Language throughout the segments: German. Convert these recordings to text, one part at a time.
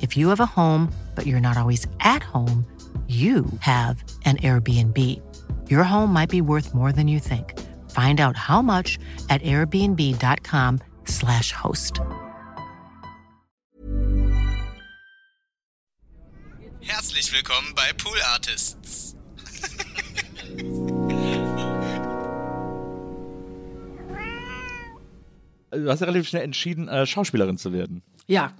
If you have a home, but you're not always at home, you have an Airbnb. Your home might be worth more than you think. Find out how much at airbnb.com/slash host. Herzlich willkommen bei Pool Artists. Du hast ja relativ schnell entschieden, äh, Schauspielerin zu werden. Ja,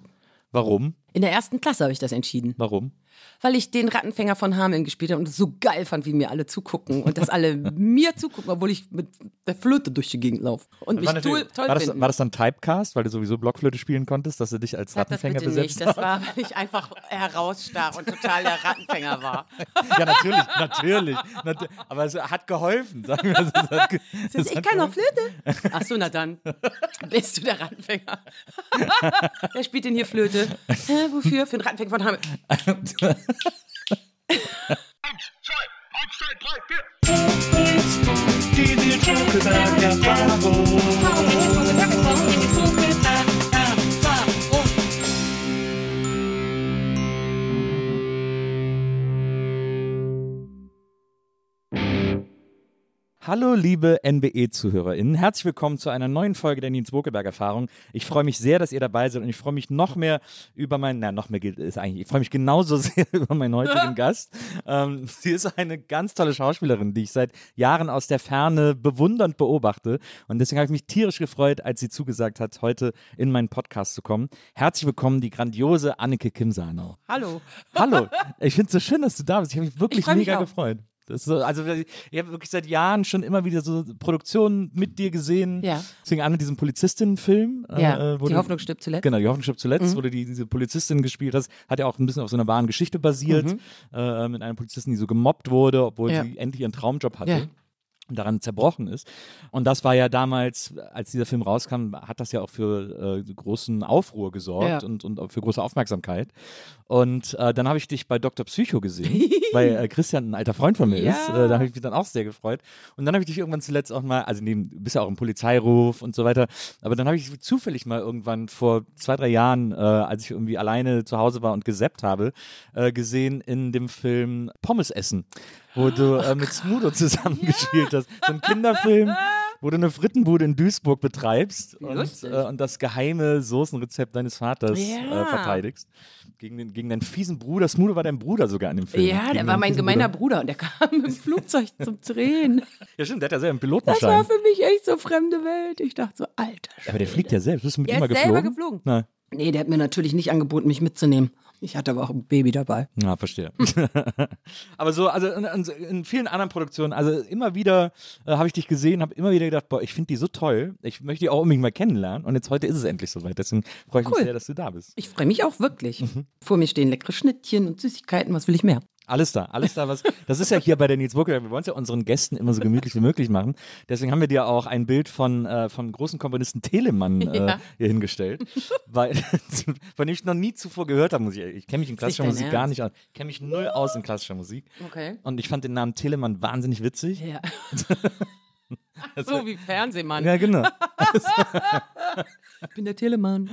Warum? in der ersten Klasse habe ich das entschieden. Warum? Weil ich den Rattenfänger von Hameln gespielt habe und es so geil fand, wie mir alle zugucken und dass alle mir zugucken, obwohl ich mit der Flöte durch die Gegend laufe und mich war, toll, toll war, das, finden. war das dann Typecast, weil du sowieso Blockflöte spielen konntest, dass du dich als Sag das Rattenfänger bitte besetzt nicht. Das war, weil ich einfach herausstarr und total der Rattenfänger war. Ja, natürlich, natürlich. Nat aber es hat geholfen, sagen wir. Es hat, ge- es Ich kann noch geholfen. Flöte. Ach so, na dann bist du der Rattenfänger. Wer spielt denn hier Flöte? Hä, wofür? Für den Rattenfänger von Hameln. I'm sorry, I'm sorry, play, play. It's, it's, it's, it's, it's, it's, it's, Hallo, liebe NBE-ZuhörerInnen. Herzlich willkommen zu einer neuen Folge der Nils Bokelberg-Erfahrung. Ich freue mich sehr, dass ihr dabei seid und ich freue mich noch mehr über meinen, na, noch mehr gilt ist eigentlich, ich freue mich genauso sehr über meinen heutigen Gast. Ähm, sie ist eine ganz tolle Schauspielerin, die ich seit Jahren aus der Ferne bewundernd beobachte und deswegen habe ich mich tierisch gefreut, als sie zugesagt hat, heute in meinen Podcast zu kommen. Herzlich willkommen, die grandiose Anneke Kimsanau. Hallo. Hallo, ich finde es so schön, dass du da bist. Ich habe mich wirklich Ich mich mega auch. gefreut. Das so, also ich habe wirklich seit Jahren schon immer wieder so Produktionen mit dir gesehen. Ja. Deswegen an mit diesem Polizistinnen-Film. Ja, äh, die Hoffnung stirbt zuletzt. Genau, die Hoffnung stirbt zuletzt, wo du die, diese Polizistin gespielt hast, hat ja auch ein bisschen auf so einer wahren Geschichte basiert, äh, mit einer Polizistin, die so gemobbt wurde, obwohl Mhm. Ja. sie endlich ihren Traumjob hatte. Ja. Daran zerbrochen ist. Und das war ja damals, als dieser Film rauskam, hat das ja auch für äh, großen Aufruhr gesorgt Ja. und, und auch für große Aufmerksamkeit. Und äh, dann habe ich dich bei Dr. Psycho gesehen, weil äh, Christian ein alter Freund von mir Ja. ist. Äh, da habe ich mich dann auch sehr gefreut. Und dann habe ich dich irgendwann zuletzt auch mal, also neben, du bist ja auch im Polizeiruf und so weiter, aber dann habe ich dich zufällig mal irgendwann vor zwei, drei Jahren, äh, als ich irgendwie alleine zu Hause war und gesappt habe, äh, gesehen in dem Film Pommes essen, wo du äh, mit Smudo zusammengespielt hast. So ein Kinderfilm. Wo du eine Frittenbude in Duisburg betreibst und, äh, und das geheime Soßenrezept deines Vaters äh, verteidigst. Gegen, den, gegen deinen fiesen Bruder. Smudo war dein Bruder sogar in dem Film. Ja, der Gegen war deinen mein gemeiner Bruder. Bruder und der kam im Flugzeug zum Drehen. Ja, stimmt, der hat ja selber einen Das Pilotenschein. war für mich echt so fremde Welt. Ich dachte so, alter. aber der fliegt ja selbst. Bist du mit Der ihm mal ist geflogen? selber geflogen. Na, Nee, der hat mir natürlich nicht angeboten, mich mitzunehmen. Ich hatte aber auch ein Baby dabei. na verstehe. aber so, also in, in, vielen anderen Produktionen, also immer wieder äh, habe ich dich gesehen, habe immer wieder gedacht, boah, ich finde die so toll. Ich möchte die auch unbedingt mal kennenlernen. Und jetzt heute ist es endlich soweit. Deswegen freue ich mich Cool. sehr, dass du da bist. Ich freue mich auch wirklich. Mhm. Vor mir stehen leckere Schnittchen und Süßigkeiten. Was will ich mehr? Alles da, alles da. Was, das ist ja hier bei der Nils Burger. Wir wollen es ja unseren Gästen immer so gemütlich wie möglich machen. Deswegen haben wir dir auch ein Bild von äh, vom großen Komponisten Telemann äh, Ja. hier hingestellt, weil von dem ich noch nie zuvor gehört habe. Muss ich, ich kenne mich in klassischer Musik gar Ernst? nicht aus. Ich kenne mich null aus in klassischer Musik. Okay. Und ich fand den Namen Telemann wahnsinnig witzig. Ja. so wie Fernsehmann. Ja, genau. Ich bin der Telemann.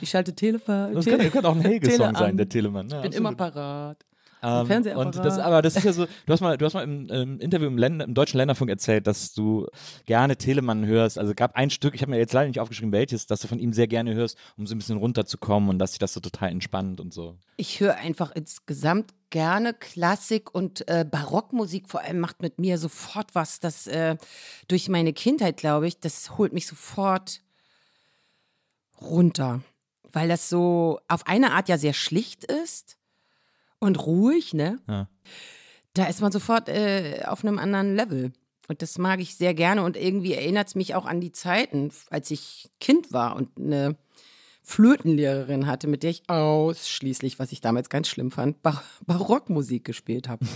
Ich schalte Telefa Das Tele könnte, könnte auch ein Helge-Song sein, der Telemann. Ja, Ich bin absolut. immer parat. Ähm, Fernsehapparat. und das, aber das ist ja so, du hast mal, du hast mal im, im Interview im, Länder, im deutschen Länderfunk erzählt, dass du gerne Telemann hörst. Also gab ein Stück, ich habe mir jetzt leider nicht aufgeschrieben, welches, dass du von ihm sehr gerne hörst, um so ein bisschen runterzukommen und dass sich das so total entspannt und so. Ich höre einfach insgesamt gerne Klassik und äh, Barockmusik. Vor allem macht mit mir sofort was, das äh, durch meine Kindheit, glaube ich, das holt mich sofort runter. Weil das so auf eine Art ja sehr schlicht ist und ruhig, ne? Ja. Da ist man sofort äh, auf einem anderen Level. Und das mag ich sehr gerne und irgendwie erinnert es mich auch an die Zeiten, als ich Kind war und eine Flötenlehrerin hatte, mit der ich ausschließlich, was ich damals ganz schlimm fand, Bar Barockmusik gespielt habe.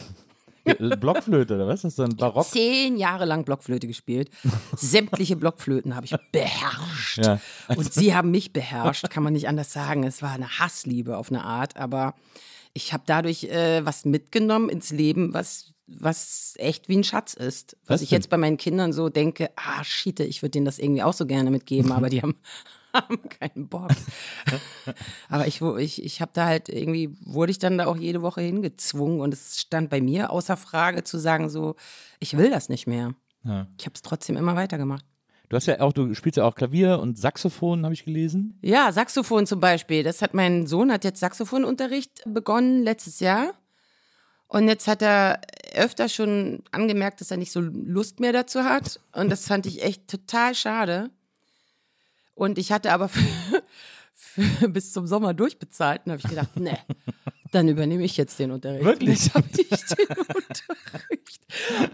Blockflöte, oder was? Das ist ein Barock. Zehn Jahre lang Blockflöte gespielt. Sämtliche Blockflöten habe ich beherrscht. Ja. Und sie haben mich beherrscht, kann man nicht anders sagen. Es war eine Hassliebe auf eine Art, aber ich habe dadurch äh, was mitgenommen ins Leben, was was echt wie ein Schatz ist. Was, Was ich denn? jetzt bei meinen Kindern so denke, ah, shit, ich würde denen das irgendwie auch so gerne mitgeben, aber die haben, haben keinen Bock. aber ich, ich, ich habe da halt irgendwie, wurde ich dann da auch jede Woche hingezwungen und es stand bei mir außer Frage zu sagen so, ich will das nicht mehr. Ja. Ich habe es trotzdem immer weitergemacht. Du hast ja auch, du spielst ja auch Klavier und Saxophon, habe ich gelesen. Ja, Saxophon zum Beispiel. Das hat mein Sohn hat jetzt Saxophonunterricht begonnen letztes Jahr. Und jetzt hat er öfter schon angemerkt, dass er nicht so Lust mehr dazu hat. Und das fand ich echt total schade. Und ich hatte aber für, für, bis zum Sommer durchbezahlt. Und habe ich gedacht, nee, dann übernehme ich jetzt den Unterricht. Wirklich? Jetzt habe ich den Unterricht.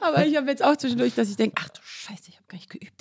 Aber ich habe jetzt auch zwischendurch, dass ich denke, ach du Scheiße, ich gar nicht geübt.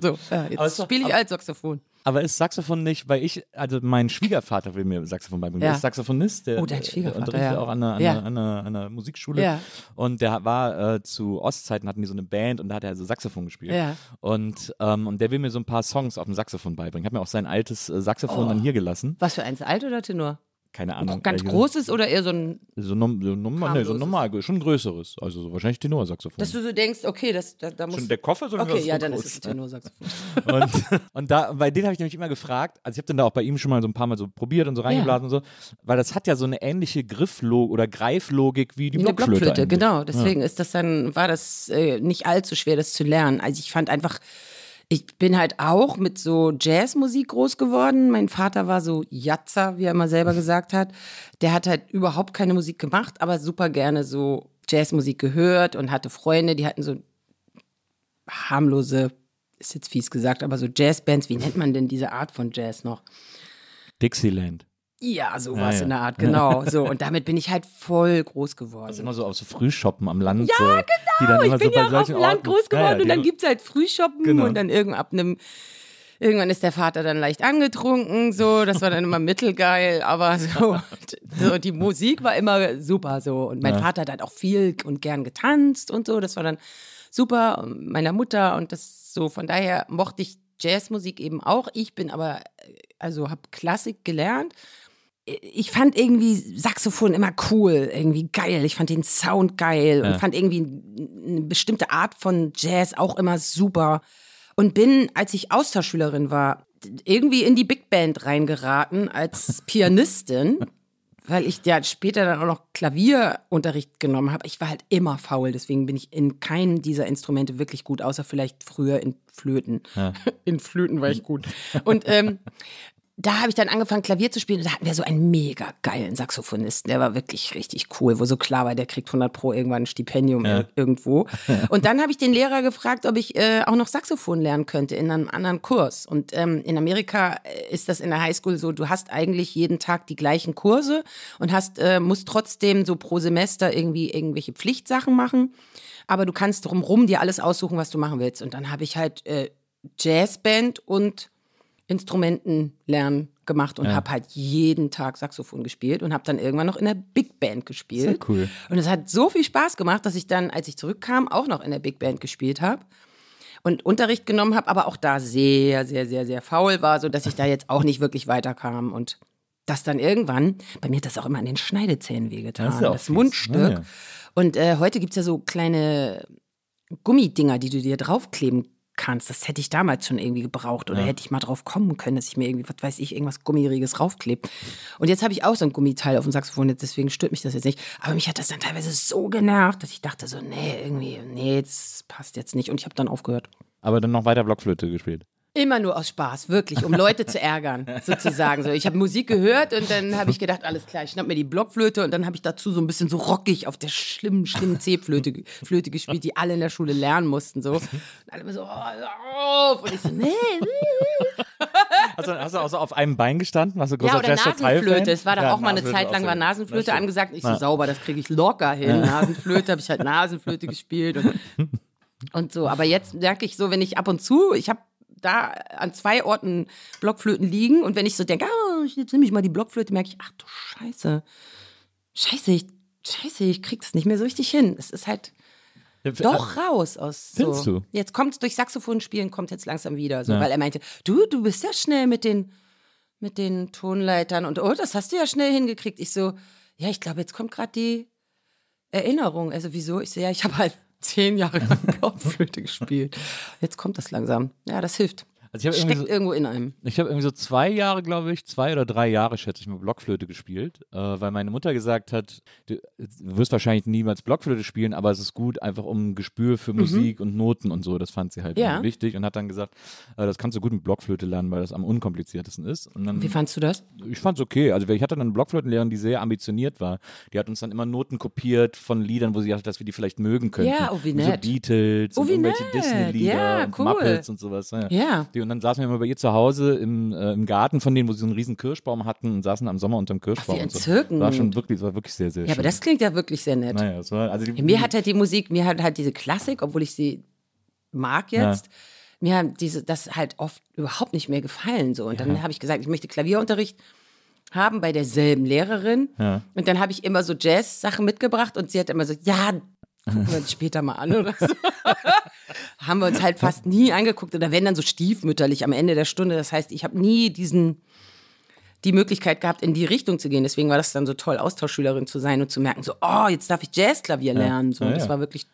So, ja, jetzt spiele ich als Saxophon. Aber ist Saxophon nicht, weil ich, also mein Schwiegervater will mir Saxophon beibringen. Ja. Der ist Saxophonist, der, Oh, dein der Schwiegervater, unterrichtet ja. auch an einer, an, Ja. einer, an, einer, an einer Musikschule. Ja. Und der war äh, zu Ostzeiten, hatten die so eine Band und da hat er also Saxophon gespielt. Ja. Und, ähm, und der will mir so ein paar Songs auf dem Saxophon beibringen. Ich habe mir auch sein altes äh, Saxophon Oh. dann hier gelassen. Was für eins, alt oder Tenor? Keine Ahnung. Ganz ehrlich gesagt. großes oder eher so ein, So, nom, so, normal, nee, so normal, schon ein größeres. Also so wahrscheinlich Tenorsaxophon. dass du so denkst, okay, das, da, da muss. Schon der Koffer, so okay, ja, dann groß. ist es ein Tenorsaxophon. Und, und da, bei denen habe ich nämlich immer gefragt, also ich habe dann da auch bei ihm schon mal so ein paar Mal so probiert und so reingeblasen und so, weil das hat ja so eine ähnliche Grifflogik oder Greiflogik wie die Eine Blockflöte. Blockflöte, eigentlich. genau. Deswegen ist das dann, war das äh, nicht allzu schwer, das zu lernen. Also ich fand einfach, ich bin halt auch mit so Jazzmusik groß geworden. Mein Vater war so Jatzer, wie er immer selber gesagt hat. Der hat halt überhaupt keine Musik gemacht, aber super gerne so Jazzmusik gehört und hatte Freunde, die hatten so harmlose, ist jetzt fies gesagt, aber so Jazzbands, wie nennt man denn diese Art von Jazz noch? Dixieland. Ja, sowas Ja, ja. in der Art, genau. So, und damit bin ich halt voll groß geworden. Das ist immer so aus so Frühschoppen am Land. Ja, so, Die dann immer ich bin so bei ja auch auf dem Land Orten- groß geworden Ja, und dann die- gibt's halt Frühshoppen Genau. und dann irgend ab einem Irgendwann ist der Vater dann leicht angetrunken, so, das war dann immer mittelgeil, aber so, so die Musik war immer super so und mein. Vater hat halt auch viel und gern getanzt und so, das war dann super meiner Mutter und das so von daher mochte ich Jazzmusik eben auch. Ich bin aber äh, also habe Klassik gelernt ich fand irgendwie Saxophon immer cool, irgendwie geil. Ich fand den Sound geil und Ja. fand irgendwie eine bestimmte Art von Jazz auch immer super. Und bin, als ich Austauschschülerin war, irgendwie in die Big Band reingeraten als Pianistin, weil ich ja später dann auch noch Klavierunterricht genommen habe. Ich war halt immer faul, deswegen bin ich in keinem dieser Instrumente wirklich gut, außer vielleicht früher in Flöten. In Flöten war ich gut. Und ähm, da habe ich dann angefangen, Klavier zu spielen. Und da hatten wir so einen mega geilen Saxophonisten. Der war wirklich richtig cool, wo so klar war, der kriegt 100 Pro irgendwann ein Stipendium ir- irgendwo. Und dann habe ich den Lehrer gefragt, ob ich äh, auch noch Saxophon lernen könnte in einem anderen Kurs. Und ähm, in Amerika äh, ist das in der Highschool so, du hast eigentlich jeden Tag die gleichen Kurse und hast, äh, musst trotzdem so pro Semester irgendwie irgendwelche Pflichtsachen machen. Aber du kannst drumrum dir alles aussuchen, was du machen willst. Und dann habe ich halt äh, Jazzband und Instrumenten lernen gemacht und habe halt jeden Tag Saxophon gespielt und habe dann irgendwann noch in der Big Band gespielt. Sehr cool. Und es hat so viel Spaß gemacht, dass ich dann, als ich zurückkam, auch noch in der Big Band gespielt habe und Unterricht genommen habe, aber auch da sehr, sehr, sehr, sehr faul war, so dass ich da jetzt auch nicht wirklich weiterkam und das dann irgendwann, bei mir hat das auch immer an den Schneidezähnen wehgetan, Das das, ja fies. Mundstück. Ja, ja. Und äh, heute gibt's ja so kleine Gummidinger, die du dir draufkleben kannst. Das hätte ich damals schon irgendwie gebraucht oder Ja. hätte ich mal drauf kommen können, dass ich mir irgendwie, was weiß ich, irgendwas Gummiriges raufklebt. Und jetzt habe ich auch so ein Gummiteil auf dem Saxophon, deswegen stört mich das jetzt nicht. Aber mich hat das dann teilweise so genervt, dass ich dachte so, nee, irgendwie, nee, das passt jetzt nicht. Und ich habe dann aufgehört. Aber dann noch weiter Blockflöte gespielt. Immer nur aus Spaß, wirklich, um Leute zu ärgern, sozusagen. So, ich habe Musik gehört und dann habe ich gedacht, alles klar, ich schnapp mir die Blockflöte und dann habe ich dazu so ein bisschen so rockig auf der schlimmen, schlimmen C-Flöte Flöte gespielt, die alle in der Schule lernen mussten. So. Und alle immer so, oh, auf. Und ich so, nee, nee. Hast du, hast du auch so auf einem Bein gestanden? Warst du großer Ja, oder Total-Fan? Nasenflöte. Es war dann Ja, auch mal eine Zeit lang, war. Nasenflöte angesagt. Ich so, Ja. sauber, das kriege ich locker hin. Nasenflöte, habe ich halt Nasenflöte gespielt und, und so. Aber jetzt merke ich so, wenn ich ab und zu, ich habe da an zwei Orten Blockflöten liegen und wenn ich so denke, ah, jetzt nehme ich mal die Blockflöte, merke ich, ach du Scheiße. Scheiße, ich, scheiße, ich krieg das nicht mehr so richtig hin. Es ist halt doch raus aus so. Findest du? Jetzt kommt es durch Saxophon spielen, kommt jetzt langsam wieder. So, Ja. weil er meinte, du, du bist ja schnell mit den, mit den Tonleitern und oh, das hast du ja schnell hingekriegt. Ich so, ja, ich glaube, jetzt kommt gerade die Erinnerung. Also wieso? Ich so, ja, ich habe halt zehn Jahre lang Blockflöte gespielt. Jetzt kommt das langsam. Ja, das hilft. Also ich habe irgendwie Steckt so, irgendwo in einem. Ich habe irgendwie so zwei Jahre, glaube ich, zwei oder drei Jahre, schätze ich mal, Blockflöte gespielt, äh, weil meine Mutter gesagt hat, du, du wirst wahrscheinlich niemals Blockflöte spielen, aber es ist gut, einfach um Gespür für Musik und Noten und so. Das fand sie halt Mhm. Ja. wichtig und hat dann gesagt, äh, das kannst du gut mit Blockflöte lernen, weil das am unkompliziertesten ist. Dann, Wie fandst du das? ich fand's okay. Also ich hatte dann eine Blockflötenlehrerin, die sehr ambitioniert war. Die hat uns dann immer Noten kopiert von Liedern, wo sie dachte, dass wir die vielleicht mögen könnten. Ja, oh, wie So nett. Beatles Oh, und irgendwelche. Disney-Lieder Ja, cool. Muppets und sowas. Ja. Ja. Die, und dann saßen wir immer bei ihr zu Hause im, äh, im Garten von denen, wo sie so einen riesen Kirschbaum hatten und saßen am Sommer unterm Kirschbaum. Ach, wie und so. entzückend. War schon wirklich, war wirklich sehr, sehr Ja, schön. aber das klingt ja wirklich sehr nett. naja, war, also die, Mir hat halt die Musik, mir hat halt diese Klassik, obwohl ich sie mag jetzt, mir hat diese, das halt oft überhaupt nicht mehr gefallen. So. Und dann habe ich gesagt, ich möchte Klavierunterricht haben bei derselben Lehrerin. Ja. Und dann habe ich immer so Jazz-Sachen mitgebracht und sie hat immer so, ja, gucken wir uns später mal an oder so. haben wir uns halt fast nie angeguckt oder wenn dann so stiefmütterlich am Ende der Stunde. Das heißt, ich habe nie diesen die Möglichkeit gehabt, in die Richtung zu gehen. Deswegen war das dann so toll, Austauschschülerin zu sein und zu merken, so, oh, jetzt darf ich Jazzklavier lernen. So, Ja, und das ja. war wirklich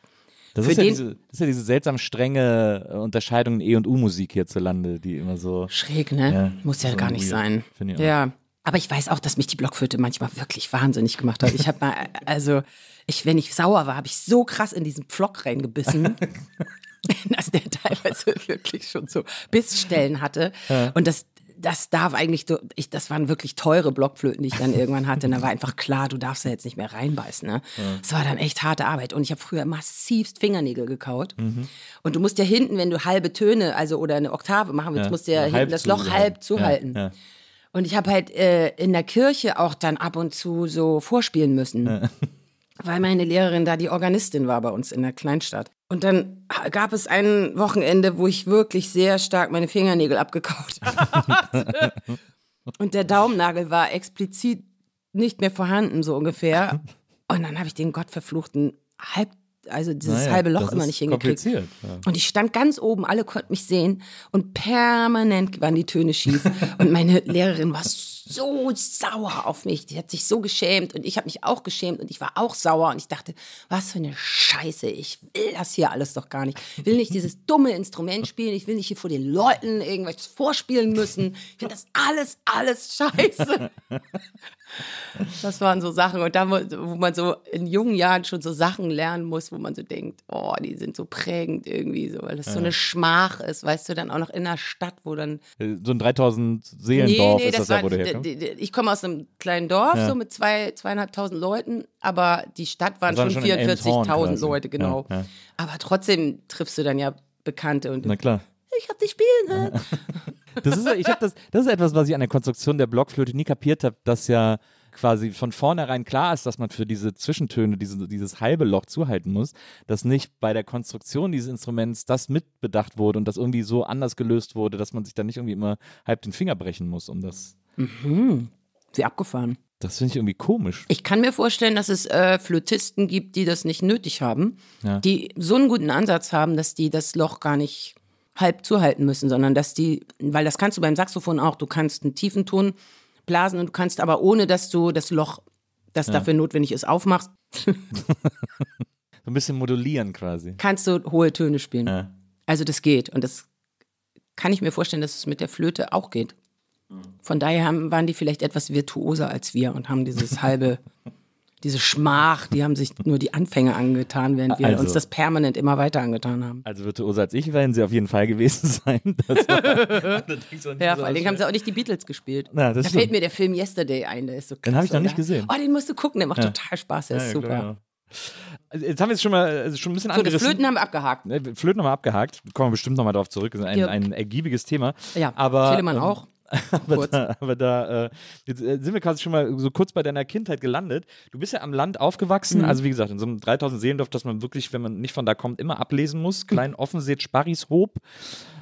das, ist ja diese, das ist ja diese seltsam strenge äh, Unterscheidung in E- und U-Musik hierzulande, die immer so. schräg, ne? Ja, Muss ja so gar nicht weird. sein. Finde ich auch. Ja. Aber ich weiß auch, dass mich die Blockflöte manchmal wirklich wahnsinnig gemacht hat. Ich habe mal, also, ich, wenn ich sauer war, habe ich so krass in diesen Pflock reingebissen. dass der teilweise wirklich schon so Bissstellen hatte. Und das, das darf eigentlich, ich, das waren wirklich teure Blockflöten, die ich dann irgendwann hatte. Und da war einfach klar, du darfst da jetzt nicht mehr reinbeißen. Ne? Das war dann echt harte Arbeit. Und ich habe früher massivst Fingernägel gekaut. Und du musst ja hinten, wenn du halbe Töne, also oder eine Oktave machen willst, Ja, musst du ja, ja, hinten das Loch zuhalten. halb zuhalten. Ja, ja. Und ich habe halt äh, in der Kirche auch dann ab und zu so vorspielen müssen. Weil meine Lehrerin da die Organistin war bei uns in der Kleinstadt. Und dann gab es ein Wochenende, wo ich wirklich sehr stark meine Fingernägel abgekaut hatte. Und der Daumennagel war explizit nicht mehr vorhanden, so ungefähr. Und dann habe ich den gottverfluchten halb, also dieses Naja, halbe Loch immer nicht hingekriegt. ja. Und ich stand ganz oben, alle konnten mich sehen und permanent waren die Töne schief. Und meine Lehrerin war so sauer auf mich. Die hat sich so geschämt und ich habe mich auch geschämt und ich war auch sauer und ich dachte, was für eine Scheiße. Ich will das hier alles doch gar nicht. Ich will nicht dieses dumme Instrument spielen. Ich will nicht hier vor den Leuten irgendwas vorspielen müssen. Ich finde das alles, alles scheiße. Das waren so Sachen und da, wo man so in jungen Jahren schon so Sachen lernen muss, wo man so denkt, oh, die sind so prägend irgendwie so, weil das so eine Schmach ist, weißt du, dann auch noch in der Stadt, wo dann Äh, So ein 3000 Seelendorf ist das, ja, wo du herkommst. ich komme aus einem kleinen Dorf, Ja. so mit zwei, zweieinhalbtausend Leuten, aber die Stadt waren Das schon schon in Elmshorn 44.000 quasi. Leute, genau. Ja, ja. Aber trotzdem triffst du dann ja Bekannte und Na klar. ich hab dich spielen hören. Das ist, ich hab das, das ist etwas, was ich an der Konstruktion der Blockflöte nie kapiert habe, dass ja quasi von vornherein klar ist, dass man für diese Zwischentöne, diese, dieses halbe Loch zuhalten muss, dass nicht bei der Konstruktion dieses Instruments das mitbedacht wurde und das irgendwie so anders gelöst wurde, dass man sich dann nicht irgendwie immer halb den Finger brechen muss, um das. Wie abgefahren. Das finde ich irgendwie komisch. Ich kann mir vorstellen, dass es äh, Flötisten gibt, die das nicht nötig haben, Ja. die so einen guten Ansatz haben, dass die das Loch gar nicht halb zuhalten müssen, sondern dass die, weil das kannst du beim Saxophon auch, du kannst einen tiefen Ton blasen und du kannst aber ohne, dass du das Loch, das dafür notwendig ist, aufmachst, So ein bisschen modulieren quasi. kannst du hohe Töne spielen. Ja. Also das geht. Und das kann ich mir vorstellen, dass es mit der Flöte auch geht. Von daher haben, waren die vielleicht etwas virtuoser als wir und haben dieses halbe, diese Schmach, die haben sich nur die Anfänge angetan, während wir Also- uns das permanent immer weiter angetan haben. Also virtuoser als ich werden sie auf jeden Fall gewesen sein. Das war Ja, so vor allen Dingen haben sie auch nicht die Beatles gespielt. Ja, das da stimmt. fällt mir der Film Yesterday ein, der ist so Den hab ich noch nicht oder? gesehen. Oh, den musst du gucken, der macht Ja. total Spaß, der ist Ja, super. klar, ja. Also Jetzt haben wir es schon mal also schon ein bisschen So, angerissen. Flöten haben wir abgehakt. Ne, Flöten nochmal abgehakt. Kommen wir bestimmt nochmal drauf zurück. Das ist ein, Ja. ein ergiebiges Thema. Ja, aber, Telemann ähm, auch. Aber Kurz. da, aber da äh, jetzt äh, sind wir quasi schon mal so kurz bei deiner Kindheit gelandet. Du bist ja am Land aufgewachsen, Mhm. also wie gesagt, in so einem 3000 Seelendorf, dass man wirklich, wenn man nicht von da kommt, immer ablesen muss. Klein Offenseet, Sparrieshoop.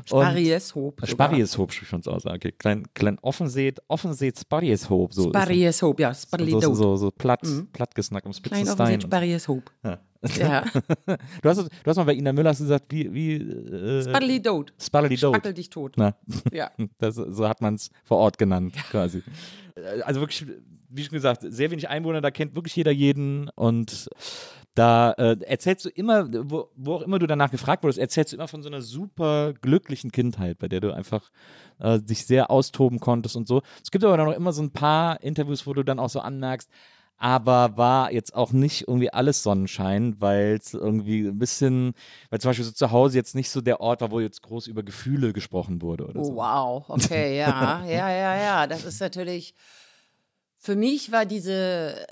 Sparrieshoop. Sparrieshoop spricht uns aus. Okay, klein, klein Offenseet, Offenseet, Sparrieshoop. So, Sparrieshoop, ja, so, so, Sparrieshoop. so, so platt, platt gesnackt Klein Spitzenstein. offensichtlich Sparrieshoop. Ja. Ja. Du, hast, du hast mal bei Ina Müller gesagt, wie, wie äh, Sparrli Dote. Sparreli Dote. Spackel dich tot. Na, Ja. das, so hat man es vor Ort genannt, quasi. Äh, Also wirklich, wie schon gesagt, sehr wenig Einwohner, da kennt wirklich jeder jeden und da äh, erzählst du immer, wo, wo auch immer du danach gefragt wurdest, erzählst du immer von so einer super glücklichen Kindheit, bei der du einfach äh, dich sehr austoben konntest und so. Es gibt aber dann noch immer so ein paar Interviews, wo du dann auch so anmerkst, aber war jetzt auch nicht irgendwie alles Sonnenschein, weil es irgendwie ein bisschen, weil zum Beispiel so zu Hause jetzt nicht so der Ort war, wo jetzt groß über Gefühle gesprochen wurde oder Oh, so. wow. Okay, ja. Ja, ja, ja. Das ist natürlich. Für mich war diese äh,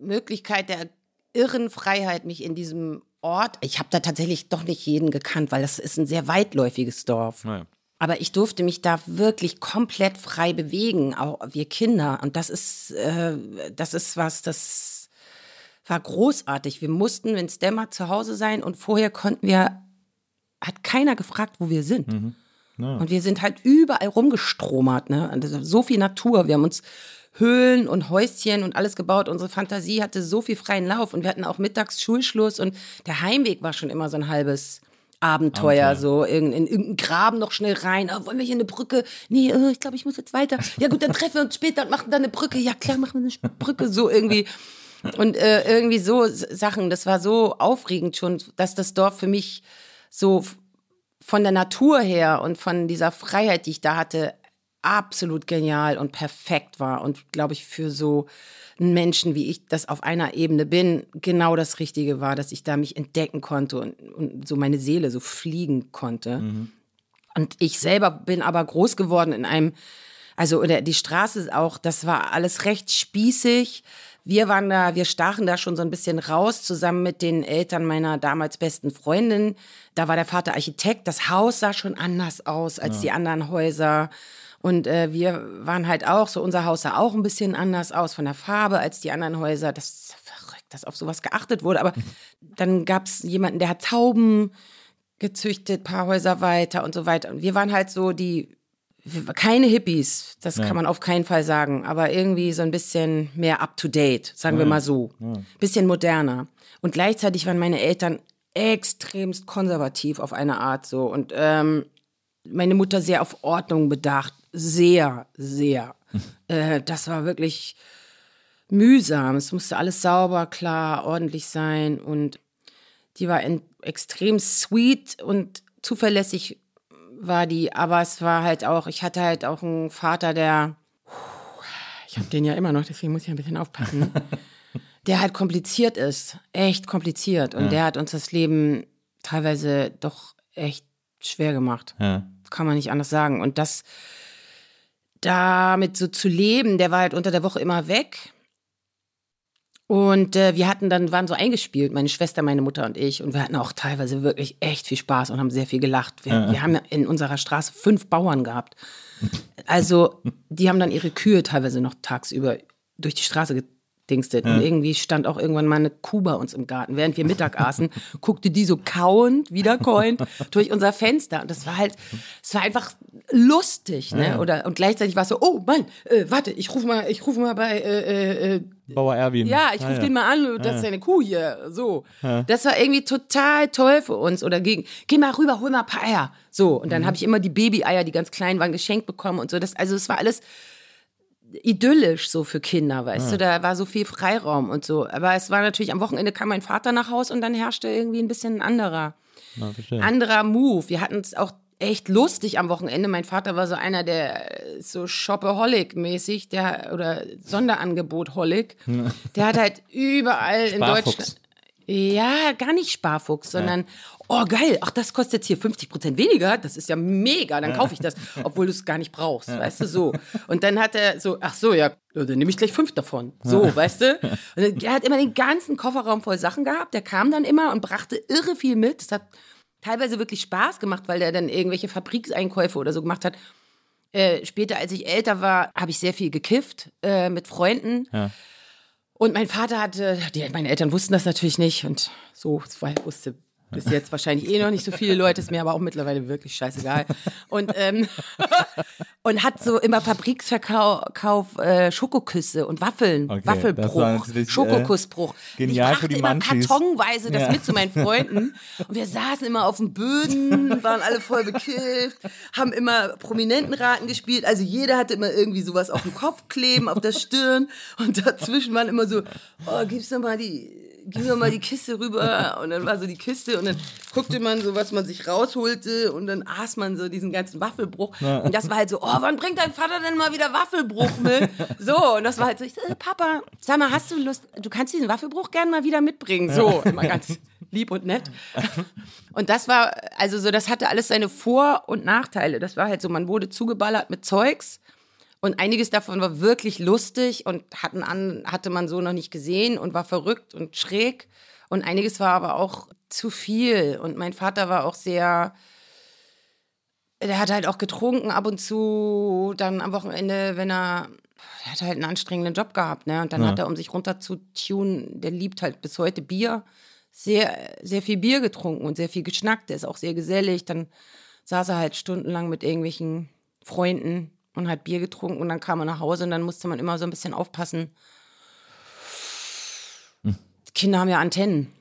Möglichkeit der irren Freiheit, mich in diesem Ort. Ich habe da tatsächlich doch nicht jeden gekannt, weil das ist ein sehr weitläufiges Dorf. Naja. Aber ich durfte mich da wirklich komplett frei bewegen, auch wir Kinder. Und das ist, äh, das ist was, das war großartig. Wir mussten, wenn es dämmert, zu Hause sein und vorher konnten wir, hat keiner gefragt, wo wir sind. Und wir sind halt überall rumgestromert, ne? So viel Natur. Wir haben uns Höhlen und Häuschen und alles gebaut. Unsere Fantasie hatte so viel freien Lauf und wir hatten auch mittags Schulschluss und der Heimweg war schon immer so ein halbes Abenteuer, Abenteuer. so in, in irgendeinen Graben noch schnell rein. Oh, wollen wir hier eine Brücke? Nee, äh, ich glaube, ich muss jetzt weiter. Ja gut, dann treffen wir uns später und machen dann eine Brücke. Ja klar, machen wir eine Brücke, so irgendwie. Und äh, irgendwie so Sachen, das war so aufregend schon, dass das Dorf für mich so von der Natur her und von dieser Freiheit, die ich da hatte, absolut genial und perfekt war und glaube ich für so einen Menschen, wie ich das auf einer Ebene bin, genau das Richtige war, dass ich da mich entdecken konnte und, und so meine Seele so fliegen konnte. Und ich selber bin aber groß geworden in einem, also oder die Straße ist auch, das war alles recht spießig. Wir waren da, wir stachen da schon so ein bisschen raus, zusammen mit den Eltern meiner damals besten Freundin. Da war der Vater Architekt. Das Haus sah schon anders aus als die anderen Häuser. Und äh, wir waren halt auch, so unser Haus sah auch ein bisschen anders aus von der Farbe als die anderen Häuser. Das ist verrückt, dass auf sowas geachtet wurde. Aber dann gab es jemanden, der hat Tauben gezüchtet, paar Häuser weiter und so weiter. Und wir waren halt so die, wir- keine Hippies, das kann man auf keinen Fall sagen, aber irgendwie so ein bisschen mehr up to date, sagen wir mal so. Bisschen moderner. Und gleichzeitig waren meine Eltern extremst konservativ auf eine Art so. Und ähm, meine Mutter sehr auf Ordnung bedacht. Sehr, sehr. äh, das war wirklich mühsam. Es musste alles sauber, klar, ordentlich sein. Und die war extrem sweet und zuverlässig war die. Aber es war halt auch, ich hatte halt auch einen Vater, der, ich habe den ja immer noch, deswegen muss ich ein bisschen aufpassen, der halt kompliziert ist. Echt kompliziert. Und der hat uns das Leben teilweise doch echt schwer gemacht Ja. kann man nicht anders sagen. Und das damit so zu leben, der war halt unter der Woche immer weg. Und äh, wir hatten dann, waren so eingespielt, meine Schwester, meine Mutter und ich. Und wir hatten auch teilweise wirklich echt viel Spaß und haben sehr viel gelacht. Wir, wir haben ja in unserer Straße fünf Bauern gehabt. Also, die haben dann ihre Kühe teilweise noch tagsüber durch die Straße gedingstet. Und irgendwie stand auch irgendwann mal eine Kuh bei uns im Garten. Während wir Mittag aßen, guckte die so kauend, wiederkäuend durch unser Fenster. Und das war halt, es war einfach lustig, ne? Oder, und gleichzeitig war es so, oh Mann, äh, warte, ich rufe mal, ich rufe mal bei, äh, äh, Bauer Erwin. ja, ich Ah, rufe den mal an, das Ja. ist eine Kuh hier. So. Das war irgendwie total toll für uns. Oder gegen, geh mal rüber, hol mal ein paar Eier. So. Und Mhm. dann habe ich immer die Baby-Eier, die ganz klein waren, geschenkt bekommen und so. Das, also es war alles idyllisch so für Kinder, weißt du, da war so viel Freiraum und so. Aber es war natürlich, am Wochenende kam mein Vater nach Haus und dann herrschte irgendwie ein bisschen ein anderer Ja. Anderer Move. Wir hatten es auch echt lustig am Wochenende. Mein Vater war so einer, der so Shopaholic-mäßig, der oder Sonderangebot-Holic. Der hat halt überall in. Deutschland. Ja, gar nicht Sparfuchs, sondern, oh geil, ach, das kostet jetzt hier 50 Prozent weniger, das ist ja mega, dann kaufe ich das, obwohl du es gar nicht brauchst, weißt du, so. Und dann hat er so, ach so, ja, dann nehme ich gleich fünf davon, so, weißt du. Und er hat immer den ganzen Kofferraum voll Sachen gehabt, der kam dann immer und brachte irre viel mit, das hat teilweise wirklich Spaß gemacht, weil der dann irgendwelche Fabrikseinkäufe oder so gemacht hat. Äh, später, als ich älter war, habe ich sehr viel gekifft äh, mit Freunden. Ja. Und mein Vater hatte, die, meine Eltern wussten das natürlich nicht und so, wusste bis jetzt wahrscheinlich eh noch nicht so viele Leute, ist mir aber auch mittlerweile wirklich scheißegal. Und, ähm, und hat so immer Fabriksverkauf äh, Schokoküsse und Waffeln, Okay, Waffelbruch, äh, Schokokussbruch. genial ich für die brachte immer Munchies. kartonweise das Ja. mit zu meinen Freunden und wir saßen immer auf dem Böden, waren alle voll bekifft, haben immer Prominentenraten gespielt, also jeder hatte immer irgendwie sowas auf dem Kopf kleben, auf der Stirn und dazwischen waren immer so, oh, gib's doch mal die gib mir mal die Kiste rüber und dann war so die Kiste und dann guckte man so, was man sich rausholte und dann aß man so diesen ganzen Waffelbruch und das war halt so, oh, wann bringt dein Vater denn mal wieder Waffelbruch mit? So, und das war halt so, ich so, äh, Papa, sag mal, hast du Lust, du kannst diesen Waffelbruch gern mal wieder mitbringen, so, immer ganz lieb und nett. Und das war, also so, das hatte alles seine Vor- und Nachteile. Das war halt so, man wurde zugeballert mit Zeugs und einiges davon war wirklich lustig und hatten an, hatte man so noch nicht gesehen und war verrückt und schräg. Und einiges war aber auch zu viel. Und mein Vater war auch sehr, der hat halt auch getrunken ab und zu, dann am Wochenende, wenn er, er hat halt einen anstrengenden Job gehabt, ne? Und dann Ja. hat er, um sich runter zu tunen, der liebt halt bis heute Bier, sehr, sehr viel Bier getrunken und sehr viel geschnackt. Der ist auch sehr gesellig. Dann saß er halt stundenlang mit irgendwelchen Freunden und hat Bier getrunken und dann kam er nach Hause und dann musste man immer so ein bisschen aufpassen. Die Kinder haben ja Antennen.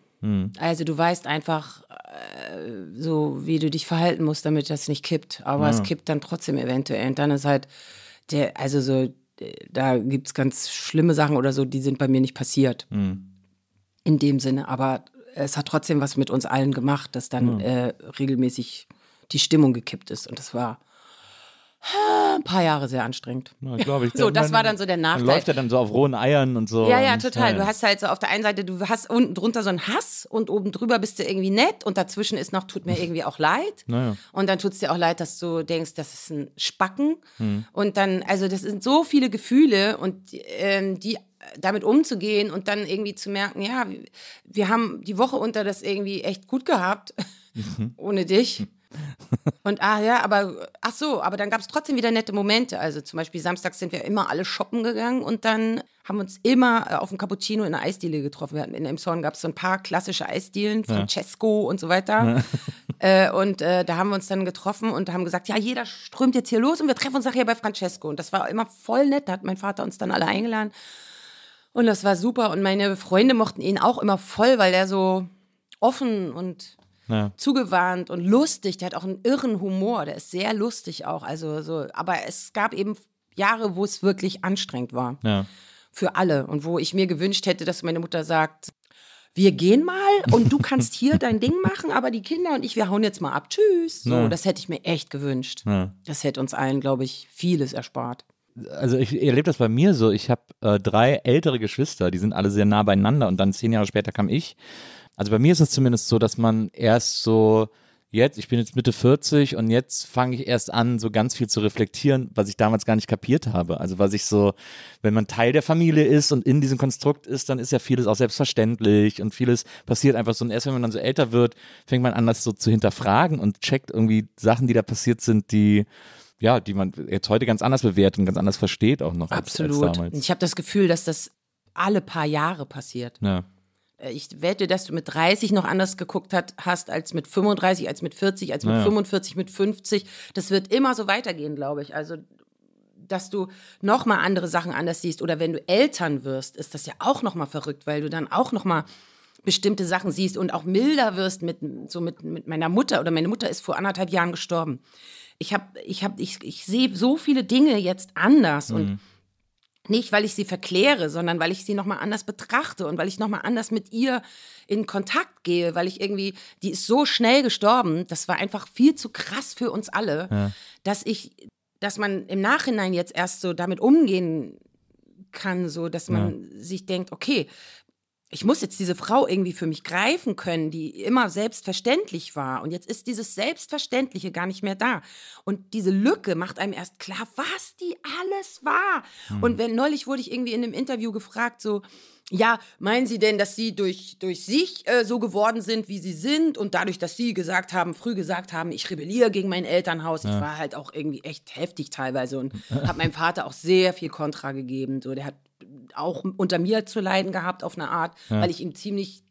Also du weißt einfach äh, so, wie du dich verhalten musst, damit das nicht kippt. Aber es kippt dann trotzdem eventuell. Und dann ist halt der, also so, äh, da gibt es ganz schlimme Sachen oder so, die sind bei mir nicht passiert. In dem Sinne. Aber es hat trotzdem was mit uns allen gemacht, dass dann äh, regelmäßig die Stimmung gekippt ist. Und das war ein paar Jahre sehr anstrengend. Ja, glaube ich. So, das war dann so der Nachteil. läuft ja dann so auf rohen Eiern und so. Ja, ja, total. Du hast halt so auf der einen Seite, du hast unten drunter so einen Hass und oben drüber bist du irgendwie nett und dazwischen ist noch, tut mir irgendwie auch leid. Naja. Und dann tut es dir auch leid, dass du denkst, das ist ein Spacken. Hm. Und dann, also das sind so viele Gefühle und ähm, die damit umzugehen und dann irgendwie zu merken, ja, wir haben die Woche unter das irgendwie echt gut gehabt, Mhm. ohne dich. Und ah ja, aber ach so, aber dann gab es trotzdem wieder nette Momente. Also zum Beispiel samstags sind wir immer alle shoppen gegangen und dann haben wir uns immer äh, auf dem Cappuccino in einer Eisdiele getroffen. Wir hatten in Emshorn gab es so ein paar klassische Eisdielen, Francesco und so weiter. äh, und äh, da haben wir uns dann getroffen und haben gesagt, ja, jeder strömt jetzt hier los und wir treffen uns nachher bei Francesco. Und das war immer voll nett. Da hat mein Vater uns dann alle eingeladen. Und das war super. Und meine Freunde mochten ihn auch immer voll, weil er so offen und Ja. zugewandt und lustig. Der hat auch einen irren Humor. Der ist sehr lustig auch. Also so, aber es gab eben Jahre, wo es wirklich anstrengend war Ja. für alle und wo ich mir gewünscht hätte, dass meine Mutter sagt, wir gehen mal und du kannst hier dein Ding machen, aber die Kinder und ich, wir hauen jetzt mal ab. Tschüss. So, Ja. das hätte ich mir echt gewünscht. Ja. Das hätte uns allen, glaube ich, vieles erspart. also ich erlebe das bei mir so. Ich habe äh, drei ältere Geschwister, die sind alle sehr nah beieinander und dann zehn Jahre später kam ich. Also bei mir ist es zumindest so, dass man erst so jetzt, ich bin jetzt Mitte 40 und jetzt fange ich erst an, so ganz viel zu reflektieren, was ich damals gar nicht kapiert habe. Also was ich so, wenn man Teil der Familie ist und in diesem Konstrukt ist, dann ist ja vieles auch selbstverständlich und vieles passiert einfach so. Und erst wenn man dann so älter wird, fängt man an, das so zu hinterfragen und checkt irgendwie Sachen, die da passiert sind, die ja, die man jetzt heute ganz anders bewertet und ganz anders versteht auch noch als, als Absolut. damals. Ich habe das Gefühl, dass das alle paar Jahre passiert. Ja. Äh, Ich wette, dass du mit 30 noch anders geguckt hat, hast als mit 35, als mit 40, als mit Ja. 45, mit 50. Das wird immer so weitergehen, glaube ich. Also, dass du noch mal andere Sachen anders siehst oder wenn du Eltern wirst, ist das ja auch noch mal verrückt, weil du dann auch noch mal bestimmte Sachen siehst und auch milder wirst mit so mit, mit meiner Mutter oder meine Mutter ist vor anderthalb Jahren gestorben. Ich habe ich habe ich, ich sehe so viele Dinge jetzt anders und Nicht, weil ich sie verkläre, sondern weil ich sie nochmal anders betrachte und weil ich nochmal anders mit ihr in Kontakt gehe, weil ich irgendwie, die ist so schnell gestorben, das war einfach viel zu krass für uns alle, ja. dass ich, dass man im Nachhinein jetzt erst so damit umgehen kann, so dass man ja. sich denkt, okay, ich muss jetzt diese Frau irgendwie für mich greifen können, die immer selbstverständlich war. Und jetzt ist dieses Selbstverständliche gar nicht mehr da. Und diese Lücke macht einem erst klar, was die alles war. Mhm. Und wenn neulich wurde ich irgendwie in einem Interview gefragt, so, ja, meinen Sie denn, dass Sie durch, durch sich äh, so geworden sind, wie Sie sind und dadurch, dass Sie gesagt haben, früh gesagt haben, ich rebelliere gegen mein Elternhaus. Ja. Ich war halt auch irgendwie echt heftig teilweise und habe meinem Vater auch sehr viel Kontra gegeben. So, der hat auch unter mir zu leiden gehabt auf eine Art, ja. weil ich ihm ziemlich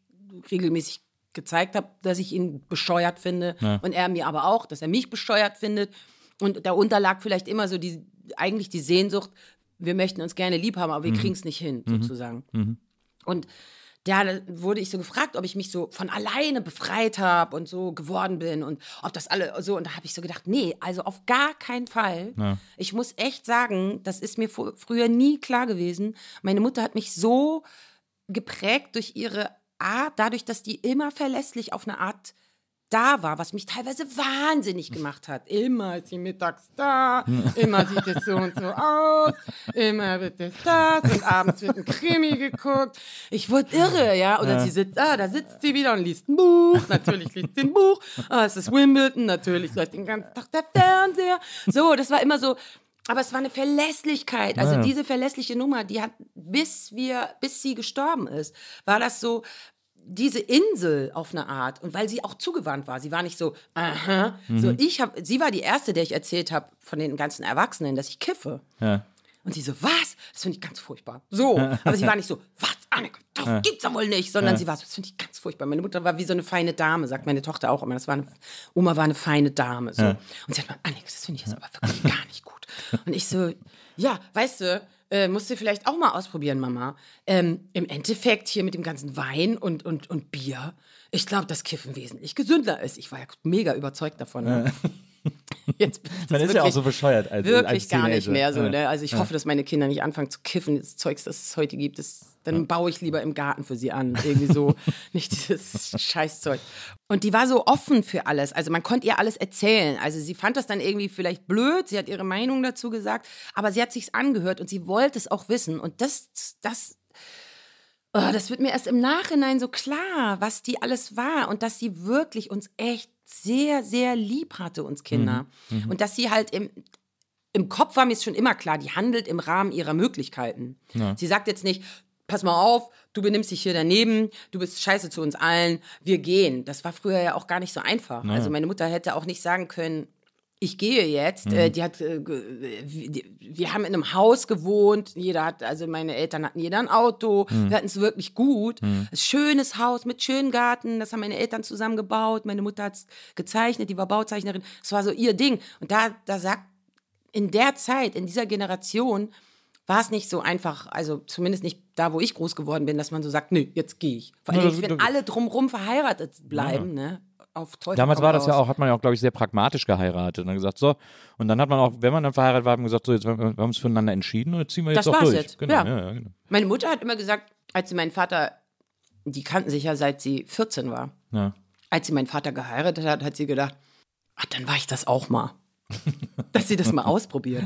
regelmäßig gezeigt habe, dass ich ihn bescheuert finde ja. und er mir aber auch, dass er mich bescheuert findet. Und darunter lag vielleicht immer so die, eigentlich die Sehnsucht, wir möchten uns gerne lieb haben, aber wir mhm. kriegen es nicht hin, mhm. sozusagen. Mhm. Und da wurde ich so gefragt, ob ich mich so von alleine befreit habe und so geworden bin und ob das alle so. Und da habe ich so gedacht, nee, also auf gar keinen Fall. Ja. Ich muss echt sagen, das ist mir früher nie klar gewesen. Meine Mutter hat mich so geprägt durch ihre Art, dadurch, dass die immer verlässlich auf eine Art da war, was mich teilweise wahnsinnig gemacht hat. Immer ist sie mittags da, immer sieht es so und so aus, immer wird es das und abends wird ein Krimi geguckt. Ich wurde irre, ja. Oder ja. sie sitzt, ah, da sitzt sie wieder und liest ein Buch. Natürlich liest sie ein Buch. Ah, es ist Wimbledon, natürlich läuft den ganzen Tag der Fernseher. So, das war immer so, aber es war eine Verlässlichkeit. Also ja. diese verlässliche Nummer, die hat, bis wir, bis sie gestorben ist, war das so, diese Insel auf eine Art und weil sie auch zugewandt war, sie war nicht so, aha, mhm. so ich habe, sie war die erste, der ich erzählt habe von den ganzen Erwachsenen, dass ich kiffe. Ja. Und sie so, was? Das finde ich ganz furchtbar. So, aber sie war nicht so, was, Anneke, das ja. gibt's ja wohl nicht, sondern ja. sie war so, das finde ich ganz furchtbar. Meine Mutter war wie so eine feine Dame, sagt meine Tochter auch immer. Das war eine, Oma war eine feine Dame. So. Ja. Und sie hat mal, Anneke, das finde ich jetzt aber wirklich gar nicht gut. Und ich so, ja, weißt du, äh, musst du vielleicht auch mal ausprobieren, Mama. Ähm, Im Endeffekt hier mit dem ganzen Wein und, und, und Bier, ich glaube, dass Kiffen wesentlich gesünder ist. Ich war ja mega überzeugt davon. Ne? Jetzt, Man ist ja auch so bescheuert als Wirklich als gar nicht mehr so. Ne? Also ich ja. hoffe, dass meine Kinder nicht anfangen zu kiffen. Das Zeugs, das es heute gibt, das, dann ja. baue ich lieber im Garten für sie an. Irgendwie so, nicht dieses Scheißzeug. Und die war so offen für alles. Also man konnte ihr alles erzählen. Also sie fand das dann irgendwie vielleicht blöd. Sie hat ihre Meinung dazu gesagt. Aber sie hat sich's angehört und sie wollte es auch wissen. Und das, das Oh, das wird mir erst im Nachhinein so klar, was die alles war und dass sie wirklich uns echt sehr, sehr lieb hatte, uns Kinder. Mhm. Mhm. Und dass sie halt im, im Kopf war mir schon immer klar, die handelt im Rahmen ihrer Möglichkeiten. Ja. Sie sagt jetzt nicht, pass mal auf, du benimmst dich hier daneben, du bist scheiße zu uns allen, wir gehen. Das war früher ja auch gar nicht so einfach. Ja. Also meine Mutter hätte auch nicht sagen können, ich gehe jetzt. Mhm. Äh, die hat, äh, wir haben in einem Haus gewohnt. Jeder hat, also meine Eltern hatten jeder ein Auto. Mhm. Wir hatten es wirklich gut. Mhm. Ein schönes Haus mit schönem Garten. Das haben meine Eltern zusammen gebaut. Meine Mutter hat es gezeichnet. Die war Bauzeichnerin. Das war so ihr Ding. Und da, da sagt, in der Zeit, in dieser Generation, war es nicht so einfach, also zumindest nicht da, wo ich groß geworden bin, dass man so sagt, nö, jetzt gehe ich. Vor allem, wenn alle drumherum verheiratet bleiben, ja. ne? auf Teufel Damals war das ja auch, hat man ja auch, glaube ich, sehr pragmatisch geheiratet und dann gesagt, so, und dann hat man auch, wenn man dann verheiratet war, hat man gesagt, so, jetzt wir, wir haben uns füreinander entschieden und jetzt ziehen wir jetzt das auch durch. Jetzt. Genau, ja. Ja, ja, genau. Meine Mutter hat immer gesagt, als sie meinen Vater, die kannten sich ja seit sie 14 war. Ja. Als sie meinen Vater geheiratet hat, hat sie gedacht, ach, dann war ich das auch mal. Dass sie das mal ausprobiert.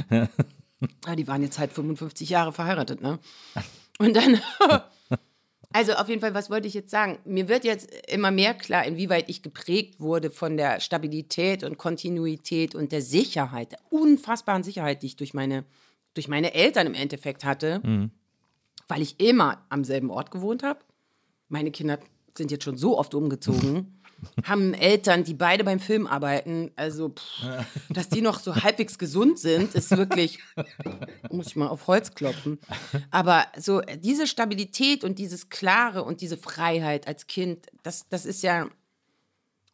Ja. Die waren jetzt halt 55 Jahre verheiratet, ne? Und dann Also auf jeden Fall, was wollte ich jetzt sagen? Mir wird jetzt immer mehr klar, inwieweit ich geprägt wurde von der Stabilität und Kontinuität und der Sicherheit, der unfassbaren Sicherheit, die ich durch meine, durch meine Eltern im Endeffekt hatte, mhm. weil ich immer am selben Ort gewohnt habe. Meine Kinder sind jetzt schon so oft umgezogen. Haben Eltern, die beide beim Film arbeiten. Also, pff, dass die noch so halbwegs gesund sind, ist wirklich, muss ich mal auf Holz klopfen. Aber so diese Stabilität und dieses Klare und diese Freiheit als Kind, das, das ist ja.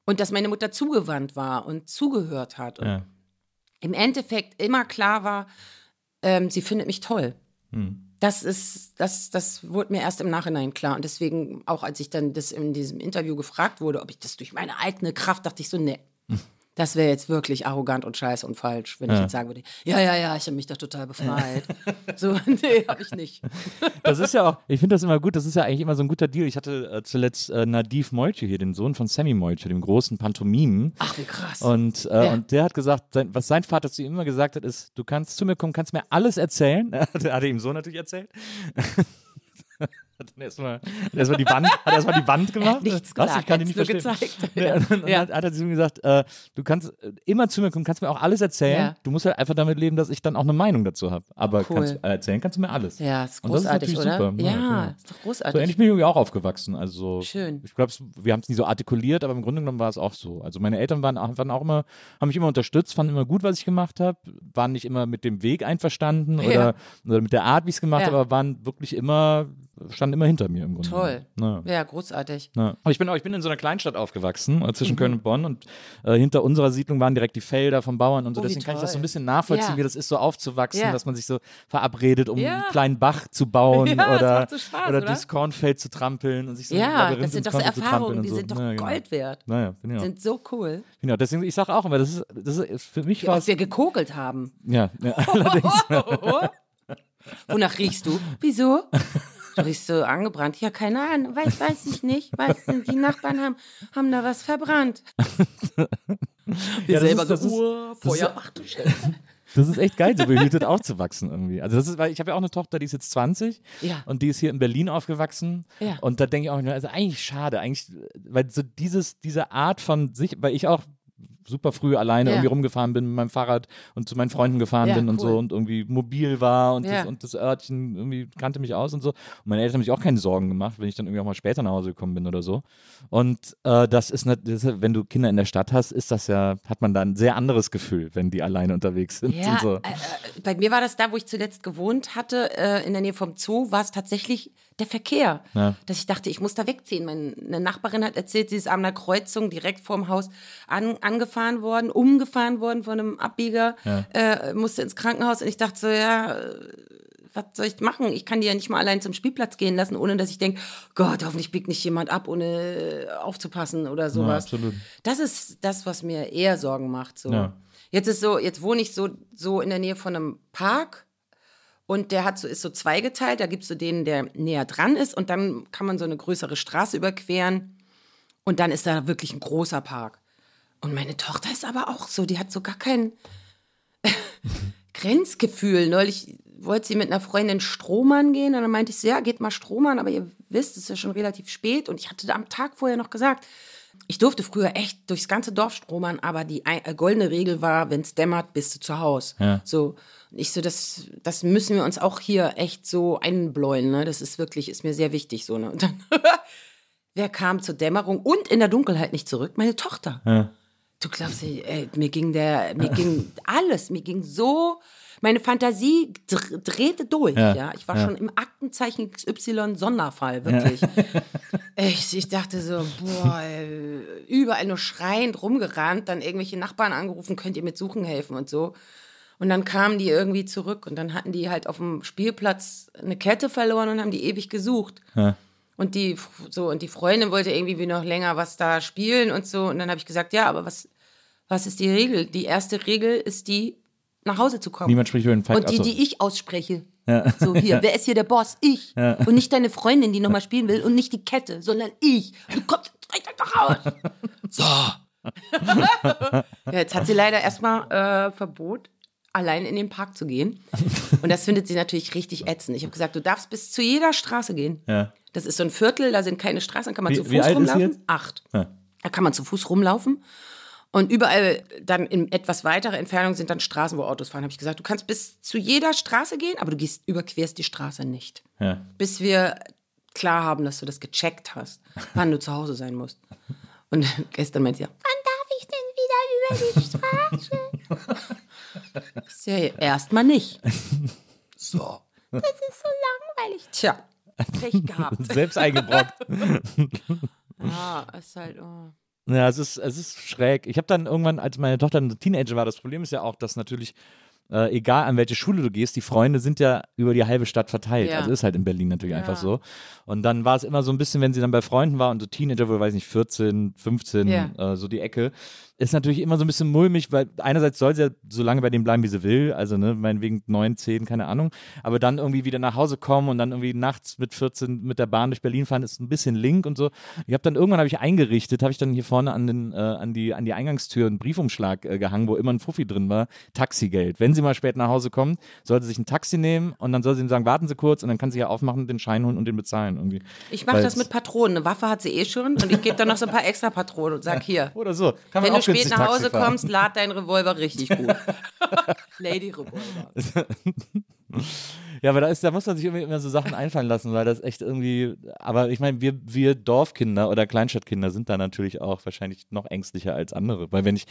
Und dass meine Mutter zugewandt war und zugehört hat. Und ja. im Endeffekt immer klar war, ähm, sie findet mich toll. Hm das ist, das, das wurde mir erst im Nachhinein klar. Und deswegen, auch als ich dann das in diesem Interview gefragt wurde, ob ich das durch meine eigene Kraft, dachte ich so, nee. Das wäre jetzt wirklich arrogant und scheiße und falsch, wenn ich jetzt sagen würde, ja, ja, ja, ich habe mich da total befreit. so, nee, habe ich nicht. Das ist ja auch, ich finde das immer gut, das ist ja eigentlich immer so ein guter Deal. Ich hatte äh, zuletzt äh, Nadiv Moitje hier, den Sohn von Sammy Moitje, dem großen Pantomimen. Ach, wie krass. Und, äh, Ja. und der hat gesagt, sein, was sein Vater zu ihm immer gesagt hat, ist, du kannst zu mir kommen, kannst mir alles erzählen. hat er ihm so natürlich erzählt. Hat dann erstmal hat erstmal die Wand, hat erstmal die Wand gemacht. Nichts Was? gesagt, Ich kann dich nicht verstehen. Ja, und dann Ja. hat, hat er zu ihm gesagt, äh, du kannst äh, immer zu mir kommen, kannst mir auch alles erzählen. Ja. Du musst halt einfach damit leben, dass ich dann auch eine Meinung dazu habe. Aber Cool. kannst, äh, erzählen kannst du mir alles. Ja, ist Und das ist großartig, natürlich oder? super. Ja, genau. ist doch So großartig. ähnlich bin ich irgendwie auch aufgewachsen. Also Schön. ich glaube, wir haben es nie so artikuliert, aber im Grunde genommen war es auch so. Also meine Eltern waren, auch- waren auch immer, haben mich immer unterstützt, fanden immer gut, was ich gemacht habe, waren nicht immer mit dem Weg einverstanden oder, Ja. oder mit der Art, wie ich es gemacht Ja. habe, aber waren wirklich immer, standen immer hinter mir im Grunde. Toll. Ja. Ja, großartig. Ja. Aber ich bin, ich bin in so einer Kleinstadt aufgewachsen, äh, Mhm. zwischen Köln und Bonn und äh, hinter unserer Siedlung waren direkt die Felder vom Bauern und so. Oh, Deswegen kann ich das so ein bisschen nachvollziehen, Ja. wie das ist, so aufzuwachsen, Ja. dass man sich so verabredet, um Ja. einen kleinen Bach zu bauen Ja, das oder, so Spaß, oder oder? durchs Kornfeld zu trampeln und sich so Ja, das sind doch so Erfahrungen, die so. sind doch Ja, genau. Gold wert. Naja, bin ich auch. Sind so cool. Genau, deswegen, ich sage auch immer, das ist, das ist für mich es, wir gekokelt haben. ja, ja, allerdings, Wonach riechst du? Wieso? Du riechst so angebrannt. Ja, keine Ahnung. Weiß, weiß ich nicht. Weiß nicht. Die Nachbarn haben, haben da was verbrannt. Wir Ja, das selber ist- das so, ist- Uhr, das ist- Feuer, ach du Scheiße. das ist echt geil, so behütet aufzuwachsen irgendwie. Also das ist, weil ich habe ja auch eine Tochter, die ist jetzt 20 Ja. und die ist hier in Berlin aufgewachsen Ja. und da denke ich auch, also eigentlich schade, eigentlich, weil so dieses, diese Art von sich, weil ich auch super früh alleine Ja. irgendwie rumgefahren bin mit meinem Fahrrad und zu meinen Freunden gefahren Ja, bin und cool. so und irgendwie mobil war und, Ja. das, und das Örtchen irgendwie kannte mich aus und so. Und meine Eltern haben sich auch keine Sorgen gemacht, wenn ich dann irgendwie auch mal später nach Hause gekommen bin oder so. Und äh, das ist, nat- das ist, wenn du Kinder in der Stadt hast, ist das ja, hat man da ein sehr anderes Gefühl, wenn die alleine unterwegs sind. Ja, und so. äh, äh, bei mir war das da, wo ich zuletzt gewohnt hatte, äh, in der Nähe vom Zoo, war es tatsächlich der Verkehr. Ja. Dass ich dachte, ich muss da wegziehen. Meine Nachbarin hat erzählt, sie ist an einer Kreuzung direkt vorm Haus an, angefahren worden, umgefahren worden von einem Abbieger, äh, musste ins Krankenhaus und ich dachte so, ja, äh, was soll ich machen? Ich kann die ja nicht mal allein zum Spielplatz gehen lassen, ohne dass ich denke, Gott, hoffentlich biegt nicht jemand ab, ohne äh, aufzupassen oder sowas. absolut. Das ist das, was mir eher Sorgen macht. So. Ja. Jetzt ist so, jetzt wohne ich so, so in der Nähe von einem Park und der hat so, ist so zweigeteilt. Da gibt es so den, der näher dran ist und dann kann man so eine größere Straße überqueren und dann ist da wirklich ein großer Park. Und meine Tochter ist aber auch so, die hat so gar kein Grenzgefühl. Neulich wollte sie mit einer Freundin Strohmann gehen und dann meinte ich so, ja, geht mal Strohmann, aber ihr wisst, es ist ja schon relativ spät und ich hatte da am Tag vorher noch gesagt, ich durfte früher echt durchs ganze Dorf stromern, aber die äh, goldene Regel war, wenn es dämmert, bist du zu Hause. Ja. So, ich so, das, das müssen wir uns auch hier echt so einbläuen. Ne? Das ist wirklich, ist mir sehr wichtig so. Ne? Und dann, wer kam zur Dämmerung und in der Dunkelheit nicht zurück? Meine Tochter. Ja. Du glaubst ey, mir ging der, mir ging alles, mir ging so, meine Fantasie dr drehte durch, Ja, ja. Ich war ja. schon im Aktenzeichen XY Sonderfall, wirklich. Ich, ich dachte so, boah, überall nur schreiend rumgerannt, dann irgendwelche Nachbarn angerufen, könnt ihr mit Suchen helfen und so. Und dann kamen die irgendwie zurück und dann hatten die halt auf dem Spielplatz eine Kette verloren und haben die ewig gesucht. Ja. Und die so und die Freundin wollte irgendwie wie noch länger was da spielen und so und dann habe ich gesagt, ja, aber was was ist die Regel? Die erste Regel ist die nach Hause zu kommen. Niemand spricht über den Fakt. und die, die ich ausspreche. So hier, wer ist hier der Boss? Ich. Und nicht deine Freundin, die nochmal spielen will und nicht die Kette, sondern ich. Du kommst direkt doch raus. So. ja, jetzt hat sie leider erstmal äh, Verbot, allein in den Park zu gehen. Und das findet sie natürlich richtig ätzend. Ich habe gesagt, du darfst bis zu jeder Straße gehen. Ja. Das ist so ein Viertel, da sind keine Straßen, da kann man Wie- zu Fuß rumlaufen. Acht. Ja. Da kann man zu Fuß rumlaufen. Und überall dann in etwas weiterer Entfernung sind dann Straßen, wo Autos fahren. Habe ich gesagt, du kannst bis zu jeder Straße gehen, aber du gehst, überquerst die Straße nicht. Ja. Bis wir klar haben, dass du das gecheckt hast, wann du zu Hause sein musst. Und gestern meinte sie, wann darf ich denn wieder über die Straße? Ja, erstmal nicht. So. Das ist so langweilig. Tja, Pech gehabt. Selbst eingebrockt. Ja, ist halt, oh. Ja, es ist, es ist schräg. Ich habe dann irgendwann, als meine Tochter ein Teenager war, das Problem ist ja auch, dass natürlich äh, egal an welche Schule du gehst, die Freunde sind ja über die halbe Stadt verteilt. Ja. Also ist halt in Berlin natürlich Ja. einfach so. Und dann war es immer so ein bisschen, wenn sie dann bei Freunden war und so Teenager, wohl weiß nicht, 14, 15, Ja. äh, so die Ecke, ist natürlich immer so ein bisschen mulmig, weil einerseits soll sie ja so lange bei dem bleiben, wie sie will, also ne, meinetwegen 9, 10, keine Ahnung, aber dann irgendwie wieder nach Hause kommen und dann irgendwie nachts mit 14 mit der Bahn durch Berlin fahren, ist ein bisschen link und so. Ich habe dann irgendwann habe ich eingerichtet, habe ich dann hier vorne an den äh, an die an die Eingangstür einen Briefumschlag äh, gehangen, wo immer ein Fuffi drin war, Taxigeld. Wenn sie mal spät nach Hause kommt, soll sie sich ein Taxi nehmen und dann soll sie ihm sagen, warten Sie kurz und dann kann sie ja aufmachen, den Schein holen und den bezahlen irgendwie. Ich mache das mit Patronen. Eine Waffe hat sie eh schon und ich gebe dann noch so ein paar extra Patronen und sag hier. Oder so. Kann man auch spät nach Taxi Hause fahren. kommst, lad deinen Revolver richtig gut. Lady Revolver. Ja, aber da, ist, da muss man sich irgendwie immer so Sachen einfallen lassen, weil das echt irgendwie, aber ich meine, wir, wir Dorfkinder oder Kleinstadtkinder sind da natürlich auch wahrscheinlich noch ängstlicher als andere, weil wenn ich,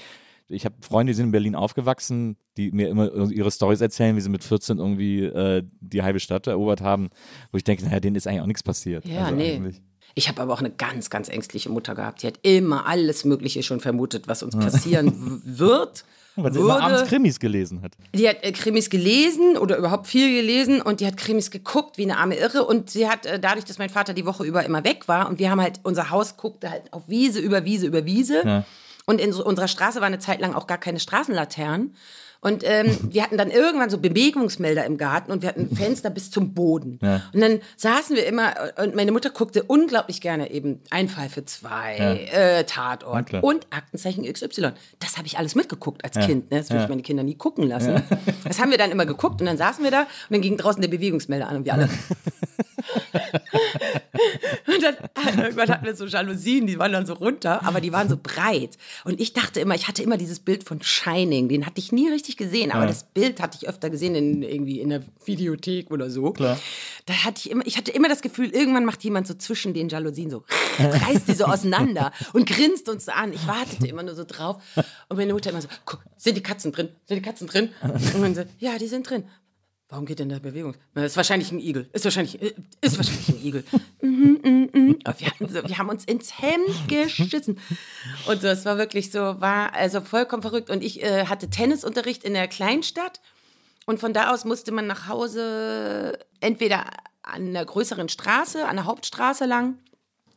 ich habe Freunde, die sind in Berlin aufgewachsen, die mir immer ihre Stories erzählen, wie sie mit 14 irgendwie äh, die halbe Stadt erobert haben, wo ich denke, naja, denen ist eigentlich auch nichts passiert. Ja, also nee. eigentlich- Ich habe aber auch eine ganz, ganz ängstliche Mutter gehabt. Die hat immer alles Mögliche schon vermutet, was uns passieren wird. Weil sie immer abends würde. Krimis gelesen hat. Die hat äh, Krimis gelesen oder überhaupt viel gelesen und die hat Krimis geguckt wie eine arme Irre und sie hat äh, dadurch, dass mein Vater die Woche über immer weg war und wir haben halt unser Haus guckte halt auf Wiese über Wiese über Wiese Ja. und in so, unserer Straße war eine Zeit lang auch gar keine Straßenlaternen und ähm, wir hatten dann irgendwann so Bewegungsmelder im Garten und wir hatten Fenster bis zum Boden Ja. und dann saßen wir immer äh, und meine Mutter guckte unglaublich gerne eben Ein Fall für zwei, äh, Na Tatort und Aktenzeichen XY. Das habe ich alles mitgeguckt als Kind. Ne? Das würde Ja. ich meine Kinder nie gucken lassen. Das haben wir dann immer geguckt und dann saßen wir da und dann ging draußen der Bewegungsmelder an und wir alle. und dann äh, irgendwann hatten wir so Jalousien, die waren dann so runter, aber die waren so breit. Und ich dachte immer, ich hatte immer dieses Bild von Shining, den hatte ich nie richtig gesehen, aber Ja. das Bild hatte ich öfter gesehen in irgendwie in der Videothek oder so. Klar. Da hatte ich immer, ich hatte immer das Gefühl, irgendwann macht jemand so zwischen den Jalousien so, reißt die so auseinander und grinst uns an. Ich wartete immer nur so drauf. Und meine Mutter immer so, guck, sind die Katzen drin? Sind die Katzen drin? Und man so, ja, die sind drin. Warum geht denn der Bewegung? Ist wahrscheinlich ein Igel. Ist wahrscheinlich, äh, ist wahrscheinlich ein Igel. Mhm, mhm, mhm. Wir, hatten so, wir haben uns ins Hemd geschissen. Und so, es war wirklich so, war also vollkommen verrückt. Und ich äh, hatte Tennisunterricht in der Kleinstadt. Und von da aus musste man nach Hause entweder an einer größeren Straße, an der Hauptstraße lang.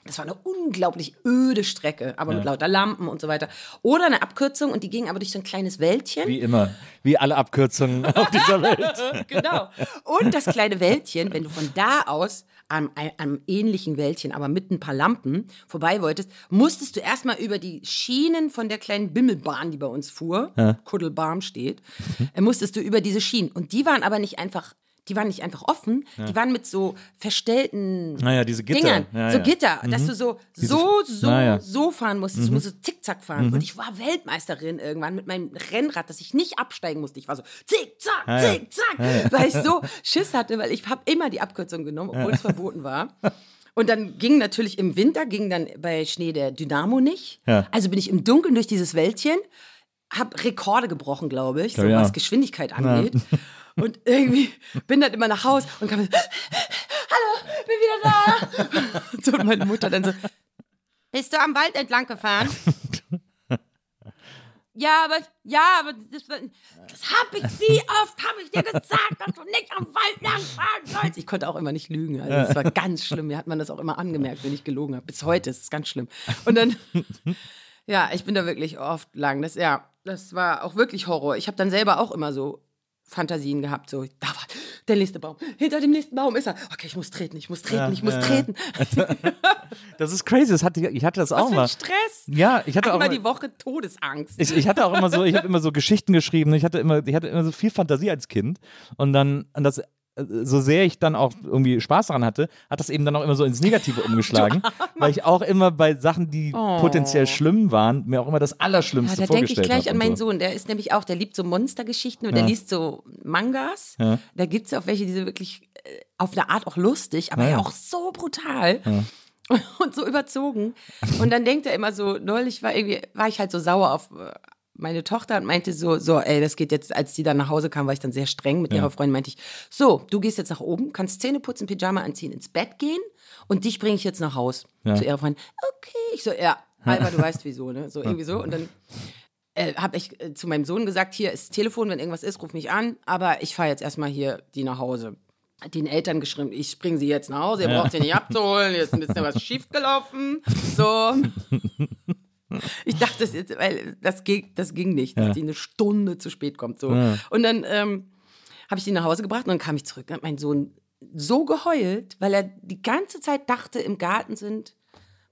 Das war eine unglaublich öde Strecke, aber mit lauter Lampen und so weiter. Oder eine Abkürzung und die ging aber durch so ein kleines Wäldchen. Wie immer. Wie alle Abkürzungen auf dieser Welt. genau. Und das kleine Wäldchen, wenn du von da aus am, am ähnlichen Wäldchen, aber mit ein paar Lampen vorbei wolltest, musstest du erstmal über die Schienen von der kleinen Bimmelbahn, die bei uns fuhr, Kuddelbarm steht, äh, musstest du über diese Schienen. Und die waren aber nicht einfach. Die waren nicht einfach offen, die waren mit so verstellten Naja, diese Gitter. Dingern, Ja, so ja. Gitter, dass du so, so, so, Naja. so fahren musstest. Du musstest zickzack fahren. Und ich war Weltmeisterin irgendwann mit meinem Rennrad, dass ich nicht absteigen musste. Ich war so zickzack, Ah, ja. zickzack, weil ich so Schiss hatte, weil ich habe immer die Abkürzung genommen, obwohl es verboten war. Und dann ging natürlich im Winter, ging dann bei Schnee der Dynamo nicht. Ja. Also bin ich im Dunkeln durch dieses Wäldchen, habe Rekorde gebrochen, glaube ich, so Ja. was Geschwindigkeit angeht. Und irgendwie bin dann immer nach Hause und kam so, hallo, bin wieder da. Und so, und meine Mutter dann so, bist du am Wald entlang gefahren? Ja, aber, ja, aber das, das habe ich, wie oft habe ich dir gesagt, dass du nicht am Wald lang fahren sollst? Ich konnte auch immer nicht lügen. Also es war ganz schlimm. Mir hat man das auch immer angemerkt, wenn ich gelogen habe. Bis heute ist es ganz schlimm. Und dann, ja, ich bin da wirklich oft lang. Das, ja, das war auch wirklich Horror. Ich habe dann selber auch immer so Fantasien gehabt, so, da war der nächste Baum, hinter dem nächsten Baum ist er. Okay, ich muss treten, ich muss treten, Ja, ich muss ja, treten. Das ist crazy. Das hatte, ich hatte das Was auch für mal. Stress. Ja, ich hatte auch Einmal mal, die Woche Todesangst. ich, ich hatte auch immer so, ich habe immer so Geschichten geschrieben. Ich hatte immer, ich hatte immer so viel Fantasie als Kind und dann und das so sehr ich dann auch irgendwie Spaß daran hatte, hat das eben dann auch immer so ins Negative umgeschlagen, weil ich auch immer bei Sachen, die Oh. potenziell schlimm waren, mir auch immer das Ja, Allerschlimmste da denke ich vorgestellt gleich an meinen so. Sohn. Der ist nämlich auch, der liebt so Monstergeschichten und der Ja. liest so Mangas. Ja. Da gibt es auch welche, die sind wirklich äh, auf eine Art auch lustig, aber Ja, ja, ja. auch so brutal. Und so überzogen. Und dann denkt er immer so, neulich war irgendwie, war ich halt so sauer auf äh, meine Tochter und meinte so, so, ey, das geht jetzt, als die dann nach Hause kam, war ich dann sehr streng mit ihrer Freundin, meinte ich, so, du gehst jetzt nach oben, kannst Zähne putzen, Pyjama anziehen, ins Bett gehen und dich bringe ich jetzt nach Haus. Ja. Zu ihrer Freundin, okay. Ich so, ja, Alba, du weißt wieso, ne? So irgendwie so. Und dann äh, habe ich äh, zu meinem Sohn gesagt, hier ist Telefon, wenn irgendwas ist, ruf mich an, aber ich fahre jetzt erstmal hier die nach Hause. Den Eltern geschrieben, ich bringe sie jetzt nach Hause, ihr braucht sie nicht abzuholen, jetzt ist ein bisschen was schiefgelaufen. So. Ich dachte, das, jetzt, weil das, ging, das ging nicht, dass Ja. die eine Stunde zu spät kommt. So. Ja. Und dann ähm, habe ich die nach Hause gebracht und dann kam ich zurück. Dann hat mein Sohn so geheult, weil er die ganze Zeit dachte, im Garten sind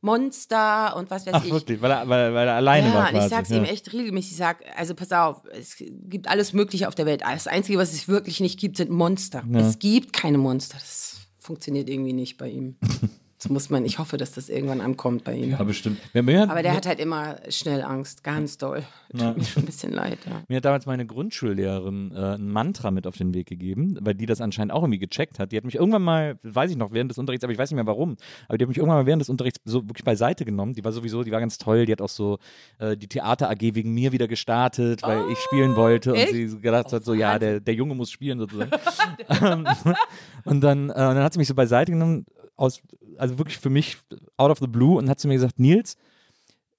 Monster und was weiß Ach, ich. wirklich, weil er, weil, weil er alleine ja, war und ich quasi. sag's ja. ihm echt regelmäßig. Ich sag, also pass auf, es gibt alles Mögliche auf der Welt. Das Einzige, was es wirklich nicht gibt, sind Monster. Es gibt keine Monster. Das funktioniert irgendwie nicht bei ihm. Das muss man, ich hoffe, dass das irgendwann ankommt bei ihm. Ja, bestimmt. Mir, mir, Aber der hat halt immer schnell Angst, ganz doll. Tut mir schon ein bisschen leid, ja. Mir hat damals meine Grundschullehrerin äh, ein Mantra mit auf den Weg gegeben, weil die das anscheinend auch irgendwie gecheckt hat. Die hat mich irgendwann mal, weiß ich noch, während des Unterrichts, aber ich weiß nicht mehr warum, aber die hat mich irgendwann mal während des Unterrichts so wirklich beiseite genommen. Die war sowieso, die war ganz toll. Die hat auch so äh, die Theater AG wegen mir wieder gestartet, weil ich spielen wollte und echt? sie so gedacht hat, so, ja, der, der Junge muss spielen sozusagen. Und dann, äh, dann hat sie mich so beiseite genommen, aus, also wirklich für mich out of the blue und hat zu mir gesagt, Nils,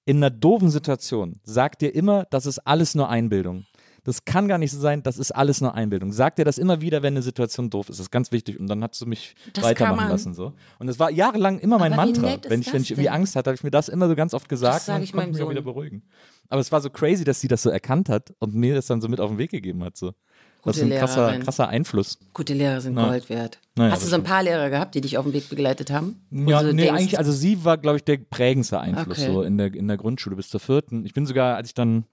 in einer doofen Situation, sag dir immer, das ist alles nur Einbildung. Das kann gar nicht so sein, das ist alles nur Einbildung. Sag dir das immer wieder, wenn eine Situation doof ist. Das ist ganz wichtig. Und dann hat sie mich Das weitermachen lassen. So. Und das war jahrelang immer mein Aber Mantra. Wenn ich, wenn ich irgendwie denn? Angst hatte, habe ich mir das immer so ganz oft gesagt. Das und ich konnte mich auch wieder beruhigen. Aber es war so crazy, dass sie das so erkannt hat und mir das dann so mit auf den Weg gegeben hat. So. Das ist Gute ein krasser, krasser Einfluss. Gute Lehrer sind Na. Gold wert. Na ja, Hast du so ein paar Lehrer gehabt, die dich auf dem Weg begleitet haben? Ja, so nee, denkst, eigentlich, also sie war, glaube ich, der prägendste Einfluss Okay. so in der, in der Grundschule bis zur vierten. Ich bin sogar, als ich dann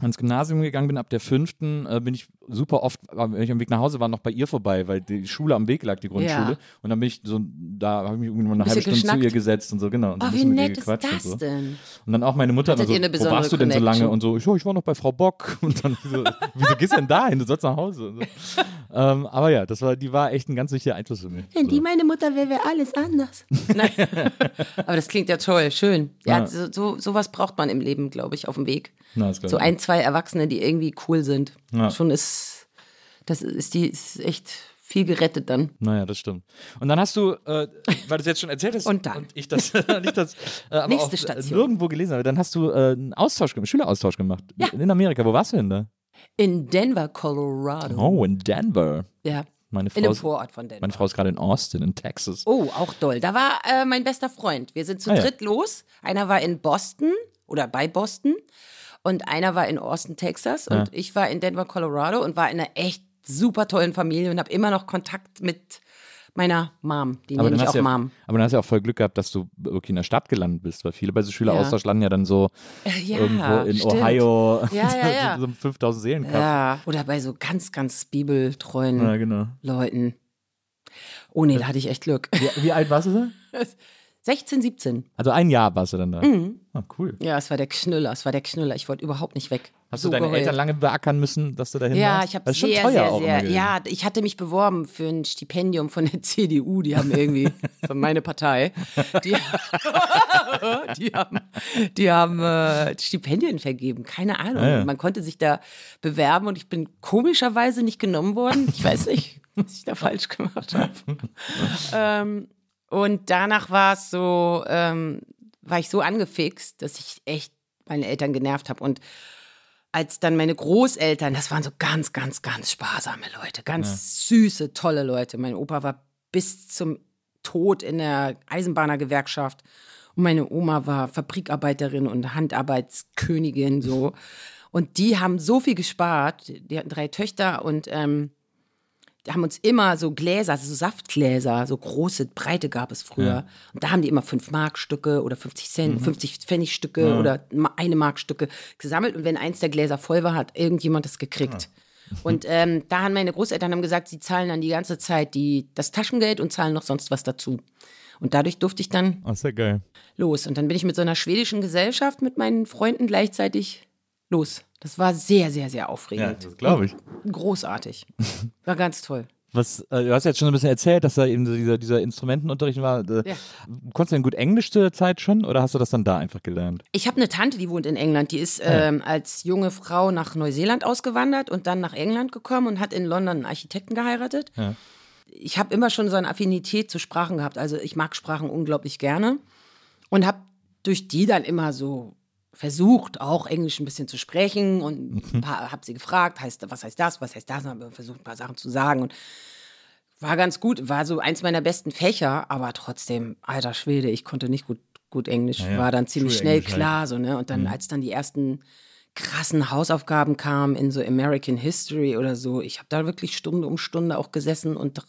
ans Gymnasium gegangen bin, ab der fünften, äh, bin ich super oft, äh, wenn ich am Weg nach Hause war, noch bei ihr vorbei, weil die Schule am Weg lag, die Grundschule. Ja. Und dann bin ich so, da habe ich mich irgendwann eine halbe Stunde zu ihr gesetzt und so, genau. Und Oh, wie nett ist gequatscht und das so. denn? Und dann auch meine Mutter Hattet dann so, wo warst du denn so lange? Connection? Und so, ich, oh, ich war noch bei Frau Bock. Und dann so, wieso gehst du denn da hin? Du sollst nach Hause. So. ähm, aber ja, das war, die war echt ein ganz wichtiger Einfluss für mich. Wenn so. die meine Mutter wäre, wäre alles anders. Nein. Aber das klingt ja toll, schön. Ja, Ja. so, so sowas braucht man im Leben, glaube ich, auf dem Weg. Na, So ein, zwei Erwachsene, die irgendwie cool sind. Ja. Schon ist, das ist die, ist echt viel gerettet dann. Naja, das stimmt. Und dann hast du, äh, weil du es jetzt schon erzählt hast Und dann? ich das, nicht das äh, aber Nächste auch, äh, Station. nirgendwo gelesen habe, dann hast du äh, einen Austausch gemacht, Schüleraustausch gemacht Ja. in Amerika. Wo warst du denn da? In Denver, Colorado. Oh, in Denver. Ja, Meine in Frau, einem ist, Vorort von Denver. meine Frau ist gerade in Austin, in Texas. Oh, auch doll. Da war äh, mein bester Freund. Wir sind zu Ah, ja. dritt los. Einer war in Boston oder bei Boston und einer war in Austin, Texas und Ja. ich war in Denver, Colorado und war in einer echt super tollen Familie und habe immer noch Kontakt mit meiner Mom. Die nenne ich auch ja, Mom. aber dann hast du ja auch voll Glück gehabt, dass du wirklich in der Stadt gelandet bist, weil viele bei so Schüleraustausch landen ja dann so Äh, ja, irgendwo in stimmt. Ohio, Ja, ja, ja. so, so 5000 Seelenkampf. Ja, oder bei so ganz, ganz bibeltreuen Ja, genau. Leuten. Oh nee, da hatte ich echt Glück. Wie, wie alt warst du da? 16, 17. Also ein Jahr warst du dann da. Mhm. Ah, cool. Ja, es war der Knüller, es war der Knüller. Ich wollte überhaupt nicht weg. Hast So du deine geheult. Eltern lange beackern müssen, dass du dahin Ja, warst? ich habe Das ist schon sehr, teuer sehr, sehr. Ja, ich hatte mich beworben für ein Stipendium von der CDU. Die haben irgendwie, von meine Partei, die, die haben, die haben äh, Stipendien vergeben. Keine Ahnung. Ah, ja. Man konnte sich da bewerben und ich bin komischerweise nicht genommen worden. Ich weiß nicht, was ich da falsch gemacht habe. ähm, und danach war es so, ähm, war ich so angefixt, dass ich echt meine Eltern genervt habe und als dann meine Großeltern, das waren so ganz, ganz, ganz sparsame Leute, ganz süße, tolle Leute. Mein Opa war bis zum Tod in der Eisenbahnergewerkschaft und meine Oma war Fabrikarbeiterin und Handarbeitskönigin so. Und die haben so viel gespart. Die hatten drei Töchter und ähm, die haben uns immer so Gläser, also so Saftgläser, so große, breite gab es früher. Ja. Und da haben die immer 5 Markstücke oder 50 Cent, 50 Pfennigstücke oder ma- eine Markstücke gesammelt. Und wenn eins der Gläser voll war, hat irgendjemand das gekriegt. Und ähm, da haben meine Großeltern haben gesagt, sie zahlen dann die ganze Zeit die, das Taschengeld und zahlen noch sonst was dazu. Und dadurch durfte ich dann ist ja geil. los. Und dann bin ich mit so einer schwedischen Gesellschaft mit meinen Freunden gleichzeitig los. Das war sehr, sehr, sehr Ja, aufregend. das glaube ich. Großartig. War ganz toll. Was, äh, du hast jetzt schon ein bisschen erzählt, dass da eben so dieser, dieser Instrumentenunterricht war. Äh, Ja. Konntest du denn gut Englisch zu der Zeit schon oder hast du das dann da einfach gelernt? Ich habe eine Tante, die wohnt in England. Die ist ähm, als junge Frau nach Neuseeland ausgewandert und dann nach England gekommen und hat in London einen Architekten geheiratet. Ja. Ich habe immer schon so eine Affinität zu Sprachen gehabt. Also ich mag Sprachen unglaublich gerne und habe durch die dann immer so versucht, auch Englisch ein bisschen zu sprechen und Mhm. ein paar, hab sie gefragt, heißt, was heißt das, was heißt das, und habe versucht, ein paar Sachen zu sagen und war ganz gut, war so eins meiner besten Fächer, aber trotzdem, alter Schwede, ich konnte nicht gut, gut Englisch, Ja, ja. war dann ziemlich schnell Schulenglisch halt. klar, so, ne, und dann, als dann die ersten krassen Hausaufgaben kamen in so American History oder so, ich habe da wirklich Stunde um Stunde auch gesessen und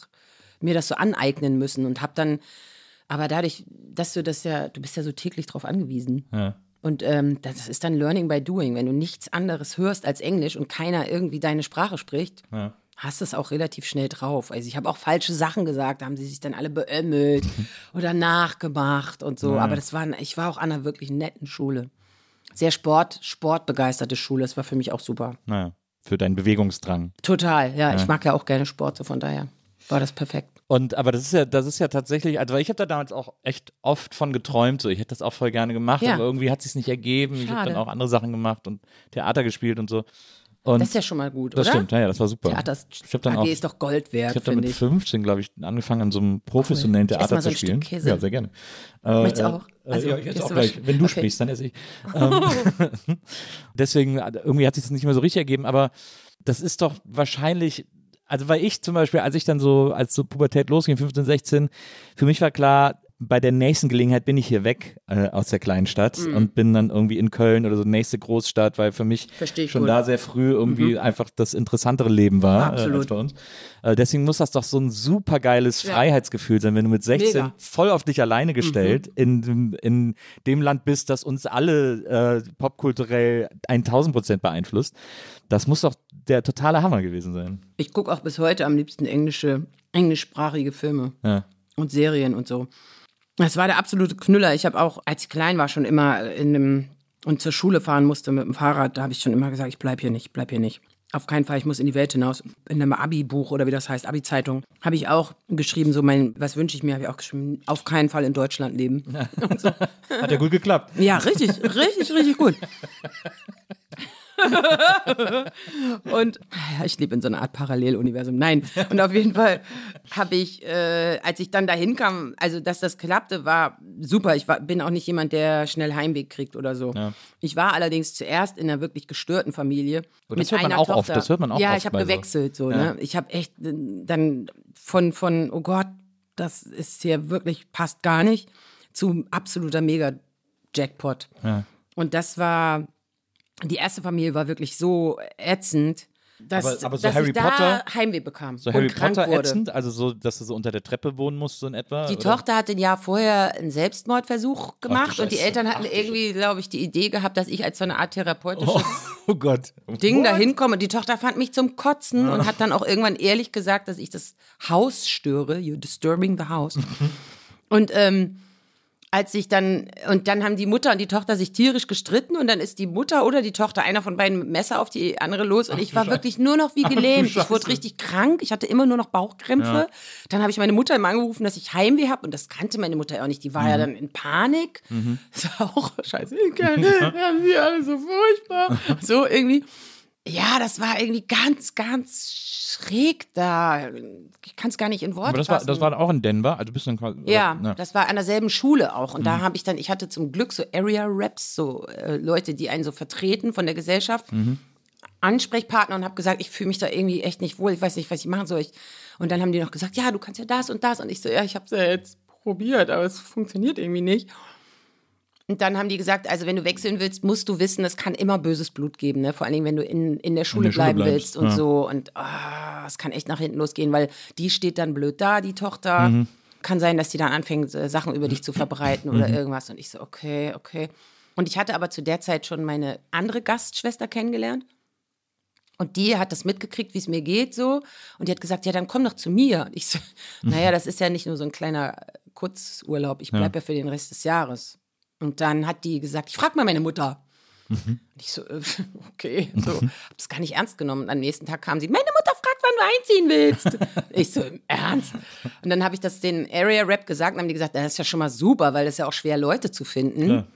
mir das so aneignen müssen und habe dann, aber dadurch, dass du das ja, du bist ja so täglich drauf angewiesen. Ja. Und ähm, das ist dann Learning by Doing. Wenn du nichts anderes hörst als Englisch und keiner irgendwie deine Sprache spricht, Ja. hast du es auch relativ schnell drauf. Also ich habe auch falsche Sachen gesagt, da haben sie sich dann alle beömmelt oder nachgemacht und so. Aber das war, ich war auch an einer wirklich netten Schule. Sehr Sport, sportbegeisterte Schule. Das war für mich auch super. Naja, für deinen Bewegungsdrang. Total, ja. Ich mag ja auch gerne Sport, so von daher war das perfekt. Und aber das ist ja, das ist ja tatsächlich, also ich habe da damals auch echt oft von geträumt, so ich hätte das auch voll gerne gemacht, Ja. aber irgendwie hat es sich nicht ergeben. Ich habe Schade. dann auch andere Sachen gemacht und Theater gespielt und so. Und Das ist ja schon mal gut, das oder? stimmt, ja, ja, das war super. Theater ich habe dann AG auch, ist doch Gold wert, ich habe dann mit ich. 15, glaube ich, angefangen an so einem professionellen ess Theater so zu spielen. Ja, sehr gerne. Äh, Möchtest du äh, auch? Also, ja, ich esse auch gleich. Wenn du Okay. sprichst, dann esse ich. Ähm, deswegen, äh, irgendwie hat sich das nicht mehr so richtig ergeben, aber das ist doch wahrscheinlich, also weil ich zum Beispiel, als ich dann so, als so Pubertät losging, 15, 16, für mich war klar, bei der nächsten Gelegenheit bin ich hier weg äh, aus der kleinen Stadt Mhm. und bin dann irgendwie in Köln oder so nächste Großstadt, weil für mich schon gut. Mhm. da sehr früh irgendwie einfach das interessantere Leben war äh, als Absolut. bei uns. Äh, deswegen muss das doch so ein super geiles Freiheitsgefühl sein, wenn du mit 16 Mega. Mhm. voll auf dich alleine gestellt in, dem- in dem Land bist, das uns alle äh, popkulturell 1000 Prozent beeinflusst. Das muss doch der totale Hammer gewesen sein. Ich gucke auch bis heute am liebsten englische, englischsprachige Filme Ja. und Serien und so. Das war der absolute Knüller. Ich habe auch, als ich klein war, schon immer in einem und zur Schule fahren musste mit dem Fahrrad, da habe ich schon immer gesagt, ich bleib hier nicht, ich bleib hier nicht. Auf keinen Fall, ich muss in die Welt hinaus. In einem Abi-Buch oder wie das heißt, Abi-Zeitung, habe ich auch geschrieben, so mein, was wünsche ich mir, habe ich auch geschrieben, auf keinen Fall in Deutschland leben. Hat ja gut geklappt. Ja, richtig, richtig, richtig gut. und ja, ich lebe in so einer Art Paralleluniversum. Nein. Und auf jeden Fall habe ich, äh, als ich dann dahin kam, also dass das klappte, war super. Ich war, bin auch nicht jemand, der schnell Heimweg kriegt oder so. Ich war allerdings zuerst in einer wirklich gestörten Familie. Oh, das mit hört man einer auch Tochter. oft, das hört man auch Ja, oft ich habe bei so- gewechselt so. Ne? Ich habe echt äh, dann von, von, oh Gott, das ist hier wirklich, passt gar nicht, zu absoluter Mega-Jackpot. Und das war, die erste Familie war wirklich so ätzend, dass, Aber- aber so dass Harry ich da Potter- Heimweh bekam So und Harry krank Potter wurde. ätzend, also so, dass du so unter der Treppe wohnen musst, so in etwa? Die oder? Tochter hatte ein Jahr vorher einen Selbstmordversuch gemacht und die. Eltern hatten irgendwie, glaube ich, die Idee gehabt, dass ich als so eine Art therapeutisches Oh Gott. Ding da hinkomme. Und die Tochter fand mich zum Kotzen und hat dann auch irgendwann ehrlich gesagt, dass ich das Haus störe. You're disturbing the house. und ähm, als ich dann, und dann haben die Mutter und die Tochter sich tierisch gestritten und dann ist die Mutter oder die Tochter, einer von beiden mit Messer auf die andere los und ich war wirklich nur noch wie gelähmt. Ich wurde richtig krank, ich hatte immer nur noch Bauchkrämpfe. Dann habe ich meine Mutter immer angerufen, dass ich Heimweh habe und das kannte meine Mutter auch nicht. Die war ja dann in Panik. Das war auch scheiße, haben sie alle so furchtbar. So irgendwie. Ja, das war irgendwie ganz, ganz schräg da. Ich kann es gar nicht in Worte Aber das war, fassen. das war auch in Denver, also du bist dann quasi. Ja, oder- das war an derselben Schule auch. Und Mhm. da habe ich dann, ich hatte zum Glück so Area-Raps, so äh, Leute, die einen so vertreten von der Gesellschaft, Mhm. Ansprechpartner und habe gesagt, ich fühle mich da irgendwie echt nicht wohl, ich weiß nicht, was ich machen soll. Ich, und dann haben die noch gesagt, ja, du kannst ja das und das. Und ich so, ja, ich habe es ja jetzt probiert, aber es funktioniert irgendwie nicht. Und dann haben die gesagt, also wenn du wechseln willst, musst du wissen, es kann immer böses Blut geben, ne? Vor allen Dingen, wenn du in, in der Schule der Schule bleiben bleibst, willst und ja. so. Und ah, es kann echt nach hinten losgehen, weil die steht dann blöd da, die Tochter. Mhm. Kann sein, dass die dann anfängt, äh, Sachen über dich zu verbreiten oder irgendwas. Und ich so, okay, okay. Und ich hatte aber zu der Zeit schon meine andere Gastschwester kennengelernt. Und die hat das mitgekriegt, wie es mir geht, so. Und die hat gesagt, ja, dann komm doch zu mir. Und ich so, naja, das ist ja nicht nur so ein kleiner äh, Kurzurlaub. Ich bleib ja. für den Rest des Jahres. Und dann hat die gesagt, ich frag mal meine Mutter. Und ich so, äh, okay, so, hab's gar nicht ernst genommen. Und am nächsten Tag kam sie, meine Mutter fragt, wann du einziehen willst. ich so, im Ernst? Und dann habe ich das den Area Rap gesagt und haben die gesagt, das ist ja schon mal super, weil es ist ja auch schwer, Leute zu finden. Klar.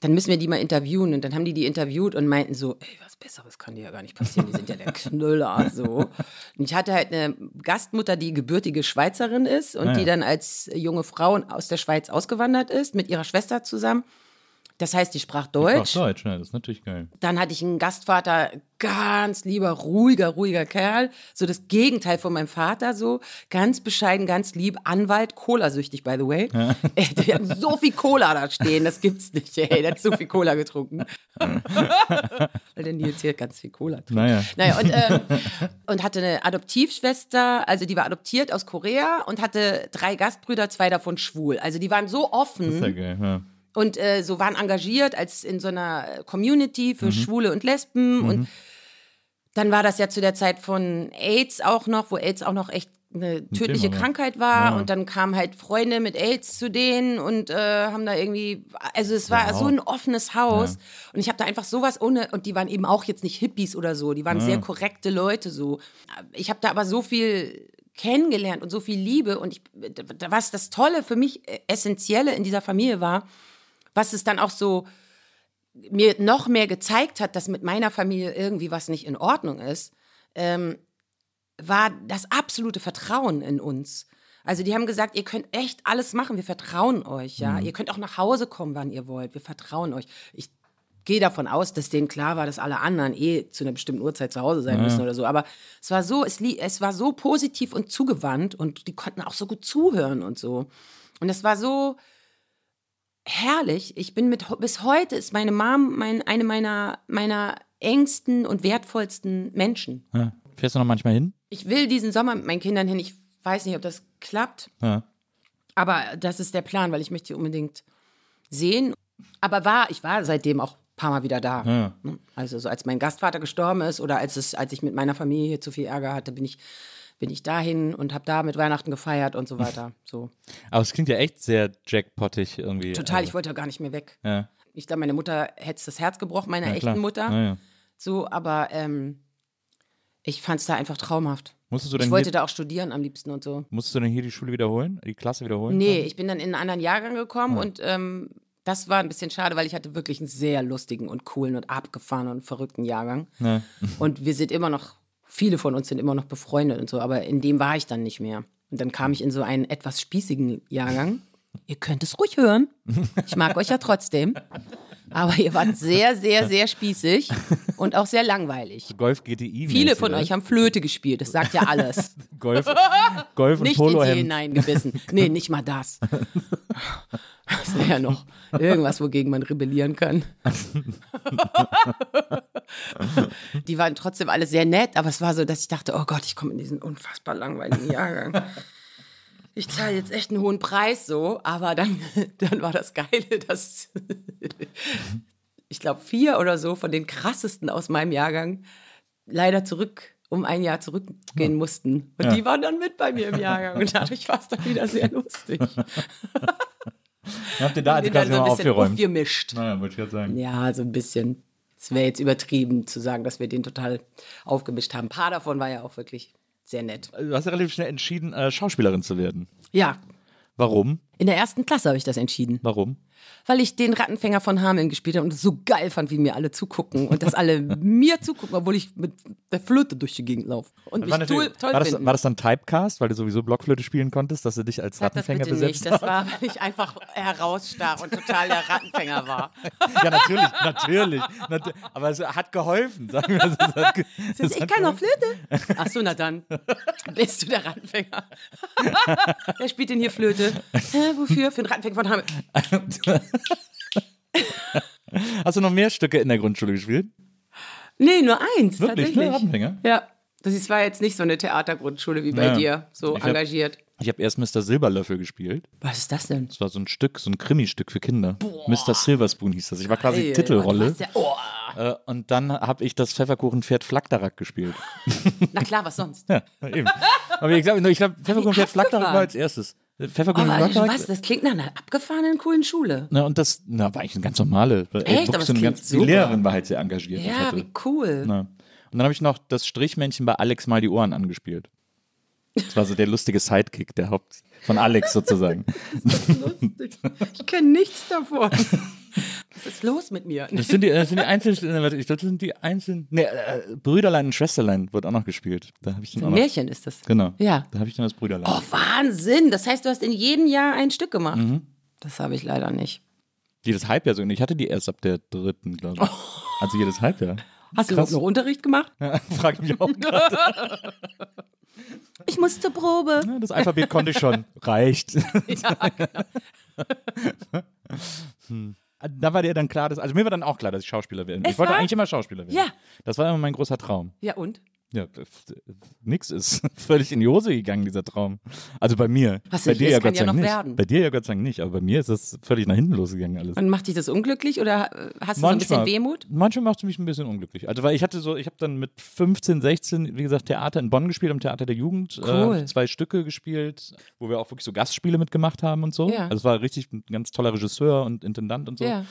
Dann müssen wir die mal interviewen. Und dann haben die die interviewt und meinten so, ey, was Besseres kann dir ja gar nicht passieren. Die sind ja der Knüller, so. Und ich hatte halt eine Gastmutter, die gebürtige Schweizerin ist und Ah, ja. die dann als junge Frau aus der Schweiz ausgewandert ist, mit ihrer Schwester zusammen. Das heißt, die sprach Ach, Deutsch. Deutsch, ja, das ist natürlich geil. Dann hatte ich einen Gastvater, ganz lieber, ruhiger, ruhiger Kerl. So das Gegenteil von meinem Vater, so ganz bescheiden, ganz lieb. Anwalt, Cola-süchtig, by the way. Ey, Wir hatten so viel Cola da stehen, das gibt's nicht. Ey, der hat so viel Cola getrunken. Weil der Nils hier ganz viel Cola trinkt. Naja. Naja, und, ähm, und hatte eine Adoptivschwester, also die war adoptiert aus Korea und hatte drei Gastbrüder, zwei davon schwul. Also die waren so offen Das ist ja geil. Ja. Und äh, so waren engagiert als in so einer Community für Schwule und Lesben. Und dann war das ja zu der Zeit von AIDS auch noch, wo AIDS auch noch echt eine tödliche Thema. Krankheit war. Ja. und dann kamen halt Freunde mit AIDS zu denen und äh, haben da irgendwie, also es war Wow. so ein offenes Haus. Und ich habe da einfach sowas ohne und die waren eben auch jetzt nicht Hippies oder so, die waren sehr korrekte Leute so. Ich habe da aber so viel kennengelernt und so viel Liebe. Und ich, was das Tolle für mich äh, essentielle in dieser Familie war, was es dann auch so mir noch mehr gezeigt hat, dass mit meiner Familie irgendwie was nicht in Ordnung ist, ähm, war das absolute Vertrauen in uns. Also die haben gesagt, ihr könnt echt alles machen, wir vertrauen euch, ja. Ihr könnt auch nach Hause kommen, wann ihr wollt, wir vertrauen euch. Ich gehe davon aus, dass denen klar war, dass alle anderen eh zu einer bestimmten Uhrzeit zu Hause sein müssen oder so. Aber es war so, es, es war so positiv und zugewandt und die konnten auch so gut zuhören und so. Und es war so, herrlich. Ich bin mit bis heute ist meine Mom mein, eine meiner meiner engsten und wertvollsten Menschen. Ja. Fährst du noch manchmal hin? Ich will diesen Sommer mit meinen Kindern hin. Ich weiß nicht, ob das klappt, Ja. aber das ist der Plan, weil ich möchte sie unbedingt sehen. Aber war, ich war seitdem auch ein paar Mal wieder da. Ja. Also so als mein Gastvater gestorben ist oder als es, als ich mit meiner Familie hier zu viel Ärger hatte, bin ich bin ich dahin und habe da mit Weihnachten gefeiert und so weiter. So Aber es klingt ja echt sehr jackpottig irgendwie. total. Ich Also, wollte ja gar nicht mehr weg. ja. Ich glaube, meine Mutter hätte das Herz gebrochen, meiner Ja, echten klar. Mutter. Ja. So, aber ähm, ich fand es da einfach traumhaft. Musstest du Ich denn wollte hier, da auch studieren am liebsten und so. musstest du denn hier die Schule wiederholen? Die Klasse wiederholen? Nee, ich bin dann in einen anderen Jahrgang gekommen und ähm, das war ein bisschen schade, weil ich hatte wirklich einen sehr lustigen und coolen und abgefahrenen und verrückten Jahrgang. Ja. Und wir sind immer noch, viele von uns sind immer noch befreundet und so, aber in dem war ich dann nicht mehr. Und dann kam ich in so einen etwas spießigen Jahrgang. Ihr könnt es ruhig hören. Ich mag euch ja trotzdem. Aber ihr wart sehr, sehr, sehr spießig und auch sehr langweilig. Golf GTI. Viele von euch haben Flöte gespielt, das sagt ja alles. Golf, Golf und nicht in sie Polohemd. hineingebissen. Nee, nicht mal das. Das wäre ja noch irgendwas, wogegen man rebellieren kann. Die waren trotzdem alle sehr nett, aber es war so, dass ich dachte, oh Gott, ich komme in diesen unfassbar langweiligen Jahrgang. Ich zahle jetzt echt einen hohen Preis so, aber dann, dann war das Geile, dass ich glaube vier oder so von den krassesten aus meinem Jahrgang leider zurück um ein Jahr zurückgehen mussten. Und Ja. die waren dann mit bei mir im Jahrgang und dadurch war es dann wieder sehr lustig. Habt ihr da also quasi so mal ein bisschen aufgeräumt? aufgemischt. Naja, wollte ich gerade sagen. Ja, so ein bisschen. Es wäre jetzt übertrieben zu sagen, dass wir den total aufgemischt haben. Ein paar davon war ja auch wirklich sehr nett. Du hast ja relativ schnell entschieden, äh, Schauspielerin zu werden. Ja, Warum? in der ersten Klasse habe ich das entschieden. Warum? Weil ich den Rattenfänger von Hameln gespielt habe und es so geil fand, wie mir alle zugucken und dass alle mir zugucken, obwohl ich mit der Flöte durch die Gegend laufe. Und mich War, toll, toll war, das, finden. war das dann Typecast, weil du sowieso Blockflöte spielen konntest, dass du dich als Sag das Rattenfänger bitte besetzt nicht. Das war, weil ich einfach herausstach und total der Rattenfänger war. Ja, natürlich, natürlich. Nat aber es hat geholfen, sagen wir. Es hat, ge- es Ich hat kann noch Flöte. Ach so, na dann. Bist du der Rattenfänger? Wer spielt denn hier Flöte? Hä, wofür? Für den Rattenfänger von Hameln. Hast du noch mehr Stücke in der Grundschule gespielt? Nee, nur eins. Wirklich? Tatsächlich. Ne, Rattenfänger? Ja. Das ist- war jetzt nicht so eine Theatergrundschule wie bei Ja. dir, so Ich hab- engagiert. Ich habe erst Mr. Silberlöffel gespielt. Was ist das denn? Das war so ein Stück, so ein Krimi-Stück für Kinder. Mr. Silverspoon hieß das. Ich war quasi Ey, Titelrolle. Ja, oh. Äh, und dann habe ich das Pfefferkuchenpferd Flackdarack gespielt. Na klar, was sonst? Ja, eben. Aber ich glaube, ich glaub, Pfefferkuchenpferd Flackdarack war als erstes. Oh, Pfefferkuchen aber Flackdarack. was? Das klingt nach einer abgefahrenen, coolen Schule. Na, und das na, war eigentlich eine ganz normale. Echt? Aber so eine ganz, die. Lehrerin war halt sehr engagiert. und Ja, wie cool. Na. Und dann habe ich noch das Strichmännchen bei Alex mal die Ohren angespielt. Das war so der lustige Sidekick, der Haupt von Alex sozusagen. Ich kenne nichts davon. Was ist los mit mir? Das sind die, das sind die einzelnen, äh, ich glaube, das sind die einzelnen, nee, äh, Brüderlein und Schwesterlein wird auch noch gespielt. Da habe ich dann auch Ein noch, Märchen ist das. Genau. Ja. Da habe ich dann das Brüderlein. Oh, Wahnsinn. Das heißt, du hast in jedem Jahr ein Stück gemacht. Mhm. Das habe ich leider nicht. Jedes Halbjahr so. Ich hatte die erst ab der dritten, glaube ich. Also jedes Halbjahr. Hast du Krass. überhaupt noch Unterricht gemacht? Ja, frag mich auch gerade. Ich muss zur Probe. Ja, Das Alphabet konnte ich schon. Reicht. Ja, Hm. Da war dir dann klar, dass, also mir war dann auch klar, dass ich Schauspieler werden. Es Ich wollte war- eigentlich immer Schauspieler werden. Ja. Das war immer mein großer Traum. ja und? Ja, nix ist völlig in die Hose gegangen, dieser Traum. Also bei mir. Was bei dir ja kann Gott ja sei Dank noch nicht. werden. Bei dir ja Gott sei Dank nicht, aber bei mir ist das völlig nach hinten losgegangen alles. Und macht dich das unglücklich oder äh, hast du so ein bisschen Wehmut? Manchmal macht es mich ein bisschen unglücklich. Also weil ich hatte so, ich habe dann mit 15, 16, wie gesagt, Theater in Bonn gespielt, am Theater der Jugend. Cool. Äh, zwei Stücke gespielt, wo wir auch wirklich so Gastspiele mitgemacht haben und so. Ja. Also es war richtig ein ganz toller Regisseur und Intendant und so. Ja.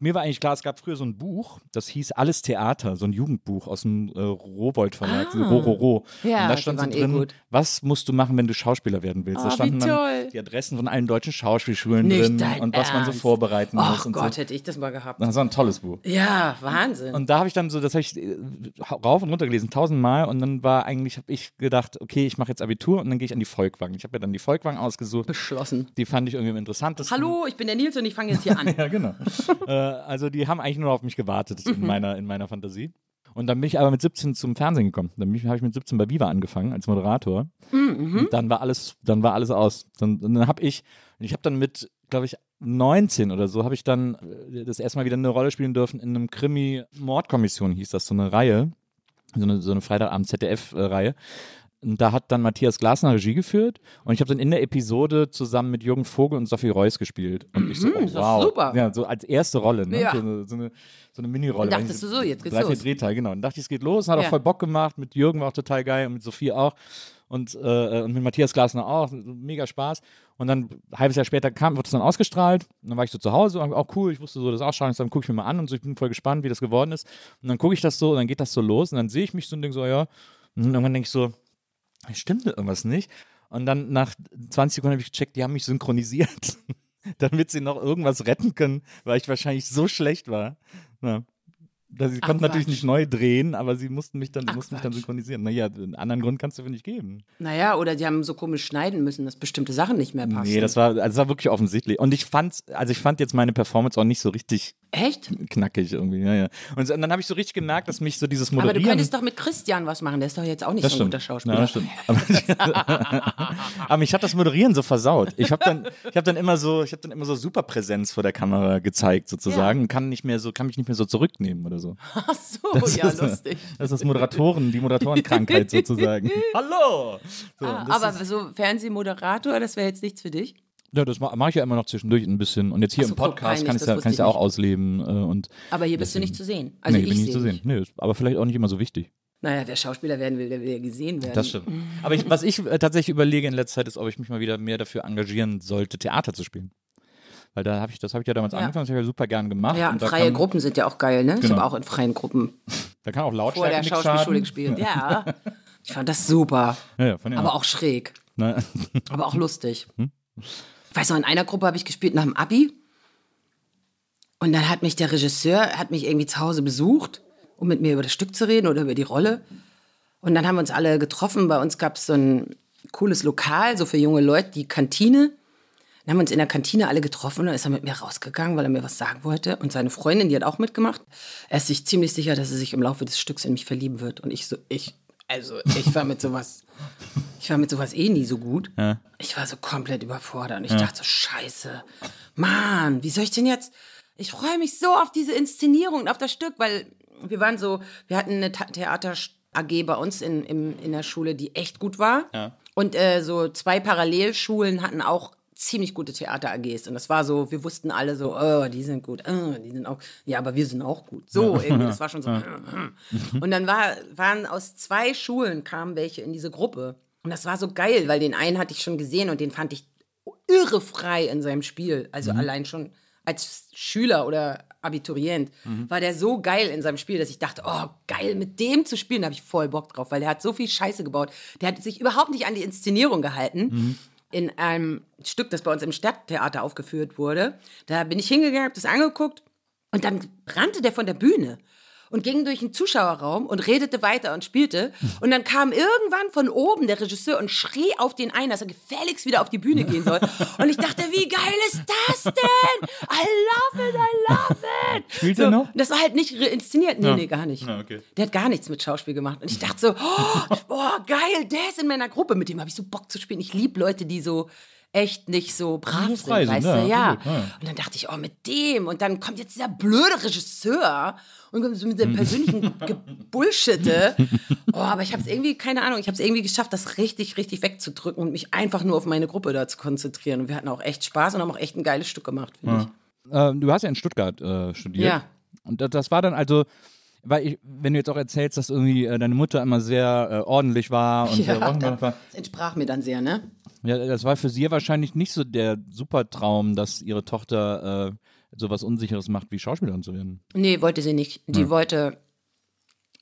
Mir war eigentlich klar, es gab früher so ein Buch, das hieß Alles Theater, so ein Jugendbuch aus dem äh, Rowold Verlag, Ah. Rororo. Ja, und da stand so eh drin, gut. was musst du machen, wenn du Schauspieler werden willst? da Oh, wie standen dann die Adressen von allen deutschen Schauspielschulen Nicht drin und was man so Ernst. vorbereiten muss Ach und Gott, so. hätte ich das mal gehabt. Das war ein tolles Buch. Ja, Wahnsinn. Und da habe ich dann so, das habe ich äh, rauf und runter gelesen, tausendmal. Und dann war eigentlich, habe ich gedacht, okay, ich mache jetzt Abitur und dann gehe ich an die Volkwang. Ich habe mir dann die Volkwang ausgesucht. Beschlossen. Die fand ich irgendwie am interessantesten. Hallo, ich bin der Nils und ich fange jetzt hier an. Ja, genau. also die haben eigentlich nur auf mich gewartet in, meiner, in meiner Fantasie. Und dann bin ich aber mit 17 zum Fernsehen gekommen. Dann habe ich mit 17 bei Viva angefangen als Moderator. Und dann war alles, dann war alles aus. Dann, dann habe ich, ich habe dann mit, glaube ich, 19 oder so, habe ich dann äh, das erste Mal wieder eine Rolle spielen dürfen in einem Krimi Mordkommission hieß das, so eine Reihe, so eine, so eine Freitagabend ZDF-Reihe. Und da hat dann Matthias Glasner Regie geführt und ich habe dann in der Episode zusammen mit Jürgen Vogel und Sophie Reuss gespielt. Und ich so, oh, ist doch wow. super. Ja, so als erste Rolle, ne? Ja. So eine, so eine, so eine Mini-Rolle. Und dachtest du so, jetzt geht's Drei, vier los. Drehteil, genau. Und dachte ich, es geht los. Hat auch Ja. voll Bock gemacht. Mit Jürgen war auch total geil und mit Sophie auch. Und, äh, und mit Matthias Glasner auch. Mega Spaß. Und dann ein halbes Jahr später kam, wurde es dann ausgestrahlt. Und dann war ich so zu Hause und auch cool. Ich wusste so, das Ausstrahlung ist, dann gucke ich mir mal an und so. Ich bin voll gespannt, wie das geworden ist. Und dann gucke ich das so und dann geht das so los. Und dann sehe ich mich so und denke so, ja. Und irgendwann denke ich so, stimmt irgendwas nicht. Und dann nach 20 Sekunden habe ich gecheckt, die haben mich synchronisiert, damit sie noch irgendwas retten können, weil ich wahrscheinlich so schlecht war. Ja. Da, sie Ach, konnten natürlich Quatsch. nicht neu drehen, aber sie mussten mich dann, Ach, mussten mich dann synchronisieren. Naja, einen anderen Grund kannst du für nicht geben. Naja, oder die haben so komisch schneiden müssen, dass bestimmte Sachen nicht mehr passen. Nee, das war, also das war wirklich offensichtlich. Und ich fand, also ich fand jetzt meine Performance auch nicht so richtig Echt? knackig irgendwie. Ja, ja. Und, dann habe ich so richtig gemerkt, dass mich so dieses Aber Moderieren. du könntest doch mit Christian was machen, der ist doch jetzt auch nicht Das so ein stimmt. guter Schauspieler. Ja, das stimmt. Aber, aber mich hat das Moderieren so versaut. Ich habe dann, ich habe dann immer so, ich habe dann immer so Superpräsenz vor der Kamera gezeigt sozusagen, und kann nicht mehr so, kann mich nicht mehr so zurücknehmen oder so. Ach so, ja, ist, lustig. Das ist Moderatoren, die Moderatorenkrankheit sozusagen. Hallo. So, Ah, das aber ist, so Fernsehmoderator, das wäre jetzt nichts für dich? ja, das mache mach ich ja immer noch zwischendurch ein bisschen. Und jetzt hier so, im Podcast kann ich peinlich, ja, das kann ich wusste ja auch ausleben äh, und Aber hier bist du nicht zu sehen. Also nee, ich bin nicht zu sehen. Nee, ist aber vielleicht auch nicht immer so wichtig. Naja, wer Schauspieler werden will, der will ja gesehen werden. Das stimmt. Aber ich, was ich äh, tatsächlich überlege in letzter Zeit ist, ob ich mich mal wieder mehr dafür engagieren sollte, Theater zu spielen. Weil da habe ich, das habe ich ja damals Ja. angefangen, das habe ich ja super gern gemacht. Ja, und freie kann, Gruppen sind ja auch geil, ne? Ich Genau. habe auch in freien Gruppen Da kann auch vor Lautstärke der nichts Schauspielschule gespielt. Ja. Ich fand das super. Ja, fand ich Aber auch schräg. Ne? Aber auch lustig. Hm? Ich weiß noch, in einer Gruppe habe ich gespielt nach dem Abi. Und dann hat mich der Regisseur, hat mich irgendwie zu Hause besucht, um mit mir über das Stück zu reden oder über die Rolle. Und dann haben wir uns alle getroffen. Bei uns gab es so ein cooles Lokal, so für junge Leute, die Kantine. Dann haben wir uns in der Kantine alle getroffen und dann ist er mit mir rausgegangen, weil er mir was sagen wollte. Und seine Freundin, die hat auch mitgemacht. Er ist sich ziemlich sicher, dass er sich im Laufe des Stücks in mich verlieben wird. Und ich so, ich, also ich war mit sowas, ich war mit sowas eh nie so gut. Ich war so komplett überfordert und ich dachte so, scheiße, Mann, wie soll ich denn jetzt? Ich freue mich so auf diese Inszenierung und auf das Stück, weil wir waren so, wir hatten eine Theater AG bei uns in, im, in der Schule, die echt gut war. Und äh, so zwei Parallelschulen hatten auch ziemlich gute Theater AGs. Und das war so, wir wussten alle so, oh, die sind gut, oh, die sind auch, ja, aber wir sind auch gut. So, irgendwie, das war schon so. Und dann war, waren aus zwei Schulen kamen welche in diese Gruppe. Und das war so geil, weil den einen hatte ich schon gesehen und den fand ich irre frei in seinem Spiel. Also allein schon als Schüler oder Abiturient war der so geil in seinem Spiel, dass ich dachte, oh, geil, mit dem zu spielen, da habe ich voll Bock drauf, weil der hat so viel Scheiße gebaut. Der hat sich überhaupt nicht an die Inszenierung gehalten. In einem Stück, das bei uns im Stadttheater aufgeführt wurde. Da bin ich hingegangen, habe das angeguckt und dann rannte der von der Bühne. Und ging durch den Zuschauerraum und redete weiter und spielte. Und dann kam irgendwann von oben der Regisseur und schrie auf den ein, dass er gefälligst wieder auf die Bühne gehen soll. Und ich dachte, wie geil ist das denn? I love it, I love it. Spielt so, er noch? Das war halt nicht inszeniert. Nee, nee, gar nicht. Ja, okay. Der hat gar nichts mit Schauspiel gemacht. Und ich dachte so, oh, boah, geil, der ist in meiner Gruppe. Mit dem habe ich so Bock zu spielen. Ich liebe Leute, die so echt nicht so brav sind, weißt ja, du, ja. ja. Und dann dachte ich, oh, mit dem. Und dann kommt jetzt dieser blöde Regisseur und kommt so mit dem persönlichen Gebullshitte. Oh, aber ich habe es irgendwie, keine Ahnung, ich habe es irgendwie geschafft, das richtig, richtig wegzudrücken und mich einfach nur auf meine Gruppe da zu konzentrieren. Und wir hatten auch echt Spaß und haben auch echt ein geiles Stück gemacht, finde ich. Äh, du hast ja in Stuttgart äh, studiert. Ja. Und das, das war dann also, weil ich, wenn du jetzt auch erzählst, dass irgendwie äh, deine Mutter immer sehr äh, ordentlich war und sehr Ja, ordentlich war, das entsprach mir dann sehr, ne? ja, das war für sie wahrscheinlich nicht so der Supertraum, dass ihre Tochter äh, sowas Unsicheres macht, wie Schauspielerin zu werden. Nee, wollte sie nicht. Die wollte,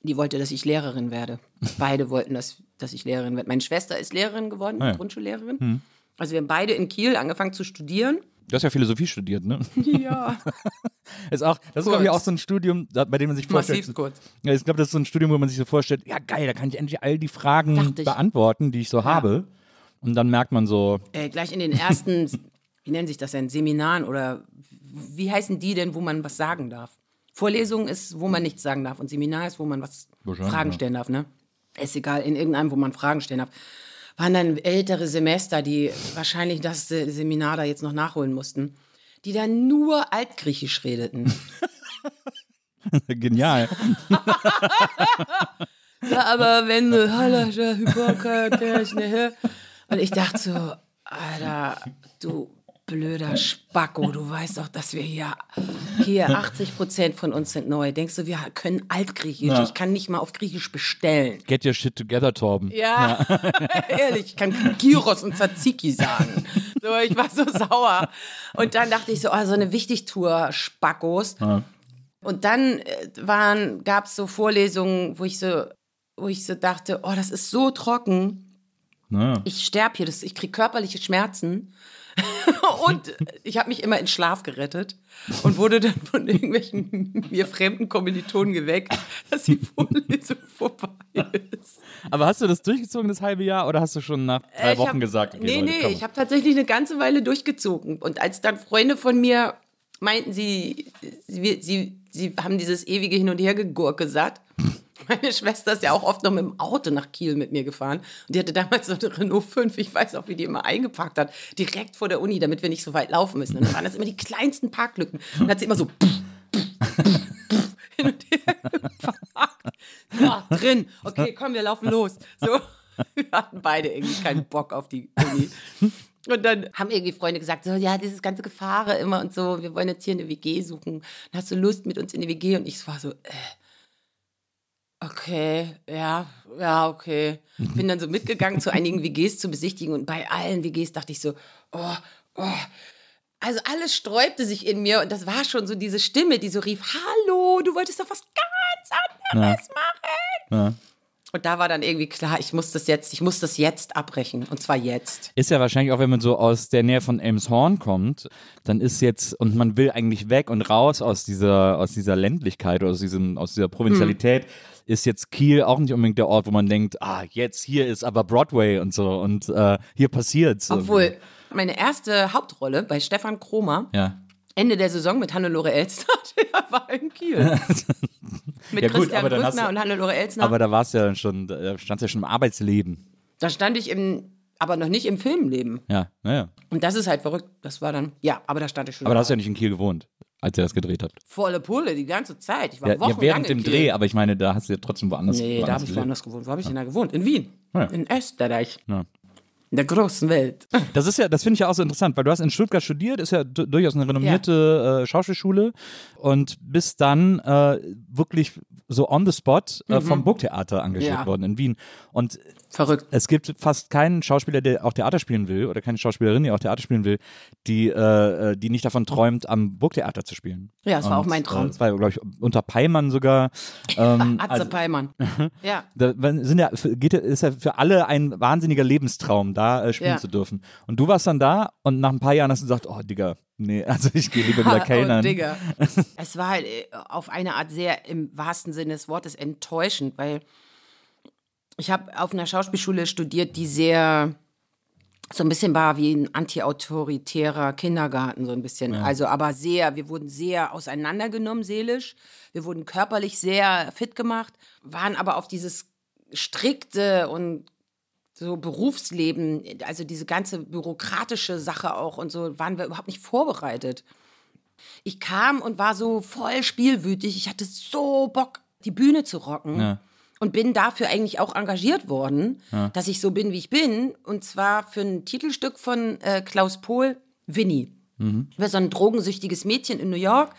die wollte, dass ich Lehrerin werde. Beide wollten, dass, dass ich Lehrerin werde. Meine Schwester ist Lehrerin geworden, Ah ja. Grundschullehrerin. Also wir haben beide in Kiel angefangen zu studieren. Du hast ja Philosophie studiert, ne? Ja, Ist auch, das ist, glaube ich, auch so ein Studium, bei dem man sich vorstellt. massiv kurz. Ja, ich glaube, das ist so ein Studium, wo man sich so vorstellt, ja geil, da kann ich endlich all die Fragen beantworten, die ich so habe. Und dann merkt man so, Äh, gleich in den ersten, wie nennen sich das denn, Seminaren oder wie heißen die denn, wo man was sagen darf? Vorlesung ist, wo man nichts sagen darf und Seminar ist, wo man was Fragen stellen darf, ne? Ist egal, in irgendeinem, wo man Fragen stellen darf. Waren dann ältere Semester, die wahrscheinlich das Se- Seminar da jetzt noch nachholen mussten, die dann nur Altgriechisch redeten. genial. Ja, aber wenn du ne? Und ich dachte so, Alter, du blöder Spacko, du weißt doch, dass wir hier, hier 80 Prozent von uns sind neu. Denkst du, wir können Altgriechisch? Ja. Ich kann nicht mal auf Griechisch bestellen. Get your shit together, Torben. Ja, ehrlich, ich kann Gyros und Tzatziki sagen. So, ich war so sauer. Und dann dachte ich so, oh, so eine Wichtigtour, Spackos. Und dann äh, waren, gab es so Vorlesungen, wo ich so, wo ich so dachte, oh, das ist so trocken. Ich sterbe hier, das, ich kriege körperliche Schmerzen. und ich habe mich immer in Schlaf gerettet und wurde dann von irgendwelchen mir fremden Kommilitonen geweckt, dass die Vorlesung vorbei ist. Aber hast du das durchgezogen, das halbe Jahr, oder hast du schon nach drei Äh, ich Wochen hab, gesagt? okay, nee, Leute, nee, komm. ich habe tatsächlich eine ganze Weile durchgezogen. Und als dann Freunde von mir meinten, sie, sie, sie, sie haben dieses ewige Hin- und Hergegurke satt. Meine Schwester ist ja auch oft noch mit dem Auto nach Kiel mit mir gefahren. Und die hatte damals so eine Renault 5. Ich weiß auch, wie die immer eingepackt hat. Direkt vor der Uni, damit wir nicht so weit laufen müssen. Und dann waren das immer die kleinsten Parklücken. Und dann hat sie immer so hin und her geparkt. Ja, drin. Okay, komm, wir laufen los. So. Wir hatten beide irgendwie keinen Bock auf die Uni. Und dann haben irgendwie Freunde gesagt, so, ja, dieses ganze Gefahre immer und so, wir wollen jetzt hier eine WG suchen. Dann hast du Lust mit uns in die WG? Und ich war so, äh, okay, ja, ja, okay. Bin dann so mitgegangen zu einigen WGs zu besichtigen und bei allen WGs dachte ich so, oh, oh. Also alles sträubte sich in mir und das war schon so diese Stimme, die so rief, hallo, du wolltest doch was ganz anderes machen. Ja. Und da war dann irgendwie klar, ich muss das jetzt, ich muss das jetzt abbrechen. Und zwar jetzt. Ist ja wahrscheinlich auch, wenn man so aus der Nähe von Elmshorn kommt, dann ist jetzt, und man will eigentlich weg und raus aus dieser, aus dieser Ländlichkeit oder aus, diesem, aus dieser Provinzialität, Hm. Ist jetzt Kiel auch nicht unbedingt der Ort, wo man denkt, ah, jetzt hier ist aber Broadway und so und äh, hier passiert's. Obwohl, meine erste Hauptrolle bei Stefan Kromer, Ja. Ende der Saison mit Hannelore Elstner, der war in Kiel. mit Ja gut, Christian Brückner und Hannelore Elstner. Aber da warst du ja schon, da standst ja schon im Arbeitsleben. da stand ich im, aber noch nicht im Filmleben. Ja, naja. Und das ist halt verrückt. Das war dann, ja, aber da stand ich schon. Aber da hast du ja nicht in Kiel gewohnt, als ihr das gedreht habt. Volle Pulle, die ganze Zeit. Ich war Ja, ja wochenlang während in dem Kiel. Dreh, aber ich meine, da hast du ja trotzdem woanders Nee, da woanders habe ich woanders gewohnt. Wo habe ich denn da gewohnt? In Wien. Ja. In Österreich. Ja. In der großen Welt. Das ist ja, das finde ich ja auch so interessant, weil du hast in Stuttgart studiert, ist ja du- durchaus eine renommierte äh, Schauspielschule und bist dann äh, wirklich so on the spot äh, vom Burgtheater engagiert Mhm. Ja. worden in Wien. Und Verrückt. es gibt fast keinen Schauspieler, der auch Theater spielen will oder keine Schauspielerin, die auch Theater spielen will, die, äh, äh, die nicht davon träumt, am Burgtheater zu spielen. Ja, das war Und, auch mein Traum. Äh, das war, glaube ich, unter Peimann sogar. Ähm, Atze also, Peimann. ja. da sind ja, für- geht, ist ja für alle ein wahnsinniger Lebenstraum, da äh, spielen Ja. zu dürfen. Und du warst dann da und nach ein paar Jahren hast du gesagt, oh Digga, Nee, also ich gehe lieber wieder Oh, Kellnern. Digga. es war halt äh, auf eine Art sehr im wahrsten Sinne des Wortes enttäuschend, weil ich habe auf einer Schauspielschule studiert, die sehr so ein bisschen war wie ein antiautoritärer Kindergarten, so ein bisschen. Also aber sehr, wir wurden sehr auseinandergenommen seelisch, wir wurden körperlich sehr fit gemacht, waren aber auf dieses strikte und so Berufsleben, also diese ganze bürokratische Sache auch und so, waren wir überhaupt nicht vorbereitet. Ich kam und war so voll spielwütig. Ich hatte so Bock, die Bühne zu rocken. Ja. Und bin dafür eigentlich auch engagiert worden, dass ich so bin, wie ich bin. Und zwar für ein Titelstück von äh, Klaus Pohl, Winnie. Über so ein drogensüchtiges Mädchen in New York,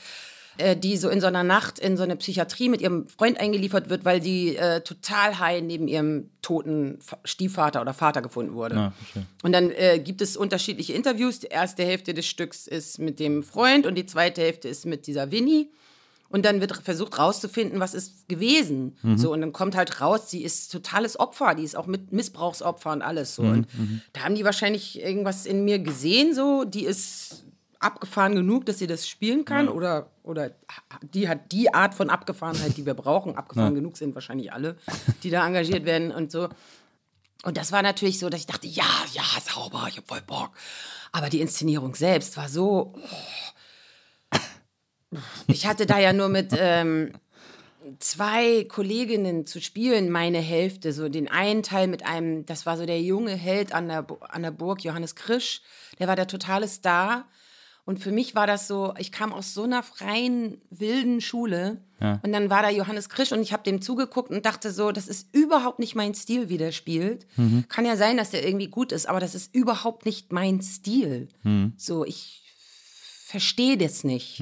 äh, die so in so einer Nacht in so eine Psychiatrie mit ihrem Freund eingeliefert wird, weil die äh, total high neben ihrem toten Stiefvater oder Vater gefunden wurde. Ja, verstehe. Und dann äh, gibt es unterschiedliche Interviews. Die erste Hälfte des Stücks ist mit dem Freund und die zweite Hälfte ist mit dieser Winnie. Und dann wird versucht rauszufinden, was ist gewesen. So, und dann kommt halt raus, sie ist totales Opfer, die ist auch mit Missbrauchsopfer und alles so. Und da haben die wahrscheinlich irgendwas in mir gesehen, so, die ist abgefahren genug, dass sie das spielen kann. Oder, oder die hat die Art von Abgefahrenheit, die wir brauchen. Abgefahren genug sind wahrscheinlich alle, die da engagiert werden und so. Und das war natürlich so, dass ich dachte, ja, ja, sauber, ich hab voll Bock. Aber die Inszenierung selbst war so. oh. Ich hatte da ja nur mit ähm, zwei Kolleginnen zu spielen, meine Hälfte. So den einen Teil mit einem, das war so der junge Held an der, an der Burg, Johannes Krisch. Der war der totale Star. Und für mich war das so, ich kam aus so einer freien, wilden Schule. Und dann war da Johannes Krisch und ich habe dem zugeguckt und dachte so, das ist überhaupt nicht mein Stil, wie der spielt. Kann ja sein, dass der irgendwie gut ist, aber das ist überhaupt nicht mein Stil. So, ich verstehe das nicht.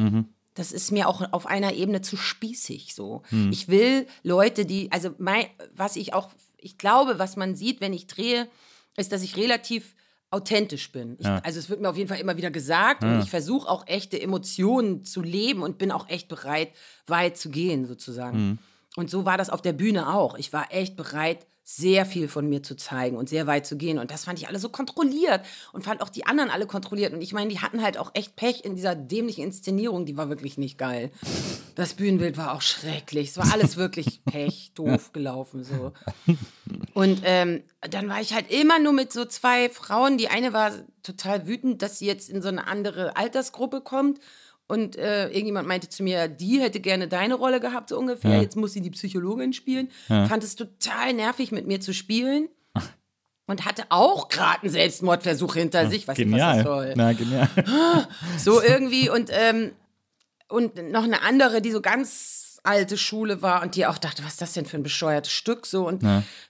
Das ist mir auch auf einer Ebene zu spießig so. Ich will Leute, die, also mein, was ich auch, ich glaube, was man sieht, wenn ich drehe, ist, dass ich relativ authentisch bin. Ich, Also es wird mir auf jeden Fall immer wieder gesagt und ich versuche auch echte Emotionen zu leben und bin auch echt bereit, weit zu gehen sozusagen. Und so war das auf der Bühne auch. Ich war echt bereit, sehr viel von mir zu zeigen und sehr weit zu gehen. Und das fand ich alle so kontrolliert und fand auch die anderen alle kontrolliert. Und ich meine, die hatten halt auch echt Pech in dieser dämlichen Inszenierung. Die war wirklich nicht geil. Das Bühnenbild war auch schrecklich. Es war alles wirklich Pech, doof gelaufen so. Und ähm, dann war ich halt immer nur mit so zwei Frauen. Die eine war total wütend, dass sie jetzt in so eine andere Altersgruppe kommt. Und äh, irgendjemand meinte zu mir, die hätte gerne deine Rolle gehabt, so ungefähr. Jetzt muss sie die Psychologin spielen. Fand es total nervig, mit mir zu spielen. Und hatte auch gerade einen Selbstmordversuch hinter sich. Weiß nicht, was Genial. das soll. Na, genial. So irgendwie und, ähm, und noch eine andere, die so ganz alte Schule war und die auch dachte, was ist das denn für ein bescheuertes Stück so und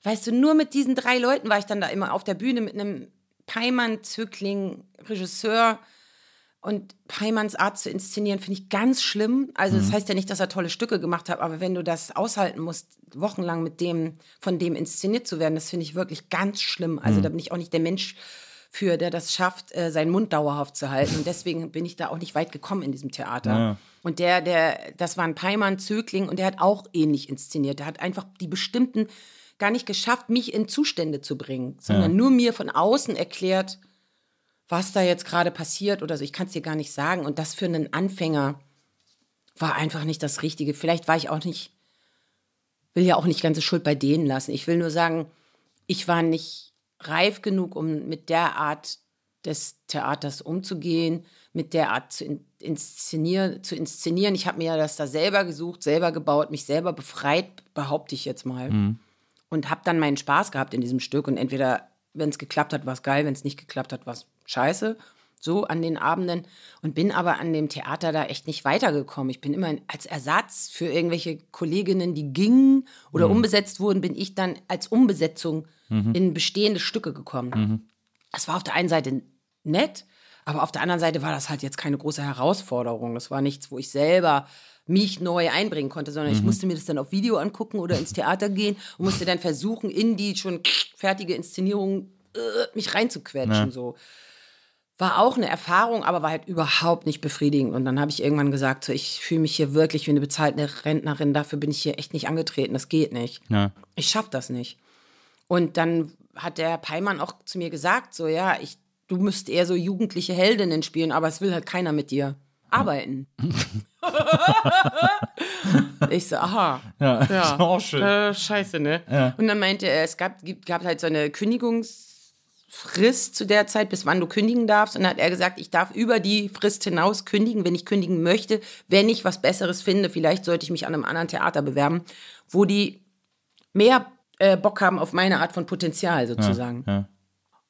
weißt du, nur mit diesen drei Leuten war ich dann da immer auf der Bühne mit einem Peimann-Zögling, Regisseur und Peimanns Art zu inszenieren finde ich ganz schlimm. Also das heißt ja nicht, dass er tolle Stücke gemacht hat, aber wenn du das aushalten musst, wochenlang mit dem, von dem inszeniert zu werden, das finde ich wirklich ganz schlimm. Also da bin ich auch nicht der Mensch für, der das schafft, äh, seinen Mund dauerhaft zu halten. Und deswegen bin ich da auch nicht weit gekommen in diesem Theater. Ja. Und der, der, das war ein Peimann-Zögling und der hat auch ähnlich inszeniert. Der hat einfach die bestimmten gar nicht geschafft, mich in Zustände zu bringen, sondern nur mir von außen erklärt, was da jetzt gerade passiert oder so. Ich kann es dir gar nicht sagen. Und das für einen Anfänger war einfach nicht das Richtige. Vielleicht war ich auch nicht, will ja auch nicht ganze Schuld bei denen lassen. Ich will nur sagen, ich war nicht reif genug, um mit der Art des Theaters umzugehen, mit der Art zu in, inszenieren. Zu inszenieren. Ich habe mir ja das da selber gesucht, selber gebaut, mich selber befreit, behaupte ich jetzt mal. Und habe dann meinen Spaß gehabt in diesem Stück. Und entweder, wenn es geklappt hat, war es geil, wenn es nicht geklappt hat, war es scheiße. So an den Abenden. Und bin aber an dem Theater da echt nicht weitergekommen. Ich bin immer als Ersatz für irgendwelche Kolleginnen, die gingen oder umbesetzt wurden, bin ich dann als Umbesetzung in bestehende Stücke gekommen. Das war auf der einen Seite nett, aber auf der anderen Seite war das halt jetzt keine große Herausforderung. Das war nichts, wo ich selber mich neu einbringen konnte, sondern ich musste mir das dann auf Video angucken oder ins Theater gehen und musste dann versuchen, in die schon fertige Inszenierung äh, mich reinzuquetschen. So. War auch eine Erfahrung, aber war halt überhaupt nicht befriedigend. Und dann habe ich irgendwann gesagt, so, ich fühle mich hier wirklich wie eine bezahlte Rentnerin, dafür bin ich hier echt nicht angetreten, das geht nicht. Ja. Ich schaff das nicht. Und dann hat der Peimann auch zu mir gesagt, so ja, ich du müsst eher so jugendliche Heldinnen spielen, aber es will halt keiner mit dir arbeiten. ich so, aha. Ja, ist auch schön. Äh, scheiße, ne? Ja. Und dann meinte er, es gab, gibt- gab halt so eine Kündigungsfrist zu der Zeit, bis wann du kündigen darfst. Und dann hat er gesagt, ich darf über die Frist hinaus kündigen, wenn ich kündigen möchte, wenn ich was Besseres finde. Vielleicht sollte ich mich an einem anderen Theater bewerben, wo die mehr äh, Bock haben auf meine Art von Potenzial sozusagen. ja.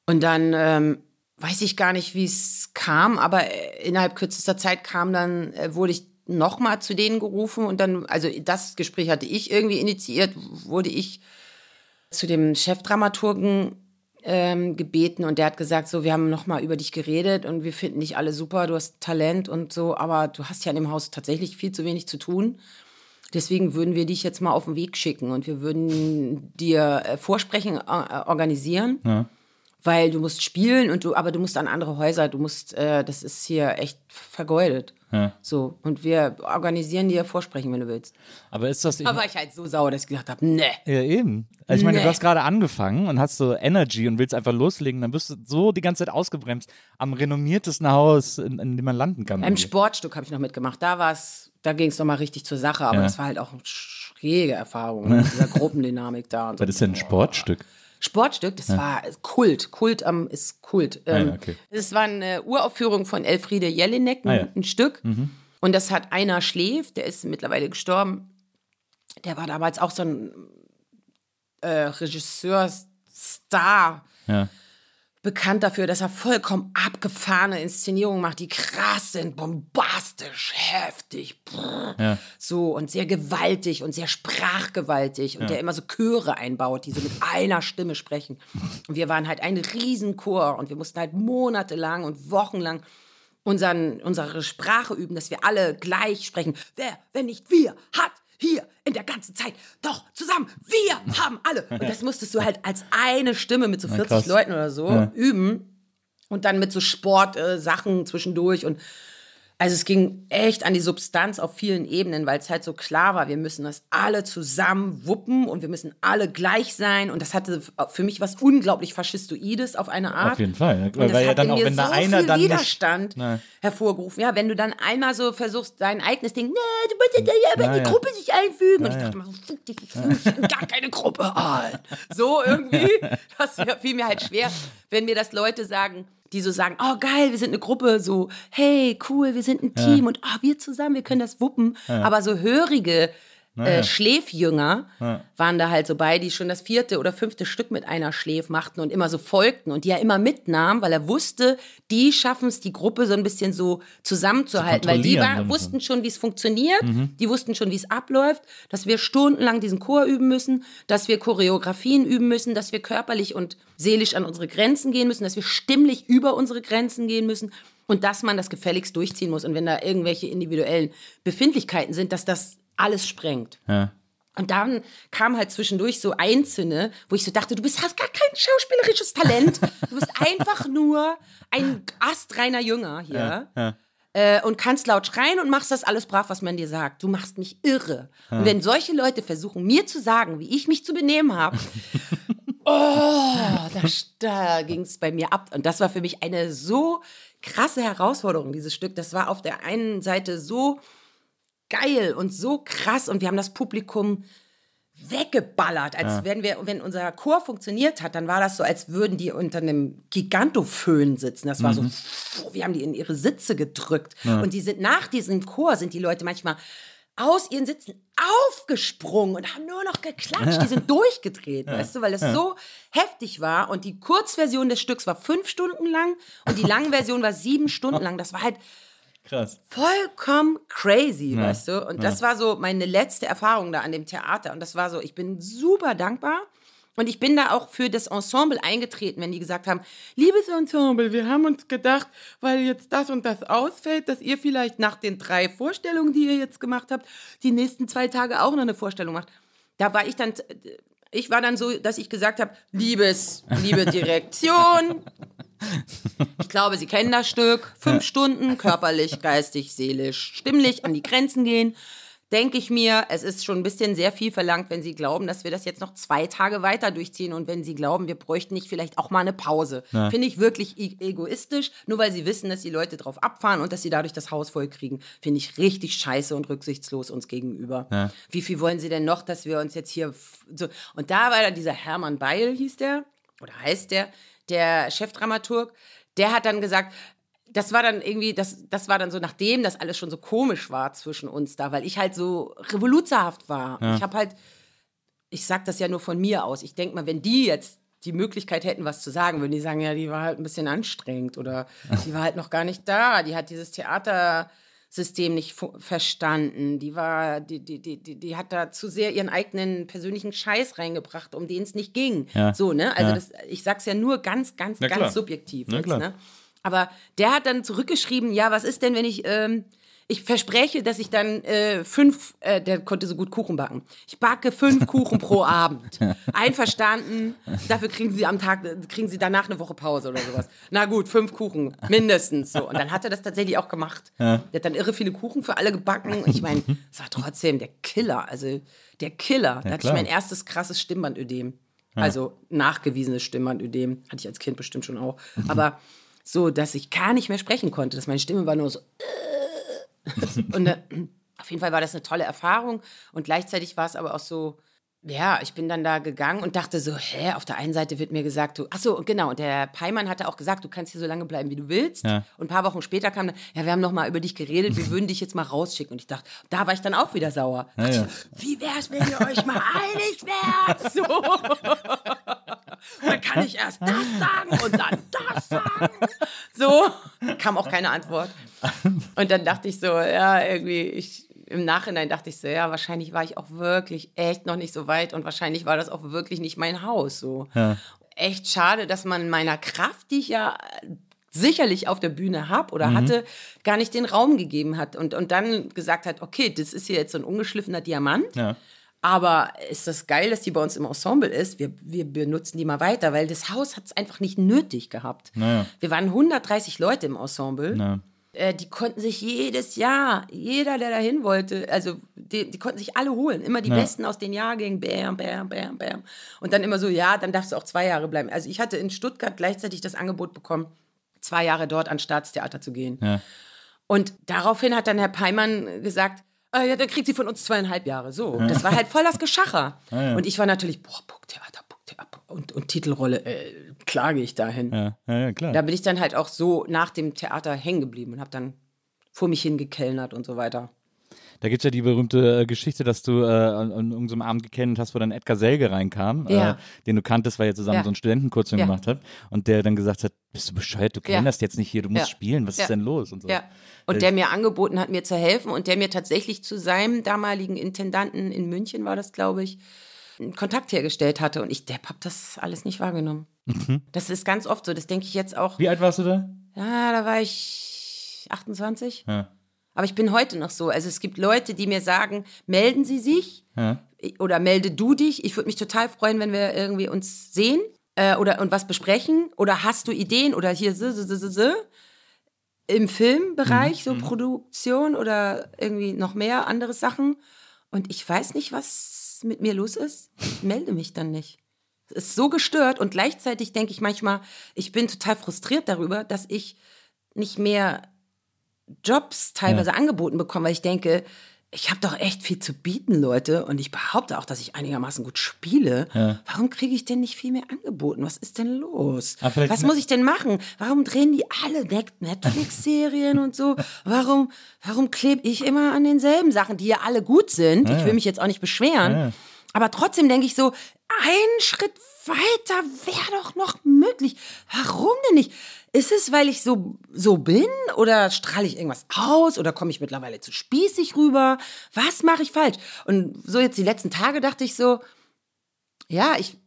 Und dann ähm, weiß ich gar nicht, wie es kam, aber äh, innerhalb kürzester Zeit kam dann, äh, wurde ich nochmal zu denen gerufen und dann, also das Gespräch hatte ich irgendwie initiiert, wurde ich zu dem Chefdramaturgen ähm, gebeten und der hat gesagt, so, wir haben nochmal über dich geredet und wir finden dich alle super, du hast Talent und so, aber du hast ja in dem Haus tatsächlich viel zu wenig zu tun. Deswegen würden wir dich jetzt mal auf den Weg schicken und wir würden dir äh, Vorsprechen äh, organisieren weil du musst spielen und du, aber du musst an andere Häuser, du musst, äh, das ist hier echt vergeudet. So, und wir organisieren dir Vorsprechen, wenn du willst. Aber ist das. Da war ich halt so sauer, dass ich gesagt habe, ne. Ja, eben. Also ich meine, Nee. du hast gerade angefangen und hast so Energy und willst einfach loslegen, dann wirst du so die ganze Zeit ausgebremst am renommiertesten Haus, in, in dem man landen kann. Beim Sportstück habe ich noch mitgemacht. Da war's, da ging es nochmal richtig zur Sache, aber Ja. das war halt auch eine schräge Erfahrung mit dieser Gruppendynamik da. Und so. Was ist denn ein Sportstück? Sportstück, das war Kult. Kult am ist Kult. Ah ja, Ähm, okay. Das war eine Uraufführung von Elfriede Jelinek, ein, Ah ja. ein Stück. Und das hat einer schläft, der ist mittlerweile gestorben. Der war damals auch so ein äh, Regisseur-Star Ja. Bekannt dafür, dass er vollkommen abgefahrene Inszenierungen macht, die krass sind, bombastisch, heftig, brr, Ja. so und sehr gewaltig und sehr sprachgewaltig und der immer so Chöre einbaut, die so mit einer Stimme sprechen. Und wir waren halt ein Riesenchor und wir mussten halt monatelang und wochenlang unseren, unsere Sprache üben, dass wir alle gleich sprechen. Wer, wenn nicht wir, hat hier in der ganzen Zeit doch zusammen. Wir haben alle. Und das musstest du halt als eine Stimme mit so 40 krass. Leuten oder so üben. Und dann mit so Sportsachen äh, zwischendurch. Und also es ging echt an die Substanz auf vielen Ebenen, weil es halt so klar war, wir müssen das alle zusammen wuppen und wir müssen alle gleich sein. Und das hatte für mich was unglaublich Faschistoides auf eine Art. Auf jeden Fall. Und Weil das ja hat dann in auch, wenn da so einer viel dann nicht. Widerstand Nein. hervorgerufen. Ja, wenn du dann einmal so versuchst, dein eigenes Ding, nee, du musst ja aber in Ja, die ja. Gruppe sich einfügen. Und ich dachte mal so, fick dich, ich fühle gar keine Gruppe ein. So irgendwie, das fiel mir halt schwer, wenn mir das Leute sagen, die so sagen, oh geil, wir sind eine Gruppe, so, hey, cool, wir sind ein Team und ah, wir zusammen, wir können das wuppen. Aber so hörige äh, Schläfjünger waren da halt so bei, die schon das vierte oder fünfte Stück mit einer Schläf machten und immer so folgten und die er immer mitnahm, weil er wusste, die schaffen es, die Gruppe so ein bisschen so zusammenzuhalten, weil die war, wussten schon, wie es funktioniert, Mhm. die wussten schon, wie es abläuft, dass wir stundenlang diesen Chor üben müssen, dass wir Choreografien üben müssen, dass wir körperlich und seelisch an unsere Grenzen gehen müssen, dass wir stimmlich über unsere Grenzen gehen müssen und dass man das gefälligst durchziehen muss. Und wenn da irgendwelche individuellen Befindlichkeiten sind, dass das alles sprengt. Ja. Und dann kam halt zwischendurch so Einzelne, wo ich so dachte, du bist, hast gar kein schauspielerisches Talent. Du bist einfach nur ein astreiner Jünger hier. Äh, und kannst laut schreien und machst das alles brav, was man dir sagt. Du machst mich irre. Und wenn solche Leute versuchen, mir zu sagen, wie ich mich zu benehmen habe, oh, da, da ging es bei mir ab. Und das war für mich eine so krasse Herausforderung, dieses Stück. Das war auf der einen Seite so geil und so krass und wir haben das Publikum weggeballert, als wenn wir, wenn unser Chor funktioniert hat, dann war das so, als würden die unter einem Gigantoföhn sitzen. Das war so, wir haben die in ihre Sitze gedrückt. Und die sind nach diesem Chor sind die Leute manchmal aus ihren Sitzen aufgesprungen und haben nur noch geklatscht. Die sind durchgedreht, weißt du, weil es so heftig war. Und die Kurzversion des Stücks war fünf Stunden lang und die Langversion war sieben Stunden lang. Das war halt Krass. vollkommen crazy, weißt du? Und das war so meine letzte Erfahrung da an dem Theater. Und das war so, ich bin super dankbar. Und ich bin da auch für das Ensemble eingetreten, wenn die gesagt haben, liebes Ensemble, wir haben uns gedacht, weil jetzt das und das ausfällt, dass ihr vielleicht nach den drei Vorstellungen, die ihr jetzt gemacht habt, die nächsten zwei Tage auch noch eine Vorstellung macht. Da war ich dann, ich war dann so, dass ich gesagt habe, liebes, liebe Direktion, ich glaube, Sie kennen das Stück. Fünf Stunden, körperlich, geistig, seelisch, stimmlich an die Grenzen gehen. denke ich mir, es ist schon ein bisschen sehr viel verlangt, wenn Sie glauben, dass wir das jetzt noch zwei Tage weiter durchziehen und wenn Sie glauben, wir bräuchten nicht vielleicht auch mal eine Pause. Ja. Finde ich wirklich e egoistisch, nur weil Sie wissen, dass die Leute drauf abfahren und dass sie dadurch das Haus voll kriegen. Finde ich richtig scheiße und rücksichtslos uns gegenüber. Ja. Wie viel wollen Sie denn noch, dass wir uns jetzt hier so. Und da war dieser Hermann Beil, hieß der, oder heißt der, der Chefdramaturg, der hat dann gesagt, das war dann irgendwie, das, das war dann so, nachdem das alles schon so komisch war zwischen uns da, weil ich halt so revoluzerhaft war. Ich habe halt, ich sag das ja nur von mir aus. Ich denke mal, wenn die jetzt die Möglichkeit hätten, was zu sagen, würden die sagen, ja, die war halt ein bisschen anstrengend oder die war halt noch gar nicht da, die hat dieses Theatersystem nicht verstanden, die war, die, die, die, die, hat da zu sehr ihren eigenen persönlichen Scheiß reingebracht, um den es nicht ging. Ja. So, ne? Also Ja. das, ich sag's ja nur ganz, ganz, ganz subjektiv jetzt, ne? Aber der hat dann zurückgeschrieben, ja, was ist denn, wenn ich, ähm, ich verspreche, dass ich dann äh, fünf, äh, der konnte so gut Kuchen backen. Ich backe fünf Kuchen pro Abend. Einverstanden. Dafür kriegen sie am Tag, äh, kriegen sie danach eine Woche Pause oder sowas. Na gut, fünf Kuchen, mindestens so. Und dann hat er das tatsächlich auch gemacht. Der hat dann irre viele Kuchen für alle gebacken. Ich meine, es war trotzdem der Killer. Also der Killer. Da hatte ich klar. mein erstes krasses Stimmbandödem. Also nachgewiesenes Stimmbandödem. Hatte ich als Kind bestimmt schon auch. Aber so, dass ich gar nicht mehr sprechen konnte. Dass meine Stimme war nur so. Und äh, auf jeden Fall war das eine tolle Erfahrung. Und gleichzeitig war es aber auch so, ja, ich bin dann da gegangen und dachte so, hä, auf der einen Seite wird mir gesagt, du, ach so, genau, und der Peimann hatte auch gesagt, du kannst hier so lange bleiben, wie du willst. Ja. Und ein paar Wochen später kam dann, ja, wir haben noch mal über dich geredet, wir würden dich jetzt mal rausschicken. Und ich dachte, da war ich dann auch wieder sauer. Ja, ja. ich, Wie wär's, wenn ihr euch mal einig wärt? So. Dann kann ich erst das sagen und dann das sagen. So, kam auch keine Antwort. Und dann dachte ich so, ja, irgendwie, ich, im Nachhinein dachte ich so, ja, wahrscheinlich war ich auch wirklich echt noch nicht so weit und wahrscheinlich war das auch wirklich nicht mein Haus. So. Echt schade, dass man meiner Kraft, die ich ja sicherlich auf der Bühne habe oder hatte, gar nicht den Raum gegeben hat und, und dann gesagt hat, okay, das ist hier jetzt so ein ungeschliffener Diamant. Ja. Aber ist das geil, dass die bei uns im Ensemble ist? Wir, wir benutzen die mal weiter, weil das Haus hat es einfach nicht nötig gehabt. Naja. Wir waren 130 Leute im Ensemble. Ja. Äh, die konnten sich jedes Jahr, jeder, der dahin wollte, also die, die konnten sich alle holen. Immer die Ja. Besten aus den Jahrgängen, bam, bam, bam, bam. Und dann immer so, ja, dann darfst du auch zwei Jahre bleiben. Also ich hatte in Stuttgart gleichzeitig das Angebot bekommen, zwei Jahre dort ans Staatstheater zu gehen. Ja. Und daraufhin hat dann Herr Peimann gesagt, ah, ja, dann kriegt sie von uns zweieinhalb Jahre. So, das war halt voll das Geschacher. Und ich war natürlich, boah, Burgtheater, Burgtheater und, und Titelrolle, äh, klage ich dahin. Ja. Ja, ja, klar. Da bin ich dann halt auch so nach dem Theater hängen geblieben und habe dann vor mich hingekellnert und so weiter. Da gibt es ja die berühmte äh, Geschichte, dass du äh, an, an irgendeinem Abend gekannt hast, wo dann Edgar Selge reinkam, Ja. äh, den du kanntest, weil ihr zusammen Ja. so einen Studentenkurzfilm Ja. gemacht habt. Und der dann gesagt hat, bist du bescheuert, du kennst jetzt nicht hier, du musst spielen, was ist denn los? Und so. Ja. Und der mir angeboten hat, mir zu helfen und der mir tatsächlich zu seinem damaligen Intendanten in München war das, glaube ich, Kontakt hergestellt hatte. Und ich, der hab das alles nicht wahrgenommen. Das ist ganz oft so. Das denke ich jetzt auch. Wie alt warst du da? Ja, da war ich 28. Ja. Aber ich bin heute noch so. Also es gibt Leute, die mir sagen, melden Sie sich Ja. oder melde du dich. Ich würde mich total freuen, wenn wir irgendwie uns sehen äh, oder und was besprechen. Oder hast du Ideen oder hier so, so, so, so, so. im Filmbereich, so Produktion oder irgendwie noch mehr andere Sachen. Und ich weiß nicht, was mit mir los ist. Ich melde mich dann nicht. Es ist so gestört und gleichzeitig denke ich manchmal, ich bin total frustriert darüber, dass ich nicht mehr Jobs teilweise angeboten bekomme, weil ich denke, ich habe doch echt viel zu bieten, Leute. Und ich behaupte auch, dass ich einigermaßen gut spiele. Warum kriege ich denn nicht viel mehr angeboten? Was ist denn los? Was muss ich denn machen? Warum drehen die alle Net- Netflix-Serien und so? Warum, warum klebe ich immer an denselben Sachen, die ja alle gut sind? Ich will mich jetzt auch nicht beschweren. Aber trotzdem denke ich so, ein Schritt weiter wäre doch noch möglich. Warum denn nicht? Ist es, weil ich so, so bin? Oder strahle ich irgendwas aus? Oder komme ich mittlerweile zu spießig rüber? Was mache ich falsch? Und so jetzt die letzten Tage dachte ich so, ja, ich,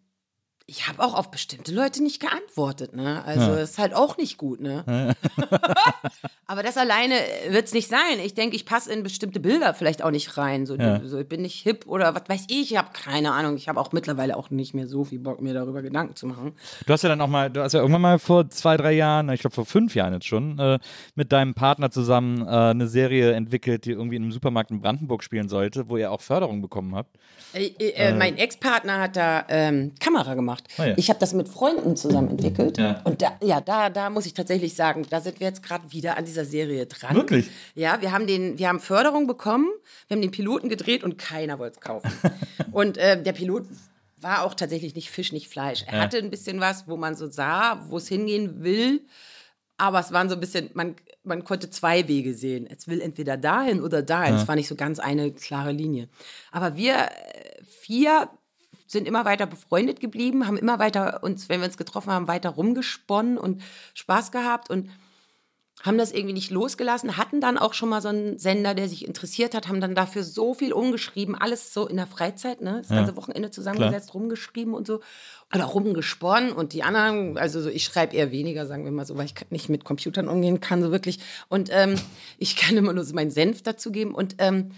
ich habe auch auf bestimmte Leute nicht geantwortet, ne? Also ja. ist halt auch nicht gut, ne? Aber das alleine wird es nicht sein. Ich denke, ich passe in bestimmte Bilder vielleicht auch nicht rein. So, ja. so bin ich hip oder was weiß ich. Ich habe keine Ahnung. Ich habe auch mittlerweile auch nicht mehr so viel Bock, mir darüber Gedanken zu machen. Du hast ja dann auch mal, du hast ja irgendwann mal vor zwei, drei Jahren, ich glaube vor fünf Jahren jetzt schon, äh, mit deinem Partner zusammen äh, eine Serie entwickelt, die irgendwie in einem Supermarkt in Brandenburg spielen sollte, wo ihr auch Förderung bekommen habt. Äh, äh, äh mein Ex-Partner hat da ähm, Kamera gemacht. Oh ja. Ich habe das mit Freunden zusammen entwickelt. Ja. Und da, ja, da, da muss ich tatsächlich sagen, da sind wir jetzt gerade wieder an dieser Serie dran. Wirklich? Ja, wir haben den, wir haben Förderung bekommen, wir haben den Piloten gedreht und keiner wollte es kaufen. und äh, der Pilot war auch tatsächlich nicht Fisch, nicht Fleisch. Er ja. hatte ein bisschen was, wo man so sah, wo es hingehen will. Aber es waren so ein bisschen, man, man konnte zwei Wege sehen. Es will entweder dahin oder dahin. Es ja. war nicht so ganz eine klare Linie. Aber wir äh, vier sind immer weiter befreundet geblieben, haben immer weiter uns, wenn wir uns getroffen haben, weiter rumgesponnen und Spaß gehabt. Und haben das irgendwie nicht losgelassen, hatten dann auch schon mal so einen Sender, der sich interessiert hat, haben dann dafür so viel umgeschrieben, alles so in der Freizeit, ne? Das ganze ja, Wochenende zusammengesetzt, klar. rumgeschrieben und so. Oder rumgesponnen und die anderen, also so, ich schreibe eher weniger, sagen wir mal so, weil ich nicht mit Computern umgehen kann, so wirklich. Und ähm, ich kann immer nur so meinen Senf dazu geben und ähm,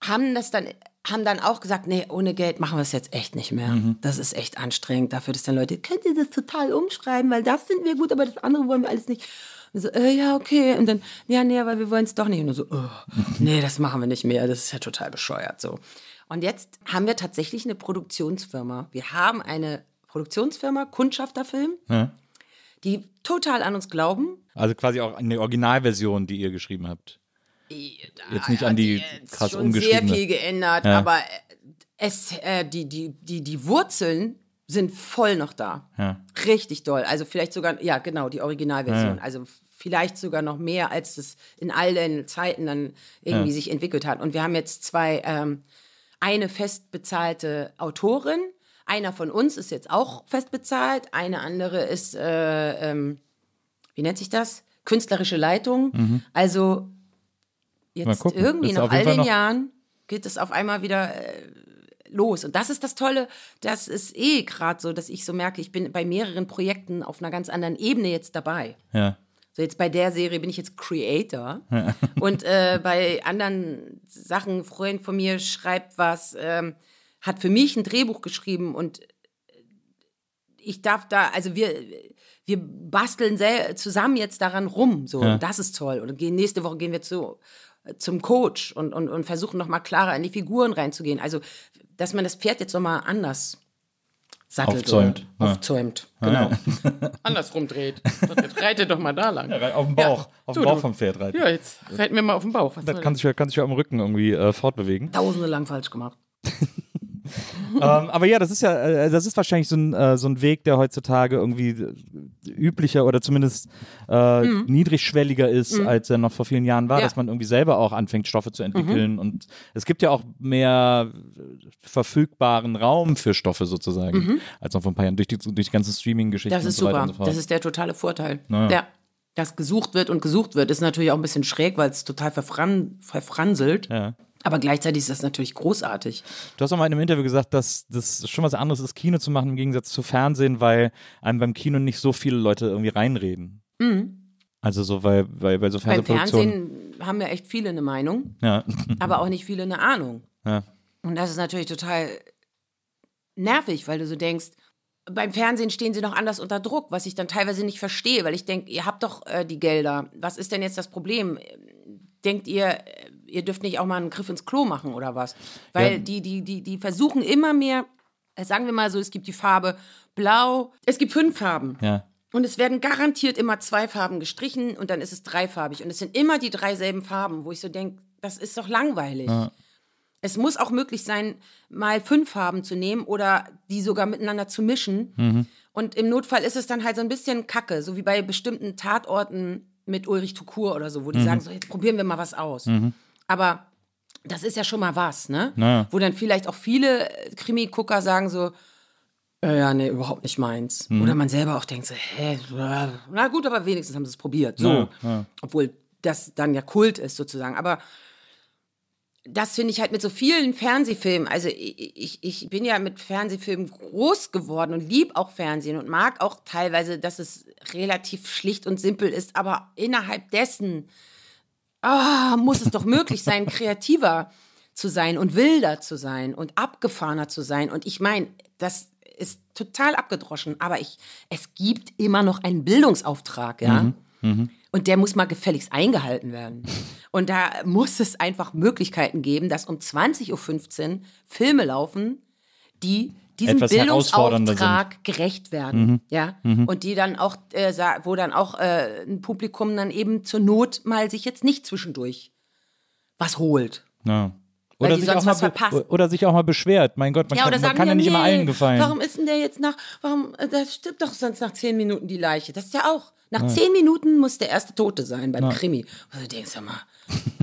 haben das dann haben dann auch gesagt, nee, ohne Geld machen wir es jetzt echt nicht mehr. Mhm. Das ist echt anstrengend. Dafür, dass dann Leute, könnt ihr das total umschreiben, weil das finden wir gut, aber das andere wollen wir alles nicht. Und so, äh, ja, okay. Und dann, ja, nee, aber wir wollen es doch nicht. Und nur so, oh, nee, das machen wir nicht mehr. Das ist ja total bescheuert so. Und jetzt haben wir tatsächlich eine Produktionsfirma. Wir haben eine Produktionsfirma, Kundschafterfilm, ja. die total an uns glauben. Also quasi auch eine Originalversion, die ihr geschrieben habt. Jetzt nicht an die krass schon umgeschriebene. sehr viel geändert, ja. aber es, äh, die, die, die, die Wurzeln sind voll noch da. Ja. Richtig doll. Also vielleicht sogar, ja, genau, die Originalversion. Ja. Also vielleicht sogar noch mehr, als es in all den Zeiten dann irgendwie sich entwickelt hat. Und wir haben jetzt zwei, ähm, eine fest bezahlte Autorin, einer von uns ist jetzt auch fest bezahlt, eine andere ist, äh, ähm, wie nennt sich das? Künstlerische Leitung. Mhm. Also jetzt irgendwie nach all den noch Jahren geht es auf einmal wieder äh, los. Und das ist das Tolle, das ist eh gerade so, dass ich so merke, ich bin bei mehreren Projekten auf einer ganz anderen Ebene jetzt dabei. Ja. So jetzt bei der Serie bin ich jetzt Creator ja. und äh, bei anderen Sachen, ein Freund von mir schreibt was, ähm, hat für mich ein Drehbuch geschrieben und ich darf da, also wir, wir basteln zusammen jetzt daran rum, so, ja. und das ist toll. Und nächste Woche gehen wir zu, zum Coach und, und, und versuchen nochmal klarer in die Figuren reinzugehen. Also dass man das Pferd jetzt nochmal anders sattelt. Aufzäumt. Ja. Aufzäumt, genau. Ja. Andersrum dreht. Reite doch mal da lang. Ja, auf dem Bauch. auf dem Bauch vom Pferd reiten. Ja, jetzt reiten wir mal auf dem Bauch. Was das kann sich, kann sich ja am Rücken irgendwie äh, fortbewegen. Tausende lang falsch gemacht. ähm, aber ja, das ist ja, äh, das ist wahrscheinlich so ein, äh, so ein Weg, der heutzutage irgendwie üblicher oder zumindest äh, mhm. niedrigschwelliger ist, mhm. als er noch vor vielen Jahren war, ja. dass man irgendwie selber auch anfängt, Stoffe zu entwickeln. Mhm. Und es gibt ja auch mehr verfügbaren Raum für Stoffe sozusagen, mhm. als noch vor ein paar Jahren durch die, durch die ganzen Streaming-Geschichten. Das ist so super. So das ist der totale Vorteil. Naja. Ja. Dass gesucht wird und gesucht wird, ist natürlich auch ein bisschen schräg, weil es total verfran verfranselt. Ja. Aber gleichzeitig ist das natürlich großartig. Du hast auch mal in einem Interview gesagt, dass das schon was anderes ist, Kino zu machen im Gegensatz zu Fernsehen, weil einem beim Kino nicht so viele Leute irgendwie reinreden. Mhm. Also so, weil, weil, weil so Fernsehproduktionen... Beim Fernsehen haben ja echt viele eine Meinung, ja. aber auch nicht viele eine Ahnung. Ja. Und das ist natürlich total nervig, weil du so denkst, beim Fernsehen stehen sie noch anders unter Druck, was ich dann teilweise nicht verstehe, weil ich denke, ihr habt doch äh, die Gelder. Was ist denn jetzt das Problem? Denkt ihr, ihr dürft nicht auch mal einen Griff ins Klo machen oder was. Weil ja. die, die, die, die versuchen immer mehr, äh, sagen wir mal so, es gibt die Farbe blau, es gibt fünf Farben. Ja. Und es werden garantiert immer zwei Farben gestrichen und dann ist es dreifarbig. Und es sind immer die drei selben Farben, wo ich so denke, das ist doch langweilig. Ja. Es muss auch möglich sein, mal fünf Farben zu nehmen oder die sogar miteinander zu mischen. Mhm. Und im Notfall ist es dann halt so ein bisschen kacke, so wie bei bestimmten Tatorten mit Ulrich Tukur oder so, wo die mhm. sagen, so, jetzt probieren wir mal was aus. Mhm. Aber das ist ja schon mal was, ne? Naja. Wo dann vielleicht auch viele Krimi-Gucker sagen so, äh, ja, nee, überhaupt nicht meins. Mhm. Oder man selber auch denkt so, hä, na gut, aber wenigstens haben sie es probiert. So. Ja, ja. Obwohl das dann ja Kult ist sozusagen. Aber das finde ich halt mit so vielen Fernsehfilmen. Also ich, ich, ich bin ja mit Fernsehfilmen groß geworden und lieb auch Fernsehen und mag auch teilweise, dass es relativ schlicht und simpel ist, aber innerhalb dessen ah, muss es doch möglich sein, kreativer zu sein und wilder zu sein und abgefahrener zu sein. Und ich meine, das ist total abgedroschen, aber ich, es gibt immer noch einen Bildungsauftrag, ja. Mhm. Und der muss mal gefälligst eingehalten werden. Und da muss es einfach Möglichkeiten geben, dass um 20.15 Uhr Filme laufen, die diesem Bildungsauftrag gerecht werden. Ja? Und die dann auch, äh, wo dann auch äh, ein Publikum dann eben zur Not mal sich jetzt nicht zwischendurch was holt. Ja. Oder sich, auch mal verpassen. oder sich auch mal beschwert. Mein Gott, man Ja, kann, man kann ja nicht immer nee, allen gefallen. Warum ist denn der jetzt nach, warum, äh, da stirbt doch sonst nach zehn Minuten die Leiche. Das ist ja auch, nach zehn Minuten muss der erste Tote sein beim Krimi. Und du denkst, sag mal,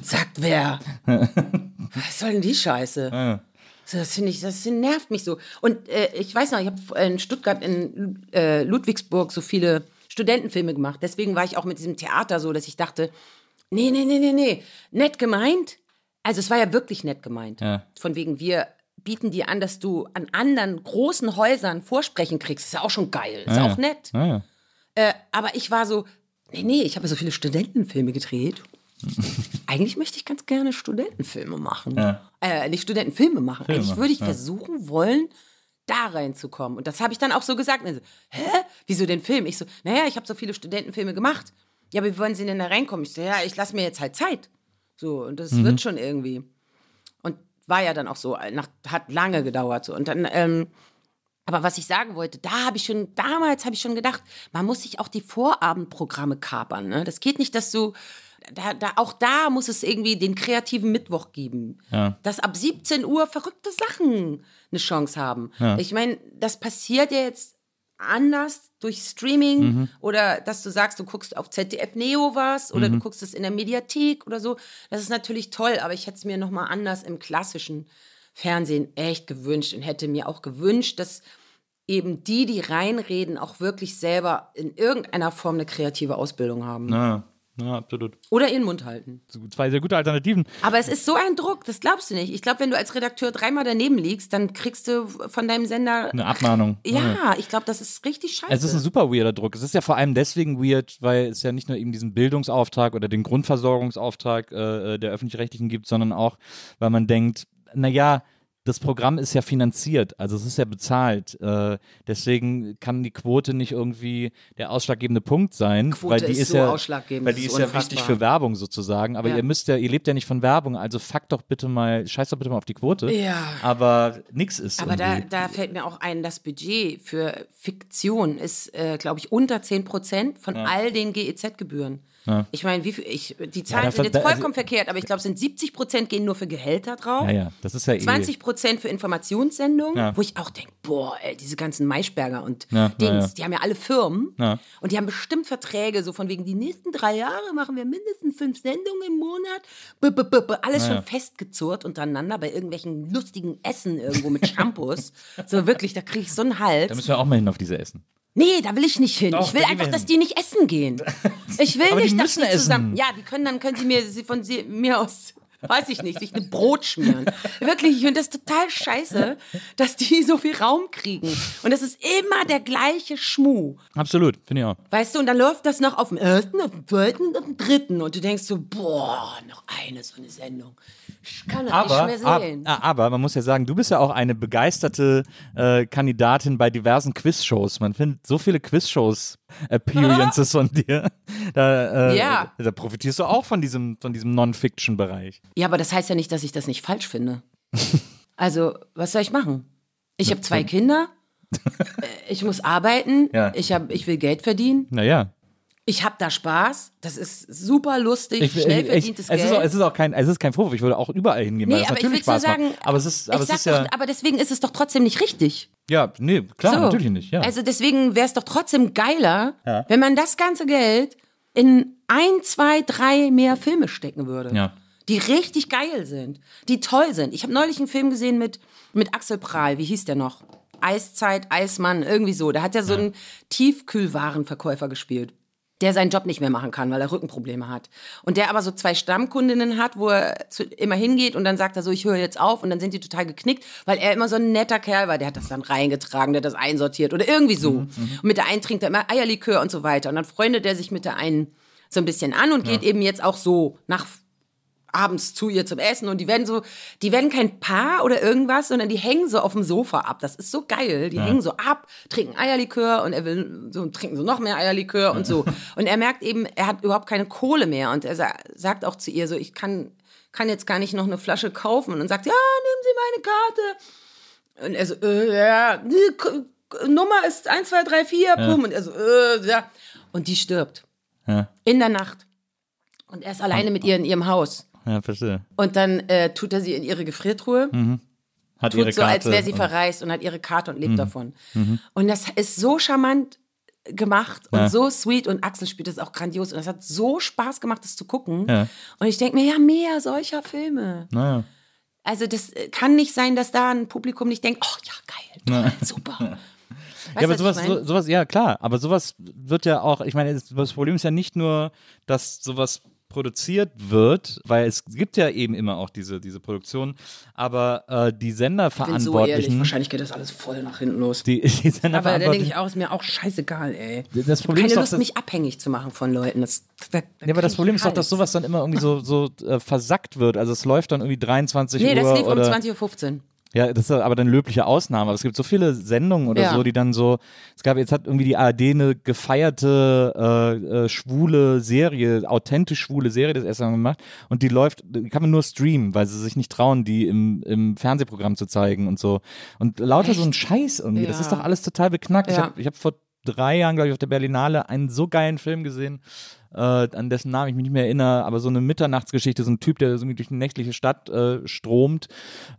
sagt wer? Was soll denn die Scheiße? So, das finde ich, das nervt mich so. Und äh, ich weiß noch, ich habe in Stuttgart, in äh, Ludwigsburg so viele Studentenfilme gemacht. Deswegen war ich auch mit diesem Theater so, dass ich dachte, nee, nee, nee, nee, nee, nett gemeint. Also es war ja wirklich nett gemeint. Ja. Von wegen, wir bieten dir an, dass du an anderen großen Häusern Vorsprechen kriegst. Ist ja auch schon geil. Ist Ja, auch nett. Ja. Äh, aber ich war so, nee, nee, ich habe so viele Studentenfilme gedreht. Eigentlich möchte ich ganz gerne Studentenfilme machen. Ja. Äh, nicht Studentenfilme machen. Filme, Eigentlich würde ich ja. versuchen wollen, da reinzukommen. Und das habe ich dann auch so gesagt. So, Hä? Wieso den Film? Ich so, naja, ich habe so viele Studentenfilme gemacht. Ja, aber wie wollen Sie denn da reinkommen? Ich so, ja, ich lasse mir jetzt halt Zeit. So, und das Mhm. wird schon irgendwie. Und war ja dann auch so, nach, hat lange gedauert. So. Und dann, ähm, aber was ich sagen wollte, da habe ich schon, damals habe ich schon gedacht, man muss sich auch die Vorabendprogramme kapern. Ne? Das geht nicht, dass du, da, da, auch da muss es irgendwie den kreativen Mittwoch geben. Ja. Dass ab 17 Uhr verrückte Sachen eine Chance haben. Ich meine, das passiert ja jetzt anders durch Streaming Mhm. oder dass du sagst, du guckst auf ZDF Neo was oder Mhm. du guckst es in der Mediathek oder so. Das ist natürlich toll, aber ich hätte es mir noch mal anders im klassischen Fernsehen echt gewünscht und hätte mir auch gewünscht, dass eben die, die reinreden, auch wirklich selber in irgendeiner Form eine kreative Ausbildung haben. Ja, ja, absolut. Oder ihren Mund halten. Zwei sehr gute Alternativen. Aber es ist so ein Druck, das glaubst du nicht. Ich glaube, wenn du als Redakteur dreimal daneben liegst, dann kriegst du von deinem Sender. Eine Abmahnung. Ja, ich glaube, das ist richtig scheiße. Es ist ein super weirder Druck. Es ist ja vor allem deswegen weird, weil es ja nicht nur eben diesen Bildungsauftrag oder den Grundversorgungsauftrag äh, der öffentlich-rechtlichen gibt, sondern auch, weil man denkt, naja, das Programm ist ja finanziert, also es ist ja bezahlt. Äh, deswegen kann die Quote nicht irgendwie der ausschlaggebende Punkt sein, Quote weil die ist ist, so ja, ausschlaggebend, weil die ist ist ja wichtig für Werbung sozusagen. Aber Ja. ihr müsst ja, ihr lebt ja nicht von Werbung, also fuck doch bitte mal, scheiß doch bitte mal auf die Quote. Ja. Aber nix ist. Aber da, da fällt mir auch ein, das Budget für Fiktion ist, äh, glaube ich, unter 10 Prozent von all den GEZ-Gebühren. Ich meine, wie viel, ich, die Zahlen das sind jetzt also- vollkommen verkehrt, aber ich glaube, sind 70 Prozent gehen nur für Gehälter drauf. ja, ja, das ist ja eh. 20 Prozent für Informationssendungen, Ja. wo ich auch denke, boah, ey, diese ganzen Maischberger und Ja, Dings, ja, ja. die haben ja alle Firmen Ja. und die haben bestimmt Verträge, so von wegen, die nächsten drei Jahre machen wir mindestens fünf Sendungen im Monat. B -b -b alles Ja, schon ja. festgezurrt untereinander bei irgendwelchen lustigen Essen irgendwo mit Shampoos. so wirklich, da kriege ich so einen Hals. Da müssen wir auch mal hin auf diese Essen. Nee, da will ich nicht hin. Doch, ich will da einfach, dass die nicht essen gehen. Ich will nicht, dass die zusammen. essen. Ja, die können, dann können sie mir sie von sie, mir aus, weiß ich nicht, sich ein Brot schmieren. Wirklich, ich finde das total scheiße, dass die so viel Raum kriegen. Und das ist immer der gleiche Schmuh. Absolut, finde ich auch. Weißt du, und dann läuft das noch auf dem ersten, auf dem zweiten und auf dem dritten. Und du denkst so, boah, noch eine so eine Sendung. Ich kann das Aber, nicht mehr ab, sehen. ah, aber man muss ja sagen, du bist ja auch eine begeisterte äh, Kandidatin bei diversen Quizshows. Man findet so viele Quizshows-Appearances von dir. Da, äh, Ja. da profitierst du auch von diesem, von diesem Non-Fiction-Bereich. Ja, aber das heißt ja nicht, dass ich das nicht falsch finde. Also, was soll ich machen? Ich habe zwei Kinder. äh, Ich muss arbeiten. Ja. Ich, hab, ich will Geld verdienen. Naja. Ich habe da Spaß. Das ist super lustig, Ich, schnell ich, verdientes es, Geld. ist auch, es ist auch kein, es ist kein Vorwurf. Ich würde auch überall hingehen, weil nee, es aber ich natürlich Spaß sagen, macht. Aber es ist, aber ich es ist ja, doch, aber deswegen ist es doch trotzdem nicht richtig. ja, nee, klar, So. natürlich nicht. Ja. Also deswegen wäre es doch trotzdem geiler, wenn man das ganze Geld in ein, zwei, drei mehr Filme stecken würde. Ja. Die richtig geil sind, die toll sind. Ich habe neulich einen Film gesehen mit, mit Axel Prahl, wie hieß der noch? Eiszeit, Eismann, irgendwie so. Da hat er so einen Tiefkühlwarenverkäufer gespielt. Der seinen Job nicht mehr machen kann, weil er Rückenprobleme hat. Und der aber so zwei Stammkundinnen hat, wo er zu, immer hingeht und dann sagt er so, ich höre jetzt auf und dann sind die total geknickt, weil er immer so ein netter Kerl war. Der hat das dann reingetragen, der hat das einsortiert oder irgendwie so. Mhm, Und mit der einen trinkt er immer Eierlikör und so weiter. Und dann freundet er sich mit der einen so ein bisschen an und geht eben jetzt auch so nach abends zu ihr zum Essen und die werden so, die werden kein Paar oder irgendwas, sondern die hängen so auf dem Sofa ab. Das ist so geil. Die hängen so ab, trinken Eierlikör und er will so trinken so noch mehr Eierlikör und so. Und er merkt eben, er hat überhaupt keine Kohle mehr und er sa sagt auch zu ihr so, ich kann kann jetzt gar nicht noch eine Flasche kaufen und dann sagt sie, ja, nehmen Sie meine Karte. Und er so, äh, ja, Nummer ist 1, 2, 3, 4, pum. Und er so, äh, ja. Und die stirbt. Ja. In der Nacht. Und er ist alleine mit ihr in ihrem Haus. Ja, verstehe. Und dann äh, tut er sie in ihre Gefriertruhe, Hat tut ihre so, als Karte wäre sie und- verreist und hat ihre Karte und lebt davon. Und das ist so charmant gemacht und Ja. so sweet und Axel spielt das auch grandios und das hat so Spaß gemacht, das zu gucken. Ja. Und ich denke mir, ja, mehr solcher Filme. Naja. Also das äh, kann nicht sein, dass da ein Publikum nicht denkt, oh ja, geil, toll, super. Weißt ja, aber sowas, so, sowas, ja klar, aber sowas wird ja auch, ich meine, das Problem ist ja nicht nur, dass sowas produziert wird, weil es gibt ja eben immer auch diese, diese Produktion, aber äh, die Ich bin so Senderverantwortlichen, wahrscheinlich geht das alles voll nach hinten los. die, die Aber da denke Senderverantwortlichen ich auch, ist mir auch scheißegal, ey. Das ich Problem habe ist keine doch, Lust, dass- mich abhängig zu machen von Leuten. Das, da, da Ja, aber das Problem ist doch, dass sowas dann immer irgendwie so, so äh, versackt wird. Also es läuft dann irgendwie 23 Nee, Uhr das lief um oder 20.15 Uhr. Ja, das ist aber dann löbliche Ausnahme. Aber es gibt so viele Sendungen oder Ja. so, die dann so, es gab, jetzt hat irgendwie die ARD eine gefeierte äh, äh, schwule Serie, authentisch schwule Serie das erste Mal gemacht und die läuft, die kann man nur streamen, weil sie sich nicht trauen, die im, im Fernsehprogramm zu zeigen und so. Und lauter so ein Scheiß irgendwie, das Ja. ist doch alles total beknackt. Ich Ja. habe ich hab vor drei Jahren, glaube ich, auf der Berlinale einen so geilen Film gesehen, äh, an dessen Namen ich mich nicht mehr erinnere, aber so eine Mitternachtsgeschichte, so ein Typ, der irgendwie durch eine nächtliche Stadt äh, stromt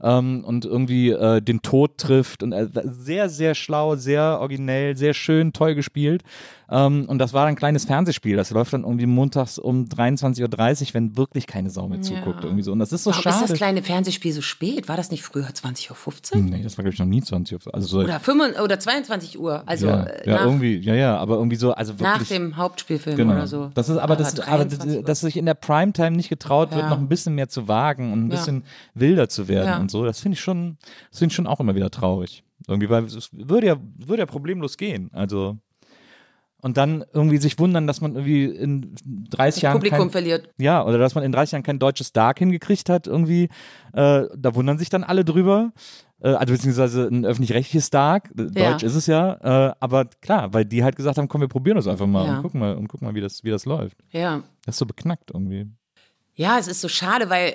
ähm, und irgendwie äh, den Tod trifft und sehr, sehr schlau, sehr originell, sehr schön, toll gespielt. Ähm, und das war ein kleines Fernsehspiel, das läuft dann irgendwie montags um 23.30 Uhr, wenn wirklich keine Sau mehr zuguckt. Irgendwie so. Und das ist so Warum schade. ist das kleine Fernsehspiel so spät? War das nicht früher 20.15 Uhr? nee, das war, glaube ich, noch nie 20 Uhr. Also so, Oder, 5, oder 22 Uhr? Also ja, äh, ja, nach, irgendwie, ja, ja, aber irgendwie so, also wirklich. nach dem Hauptspielfilm Genau. oder so. Das ist aber, das, aber das, 23 Uhr. dass sich in der Primetime nicht getraut wird, Ja. noch ein bisschen mehr zu wagen und ein Ja. bisschen wilder zu werden Ja. und so, das finde ich schon, das finde ich schon auch immer wieder traurig. Irgendwie, weil es würde ja, würde ja problemlos gehen. Also und dann irgendwie sich wundern, dass man irgendwie in 30 Jahren Publikum kein, verliert. ja, oder dass man in 30 Jahren kein deutsches Dark hingekriegt hat, irgendwie. Äh, da wundern sich dann alle drüber. Äh, also beziehungsweise ein öffentlich-rechtliches Dark, äh, Ja. Deutsch ist es ja. Äh, aber klar, weil die halt gesagt haben, komm, wir probieren das einfach mal Ja. und gucken mal und gucken mal, wie das, wie das läuft. Ja. Das ist so beknackt irgendwie. Ja, es ist so schade, weil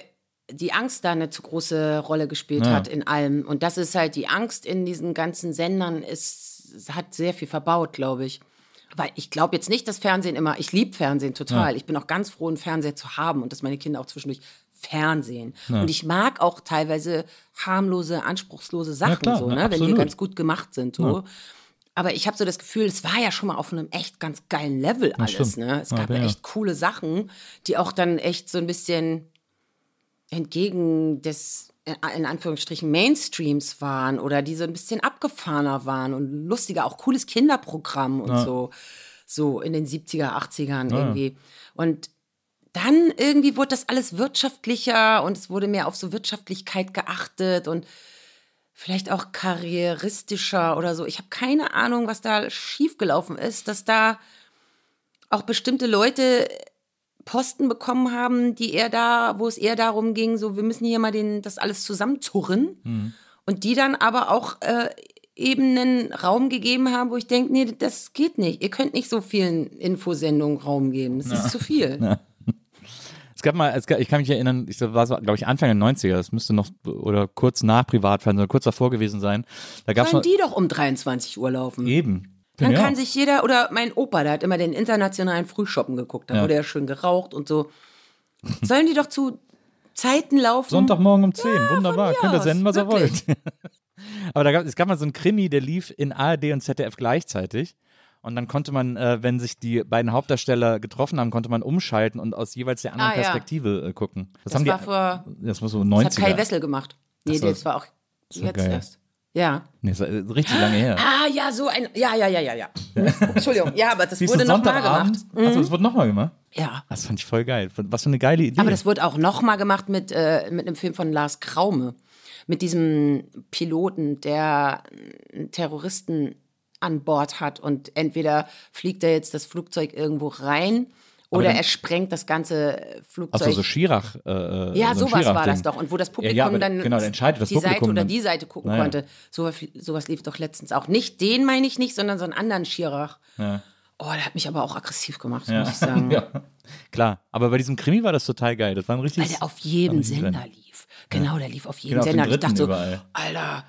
die Angst da eine zu große Rolle gespielt Ja. hat in allem. Und das ist halt die Angst in diesen ganzen Sendern, ist, hat sehr viel verbaut, glaube ich. Weil ich glaube jetzt nicht, dass Fernsehen immer, ich liebe Fernsehen total. Ich bin auch ganz froh, einen Fernseher zu haben und dass meine Kinder auch zwischendurch Fernsehen. Und ich mag auch teilweise harmlose, anspruchslose Sachen, klar, so, ne, wenn die ganz gut gemacht sind. So. Aber ich habe so das Gefühl, es war ja schon mal auf einem echt ganz geilen Level alles. Ne? Es Ja, gab ja. ja echt coole Sachen, die auch dann echt so ein bisschen entgegen des in Anführungsstrichen Mainstreams waren oder die so ein bisschen abgefahrener waren und lustiger, auch cooles Kinderprogramm und so, so in den 70er, 80ern irgendwie. Und dann irgendwie wurde das alles wirtschaftlicher und es wurde mehr auf so Wirtschaftlichkeit geachtet und vielleicht auch karrieristischer oder so. Ich habe keine Ahnung, was da schiefgelaufen ist, dass da auch bestimmte Leute Posten bekommen haben, die eher da, wo es eher darum ging, so wir müssen hier mal den, das alles zusammenzurren. Und die dann aber auch äh, eben einen Raum gegeben haben, wo ich denke, nee, das geht nicht. Ihr könnt nicht so vielen Infosendungen Raum geben. Das ist zu viel. Es gab mal, es gab, ich kann mich erinnern, ich war, glaube ich, Anfang der 90er, das müsste noch, oder kurz nach Privatfernsehen, oder kurz davor gewesen sein. Da gab es Können die doch um 23 Uhr laufen. eben. Dann ja. kann sich jeder, oder mein Opa, der hat immer den internationalen Frühschoppen geguckt, da Ja. wurde ja schön geraucht und so. Sollen die doch zu Zeiten laufen? Sonntagmorgen um 10, wunderbar, mir könnt ihr senden, was ihr wirklich. wollt. Aber da gab, es gab mal so einen Krimi, der lief in ARD und ZDF gleichzeitig. Und dann konnte man, äh, wenn sich die beiden Hauptdarsteller getroffen haben, konnte man umschalten und aus jeweils der anderen Ah, ja. Perspektive äh, gucken. Das, Das haben war die, vor, das war so das 90er. hat Kai Wessel gemacht. Nee, Das war- das war auch jetzt geil. erst. Ja. Nee, das war äh, richtig lange her. Ah, ja, so ein, ja, ja, ja, ja, ja. Entschuldigung, ja, aber das Siehst wurde nochmal gemacht. Mhm. Achso, das wurde nochmal gemacht? Ja. Das fand ich voll geil. Was für eine geile Idee. Aber das wurde auch nochmal gemacht mit, äh, mit einem Film von Lars Kraume. Mit diesem Piloten, der einen Terroristen an Bord hat und entweder fliegt er jetzt das Flugzeug irgendwo rein oder dann- er sprengt das ganze Flugzeug. Achso, so Schirach. Äh, ja, so sowas war das doch. Und wo das Publikum ja, aber dann genau, entscheidet das die Seite Publikum oder dann. die Seite gucken Naja. konnte. So, sowas lief doch letztens auch. Nicht den meine ich nicht, sondern so einen anderen Schirach. Ja. Oh, der hat mich aber auch aggressiv gemacht, Ja. muss ich sagen. ja. Klar, aber bei diesem Krimi war das total geil. Das war ein Weil richtiges. der auf jedem Sender drin. lief. Genau, der lief auf jedem Genau, auf Sender. Und ich dachte so, überall. Alter,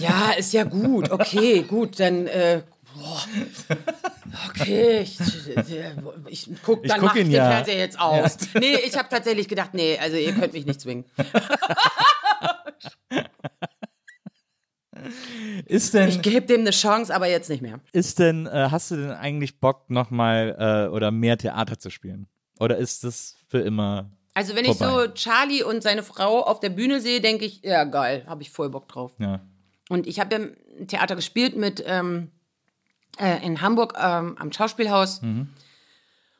ja, ist ja gut, okay, gut, dann, äh, boah, okay, ich, ich guck, Ich dann guck mach ich ihn den ja. Fernseher jetzt aus. Nee, ich habe tatsächlich gedacht, nee, also ihr könnt mich nicht zwingen. Ist denn, Ich gebe dem eine Chance, aber jetzt nicht mehr. ist denn, äh, hast du denn eigentlich Bock, nochmal äh, oder mehr Theater zu spielen? Oder ist das für immer? Also wenn ich Vorbei. so Charlie und seine Frau auf der Bühne sehe, denke ich, ja geil, habe ich voll Bock drauf. Ja. Und ich habe ja Theater gespielt mit ähm, äh, in Hamburg ähm, am Schauspielhaus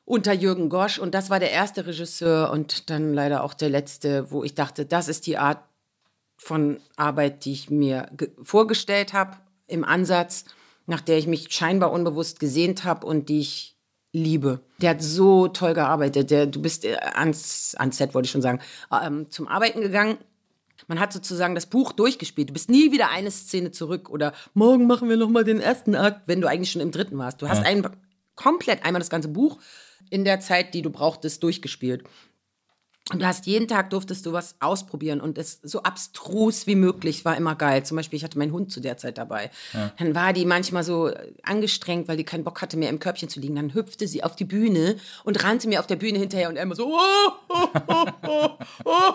unter Jürgen Gosch und das war der erste Regisseur und dann leider auch der letzte, wo ich dachte, das ist die Art von Arbeit, die ich mir ge- vorgestellt habe im Ansatz, nach der ich mich scheinbar unbewusst gesehnt habe und die ich liebe. Der hat so toll gearbeitet. Der, du bist äh, ans, ans Set, wollte ich schon sagen, ähm, zum Arbeiten gegangen man hat sozusagen das Buch durchgespielt. Du bist nie wieder eine Szene zurück oder morgen machen wir noch mal den ersten Akt, wenn du eigentlich schon im dritten warst. Du hast ein, komplett einmal das ganze Buch in der Zeit, die du brauchtest, durchgespielt. Und du hast jeden Tag durftest du was ausprobieren und es so abstrus wie möglich war immer geil. Zum Beispiel, ich hatte meinen Hund zu der Zeit dabei. Dann war die manchmal so angestrengt, weil die keinen Bock hatte, mehr im Körbchen zu liegen. Dann hüpfte sie auf die Bühne und rannte mir auf der Bühne hinterher und er immer so, oh, oh, oh, oh, oh.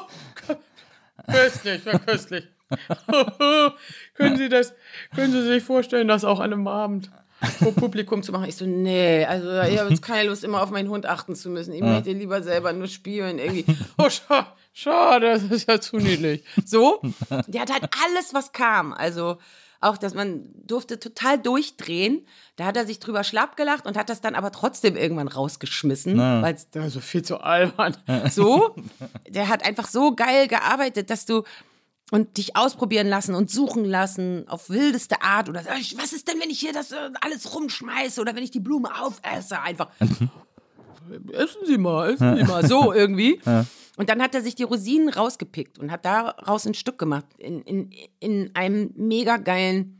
Köstlich, war köstlich. können Sie das, können Sie sich vorstellen, das auch an einem Abend vor Publikum zu machen? Ich so, nee, also ich habe jetzt keine Lust, immer auf meinen Hund achten zu müssen. Ich möchte lieber selber nur spielen irgendwie. Oh, scha schade, das ist ja zu niedlich. So, der hat halt alles, was kam. Also auch, dass man durfte total durchdrehen. Da hat er sich drüber schlapp gelacht und hat das dann aber trotzdem irgendwann rausgeschmissen, weil es da so viel zu albern. So, der hat einfach so geil gearbeitet, dass du und dich ausprobieren lassen und suchen lassen auf wildeste Art oder sag ich, was ist denn, wenn ich hier das äh, alles rumschmeiße oder wenn ich die Blume aufesse einfach. essen Sie mal, essen Sie mal, so irgendwie. Und dann hat er sich die Rosinen rausgepickt und hat daraus ein Stück gemacht in, in, in einem mega geilen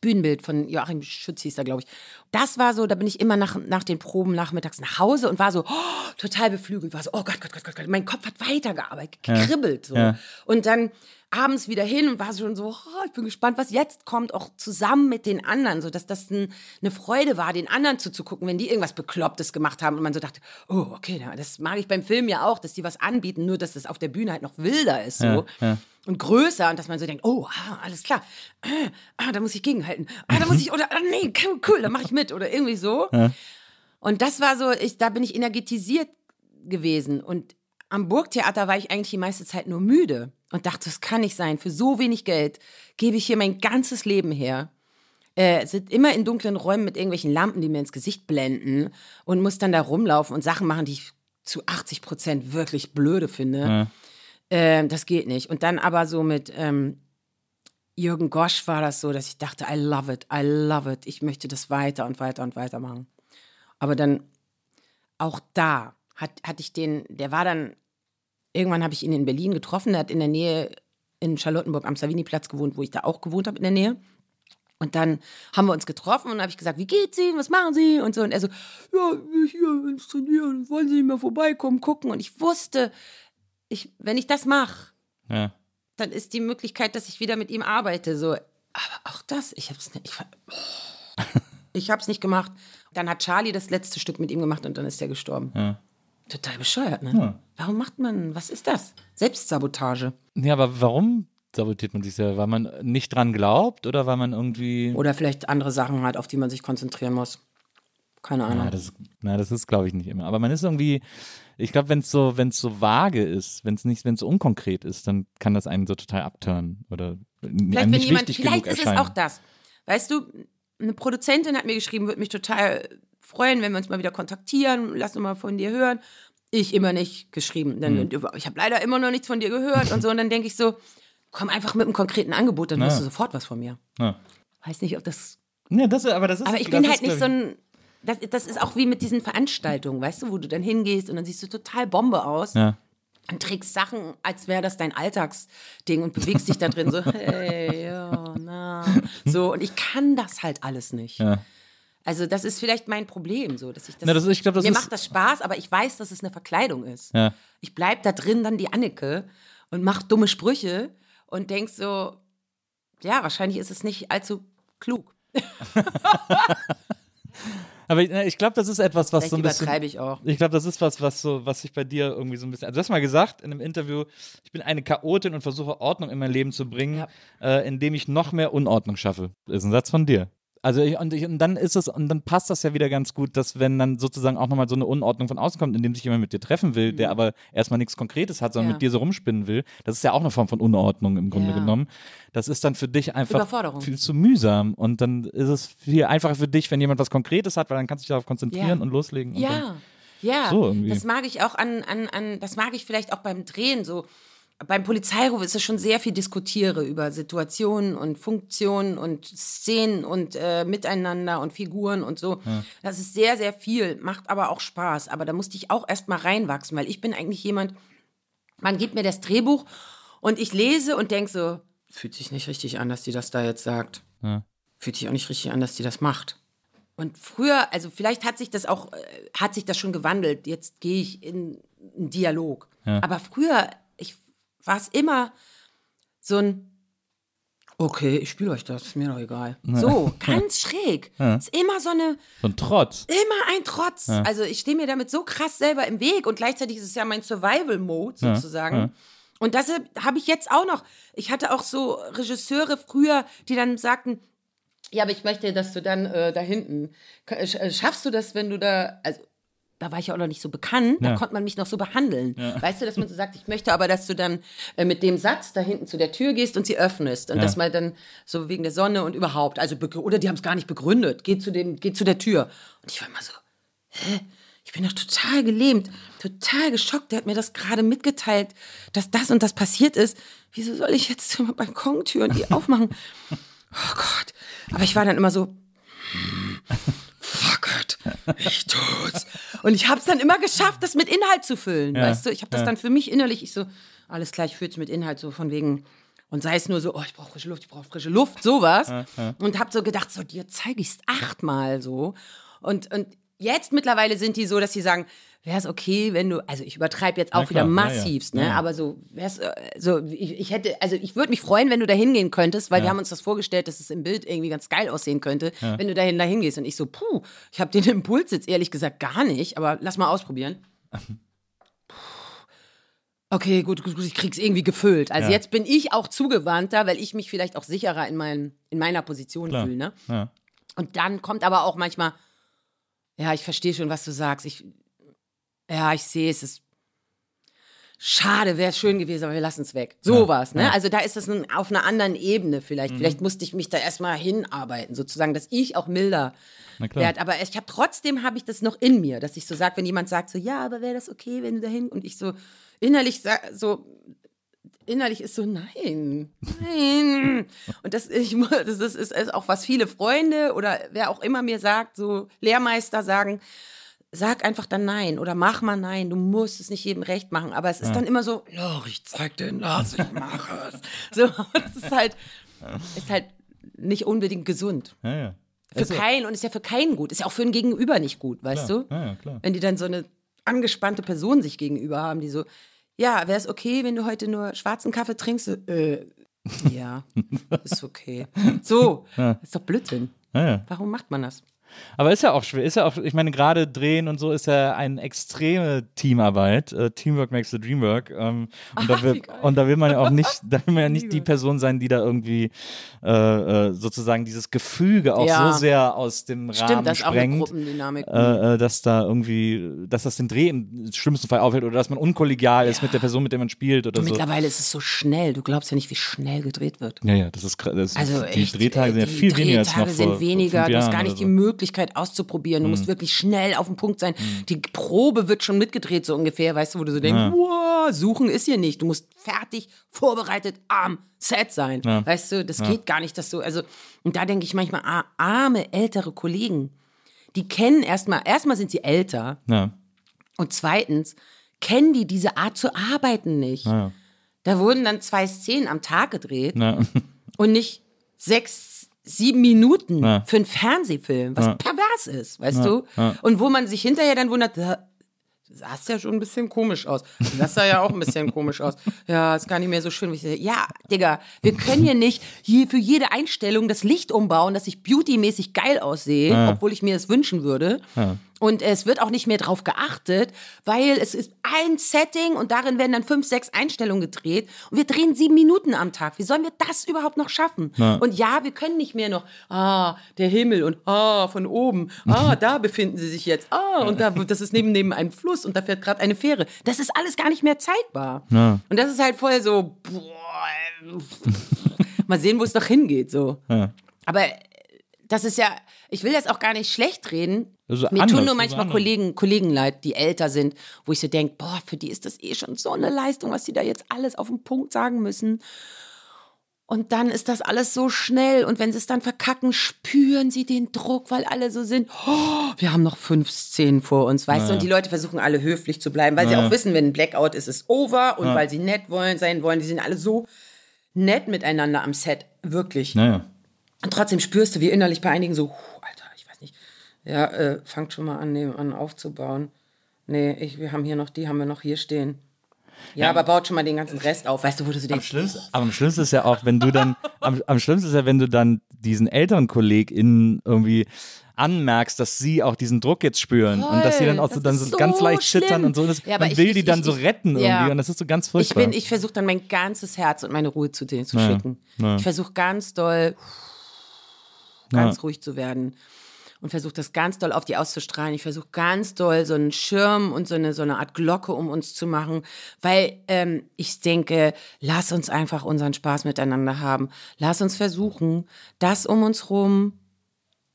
Bühnenbild von Joachim Schütz hieß er, glaube ich. Das war so, da bin ich immer nach, nach den Proben nachmittags nach Hause und war so oh, total beflügelt, war so, oh Gott, Gott, Gott, Gott, Gott. Mein Kopf hat weitergearbeitet, gekribbelt. So. Ja. Und dann abends wieder hin und war schon so, oh, ich bin gespannt, was jetzt kommt, auch zusammen mit den anderen, so dass das ein, eine Freude war, den anderen zuzugucken, wenn die irgendwas Beklopptes gemacht haben und man so dachte, oh, okay, das mag ich beim Film ja auch, dass die was anbieten, nur dass das auf der Bühne halt noch wilder ist, so. Ja, ja. Und größer und dass man so denkt, oh, ah, alles klar, ah, ah, da muss ich gegenhalten, ah, da muss ich, oder, ah, nee, cool, da mache ich mit oder irgendwie so. Und das war so, ich, da bin ich energetisiert gewesen. Und am Burgtheater war ich eigentlich die meiste Zeit nur müde und dachte, das kann nicht sein. Für so wenig Geld gebe ich hier mein ganzes Leben her. Äh, sind immer in dunklen Räumen mit irgendwelchen Lampen, die mir ins Gesicht blenden und muss dann da rumlaufen und Sachen machen, die ich zu 80 Prozent wirklich blöde finde. Ähm, das geht nicht. Und dann aber so mit ähm, Jürgen Gosch war das so, dass ich dachte, I love it, I love it. Ich möchte das weiter und weiter und weiter machen. Aber dann auch da hat, hatte ich den, der war dann, irgendwann habe ich ihn in Berlin getroffen, der hat in der Nähe in Charlottenburg am Savini-Platz gewohnt, wo ich da auch gewohnt habe in der Nähe. Und dann haben wir uns getroffen und habe ich gesagt, wie geht's Ihnen, was machen Sie? Und so. Und er so, ja, hier inszenieren, wollen Sie nicht mal vorbeikommen, gucken? Und ich wusste, ich, wenn ich das mache, Ja. dann ist die Möglichkeit, dass ich wieder mit ihm arbeite. So, aber auch das, ich hab's nicht, ich, ich hab's nicht gemacht. Dann hat Charlie das letzte Stück mit ihm gemacht und dann ist er gestorben. Ja. Total bescheuert, ne? Warum macht man, was ist das? Selbstsabotage. ja, aber warum sabotiert man sich selber? Weil man nicht dran glaubt oder weil man irgendwie. Oder vielleicht andere Sachen hat, auf die man sich konzentrieren muss. Keine Ahnung. Ja, das, na, das ist, glaube ich, nicht immer. Aber man ist irgendwie, ich glaube, wenn es so, wenn es so vage ist, wenn es nicht, wenn es so unkonkret ist, dann kann das einen so total abtören oder vielleicht, einem wenn nicht jemand, wichtig vielleicht ist es erscheinen. auch das. Weißt du, eine Produzentin hat mir geschrieben, würde mich total freuen, wenn wir uns mal wieder kontaktieren, lass uns mal von dir hören. Ich immer nicht geschrieben. Dann, Hm. Ich habe leider immer noch nichts von dir gehört und so. Und dann denke ich so, komm einfach mit einem konkreten Angebot, dann Ja. hörst du sofort was von mir. Ja. Weiß nicht, ob das. Nee, das, aber das ist. Aber ich bin ist, halt nicht glaub so ein. Das, das ist auch wie mit diesen Veranstaltungen, weißt du, wo du dann hingehst und dann siehst du total Bombe aus Ja. und trägst Sachen, als wäre das dein Alltagsding und bewegst dich da drin so, hey, ja, na. So, und ich kann das halt alles nicht. Ja. Also, das ist vielleicht mein Problem, so, dass ich das. Na, das- ich glaub, das mir ist- macht das Spaß, aber ich weiß, dass es eine Verkleidung ist. Ja. Ich bleib da drin dann die Anneke und mach dumme Sprüche und denk so, ja, wahrscheinlich ist es nicht allzu klug. Aber ich, ich glaube, das ist etwas, was Vielleicht so ein bisschen. übertreibe ich auch. Ich glaube, das ist was, was so, was sich bei dir irgendwie so ein bisschen. Also du hast mal gesagt in einem Interview, ich bin eine Chaotin und versuche Ordnung in mein Leben zu bringen, Ja. äh, indem ich noch mehr Unordnung schaffe. Das ist ein Satz von dir. Also ich, und, ich, und dann ist es, und dann passt das ja wieder ganz gut, dass wenn dann sozusagen auch nochmal so eine Unordnung von außen kommt, indem sich jemand mit dir treffen will, der aber erstmal nichts Konkretes hat, sondern Mhm. Ja. mit dir so rumspinnen will, das ist ja auch eine Form von Unordnung im Grunde Ja. genommen. Das ist dann für dich einfach viel zu mühsam. Und dann ist es viel einfacher für dich, wenn jemand was Konkretes hat, weil dann kannst du dich darauf konzentrieren Ja. und loslegen. Und dann, Ja, ja. So. Das mag ich auch an, an, an, das mag ich vielleicht auch beim Drehen so. Beim Polizeiruf ist es schon sehr viel diskutiere über Situationen und Funktionen und Szenen und äh, Miteinander und Figuren und so. Das ist sehr, sehr viel, macht aber auch Spaß. Aber da musste ich auch erst mal reinwachsen, weil ich bin eigentlich jemand, man gibt mir das Drehbuch und ich lese und denke so, fühlt sich nicht richtig an, dass die das da jetzt sagt. Ja. Fühlt sich auch nicht richtig an, dass die das macht. Und früher, also vielleicht hat sich das auch, äh, hat sich das schon gewandelt. Jetzt gehe ich in einen Dialog. Aber früher, war es immer so ein, okay, ich spiele euch das, ist mir doch egal. So, ganz schräg. Ist immer so eine, So ein Trotz. immer ein Trotz. Also ich stehe mir damit so krass selber im Weg und gleichzeitig ist es ja mein Survival-Mode sozusagen. ja. Und das habe ich jetzt auch noch. Ich hatte auch so Regisseure früher, die dann sagten, ja, aber ich möchte, dass du dann äh, da hinten, äh, schaffst du das, wenn du da, also da war ich ja auch noch nicht so bekannt, da Ja. konnte man mich noch so behandeln. Weißt du, dass man so sagt, ich möchte aber, dass du dann äh, mit dem Satz da hinten zu der Tür gehst und sie öffnest. Und Ja. dass man dann so wegen der Sonne und überhaupt, also oder die haben es gar nicht begründet, geh zu dem, geh zu der Tür. Und ich war immer so, hä? Ich bin doch total gelähmt, total geschockt. Der hat mir das gerade mitgeteilt, dass das und das passiert ist. Wieso soll ich jetzt zur Balkontür und die aufmachen? Oh Gott. Aber ich war dann immer so, it, ich tut's. Und ich habe es dann immer geschafft, das mit Inhalt zu füllen, Ja, weißt du? Ich habe das ja. dann für mich innerlich, ich so, alles klar, ich füll's mit Inhalt, so von wegen, und sei es nur so, oh, ich brauche frische Luft, ich brauche frische Luft, sowas. Und habe so gedacht, so, dir zeige ich's achtmal so. Und, und jetzt mittlerweile sind die so, dass sie sagen, wäre es okay, wenn du, also ich übertreibe jetzt auch Na wieder klar, ja, ja. massivst, Ja, ne? ja. Aber so, wär's, äh, so ich, ich hätte, also ich würde mich freuen, wenn du da hingehen könntest, weil wir haben uns das vorgestellt, dass es im Bild irgendwie ganz geil aussehen könnte, wenn du dahin dahin gehst. Und ich so, puh, ich habe den Impuls jetzt ehrlich gesagt gar nicht, aber lass mal ausprobieren. Okay, gut, gut, gut, ich krieg's irgendwie gefüllt. Also Ja. jetzt bin ich auch zugewandter, weil ich mich vielleicht auch sicherer in, mein, in meiner Position fühle, ne? Ja. Und dann kommt aber auch manchmal, ja, ich verstehe schon, was du sagst. Ich, ja, ich sehe es. ist Schade, wäre schön gewesen, aber wir lassen es weg. Sowas, ne? ja. Also da ist es ein, auf einer anderen Ebene vielleicht. Mhm. Vielleicht musste ich mich da erstmal hinarbeiten, sozusagen, dass ich auch milder werde. Aber ich habe trotzdem habe ich das noch in mir, dass ich so sage, wenn jemand sagt so, ja, aber wäre das okay, wenn du dahin und ich so innerlich sa- so innerlich ist so, nein, nein. Und das, ich, das ist, ist auch, was viele Freunde oder wer auch immer mir sagt, so Lehrmeister sagen, sag einfach dann nein oder mach mal nein, du musst es nicht jedem recht machen. Aber es ist dann immer so, Loch, ich zeig dir das, ich mache es. So, das ist halt, ist halt nicht unbedingt gesund. Ja, ja. Für Also, keinen und ist ja für keinen gut. Ist ja auch für ein Gegenüber nicht gut, weißt klar. du? Ja, ja, klar. Wenn die dann so eine angespannte Person sich gegenüber haben, die so, ja, wäre es okay, wenn du heute nur schwarzen Kaffee trinkst? Äh, ja, ist okay. So, ist doch Blödsinn. Ja, ja. Warum macht man das? Aber ist ja auch schwer, ist ja auch, ich meine, gerade drehen und so ist ja eine extreme Teamarbeit. Äh, Teamwork makes the dream work. Ähm, und, da will, und da will man ja auch nicht, da will man ja nicht die Person sein, die da irgendwie äh, äh, sozusagen dieses Gefüge auch Ja. so sehr aus dem Stimmt, Rahmen das ist auch sprengt. Gruppendynamik. Äh, äh, dass da irgendwie, dass das den Dreh im schlimmsten Fall aufhält oder dass man unkollegial ist mit der Person, mit der man spielt oder Und so. mittlerweile ist es so schnell. Du glaubst ja nicht, wie schnell gedreht wird. Ja, ja, das ist, das ist Also die echt, Drehtage sind ja viel weniger als noch Drehtage vor, sind weniger. vor Du hast gar nicht die so. Möglichkeit auszuprobieren. Du musst wirklich schnell auf den Punkt sein. Die Probe wird schon mitgedreht, so ungefähr, weißt du, wo du so denkst, wow, suchen ist hier nicht. Du musst fertig, vorbereitet am Set sein. Weißt du, das geht gar nicht, dass du, also, und da denke ich manchmal, ah, arme ältere Kollegen, die kennen erstmal, erstmal sind sie älter Ja, und zweitens kennen die diese Art zu arbeiten nicht. ja, Da wurden dann zwei Szenen am Tag gedreht ja. und nicht sechs, sieben Minuten Ja. für einen Fernsehfilm, was pervers ist, weißt du? ja. Und wo man sich hinterher dann wundert, "Hä, du sahst ja schon ein bisschen komisch aus. Das sah ja auch ein bisschen komisch aus. Ja, ist gar nicht mehr so schön. wie Ich sage, ja, Digga, wir können hier nicht je, für jede Einstellung das Licht umbauen, dass ich beautymäßig geil aussehe, obwohl ich mir das wünschen würde. Und es wird auch nicht mehr drauf geachtet, weil es ist ein Setting und darin werden dann fünf, sechs Einstellungen gedreht. Und wir drehen sieben Minuten am Tag. Wie sollen wir das überhaupt noch schaffen? Und ja, wir können nicht mehr noch, ah, der Himmel und ah, von oben, ah, da befinden sie sich jetzt, ah, und da, das ist neben, neben einem Fluss und da fährt gerade eine Fähre. Das ist alles gar nicht mehr zeigbar. Und das ist halt voll so, boah, mal sehen, wo es noch hingeht, so. Ja. Aber das ist ja, ich will das auch gar nicht schlecht reden. Also Mir anders, tun nur manchmal anders. Kollegen, Kollegen leid, die älter sind, wo ich so denke, boah, für die ist das eh schon so eine Leistung, was die da jetzt alles auf den Punkt sagen müssen. Und dann ist das alles so schnell. Und wenn sie es dann verkacken, spüren sie den Druck, weil alle so sind, oh, wir haben noch fünf Szenen vor uns, weißt du? Und die Leute versuchen alle höflich zu bleiben, weil sie auch wissen, wenn ein Blackout ist, ist over. Und weil sie nett wollen, sein wollen, die sind alle so nett miteinander am Set. Wirklich. Naja. Und trotzdem spürst du, wie innerlich bei einigen so, "Puh, Alter, ich weiß nicht. Ja, äh, fangt schon mal an, nebenan aufzubauen. Nee, ich, wir haben hier noch die, haben wir noch hier stehen. Ja, aber baut schon mal den ganzen Rest auf. Weißt du, wo du so denkst, Aber am schlimmsten ist ja auch, wenn du dann, am, am schlimmsten ist ja, wenn du dann diesen älteren KollegInnen irgendwie anmerkst, dass sie auch diesen Druck jetzt spüren und dass sie dann auch so, dann so so ganz leicht schlimm. zittern und so. Das, Ja, man ich- will ich- die dann ich- so ich- retten irgendwie ja. und das ist so ganz ich furchtbar. bin, ich versuche dann mein ganzes Herz und meine Ruhe zu denen zu Ja, schicken. ja. Ich versuche ganz doll, ganz ruhig zu werden und versuche das ganz doll auf die auszustrahlen. Ich versuche ganz doll so einen Schirm und so eine, so eine Art Glocke um uns zu machen, weil ähm, ich denke, lass uns einfach unseren Spaß miteinander haben. Lass uns versuchen, das um uns rum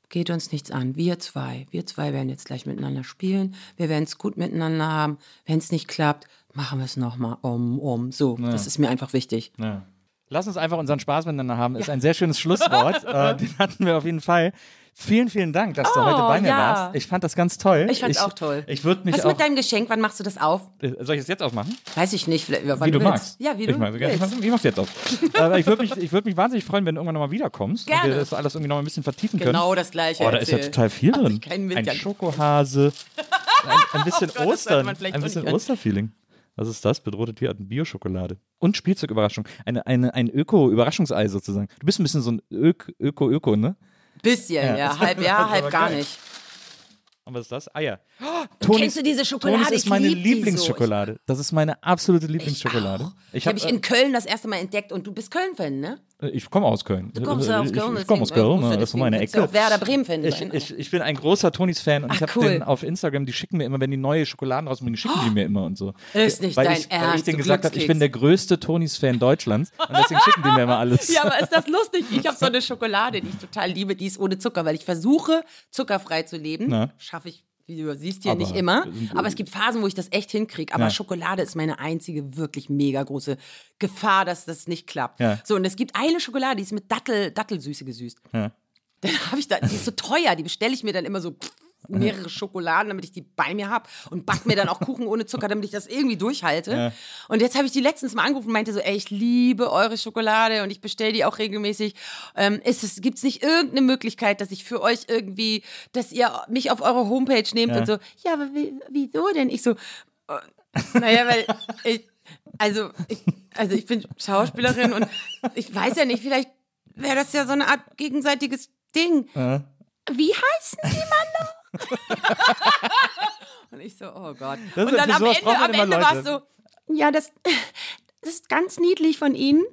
geht uns nichts an. Wir zwei, wir zwei werden jetzt gleich miteinander spielen. Wir werden es gut miteinander haben. Wenn es nicht klappt, machen wir es nochmal um, um. So, das ist mir einfach wichtig. Ja. Lass uns einfach unseren Spaß miteinander haben. Ist ein sehr schönes Schlusswort. äh, den hatten wir auf jeden Fall. Vielen, vielen Dank, dass du Oh, heute bei mir ja. warst. Ich fand das ganz toll. Ich fand's auch toll. Ich würde mich Was auch. mit deinem Geschenk? Wann machst du das auf? Soll ich es jetzt aufmachen? Weiß ich nicht. Vielleicht, wann Wie du willst. magst. Ja, wie du ich mag, willst. Ich ich mach's jetzt auf. Aber ich würde mich, ich würd mich wahnsinnig freuen, wenn du irgendwann nochmal wiederkommst. Und Gerne. wir das alles irgendwie nochmal ein bisschen vertiefen können. Genau das Gleiche. Oh, da ist ja total viel drin. Ein Schokohase, ein, ein bisschen Oh Gott, Ostern, ein bisschen Osterfeeling. Was ist das? Bedrohte Tierarten, Bio-Schokolade. Und Spielzeugüberraschung. Eine, eine, ein Öko-Überraschungsei sozusagen. Du bist ein bisschen so ein Ök- Öko-Öko, ne? Bisschen, Ja, ja. Halb ja, halb gar geil. nicht. Und was ist das? Eier. Kennst du diese Schokolade? Tonis ist Ich meine lieb die so. Lieblingsschokolade. Das ist meine absolute Lieblingsschokolade. Ich hab, habe ich in Köln das erste Mal entdeckt und du bist Köln-Fan, ne? Äh, ich komme aus Köln. Du kommst ja aus ich, Köln. Ich, ich komme aus Köln, äh, das ist meine Ecke. Werder Bremen-Fan Ich, sein. ich, ich bin ein großer Tonis-Fan und Ach, ich habe cool. den auf Instagram, die schicken mir immer, wenn die neue Schokoladen rausbringen, schicken die mir immer und so. Ist nicht weil dein ich, Weil ich Ernst, denen du gesagt habe, ich bin der größte Tonis-Fan Deutschlands und deswegen schicken die mir immer alles. Ja, aber ist das lustig? Ich habe so eine Schokolade, die ich total liebe, die ist ohne Zucker, weil ich versuche, zuckerfrei zu leben. Schaffe ich, wie du siehst, hier Aber nicht immer. Aber es gibt Phasen, wo ich das echt hinkriege. Aber Ja. Schokolade ist meine einzige wirklich mega große Gefahr, dass das nicht klappt. Ja. So, und es gibt eine Schokolade, die ist mit Dattel, Dattelsüße gesüßt. Ja. Dann habe ich da, die ist so teuer, die bestelle ich mir dann immer so pff, mehrere Schokoladen, damit ich die bei mir habe und back mir dann auch Kuchen ohne Zucker, damit ich das irgendwie durchhalte. Ja. Und jetzt habe ich die letztens mal angerufen und meinte so, ey, ich liebe eure Schokolade und ich bestelle die auch regelmäßig. Ähm, ist es, gibt's nicht irgendeine Möglichkeit, dass ich für euch irgendwie, dass ihr mich auf eure Homepage nehmt Ja. und so, ja, aber wie, wieso denn? Ich so, äh, naja, weil ich, also, ich, also ich bin Schauspielerin und ich weiß ja nicht, vielleicht wäre das ja so eine Art gegenseitiges Ding. Ja. wie heißen Sie mal noch? Und ich so, oh Gott. Das ist- und dann am Ende, am Ende war es so, ja, das, das ist ganz niedlich von Ihnen,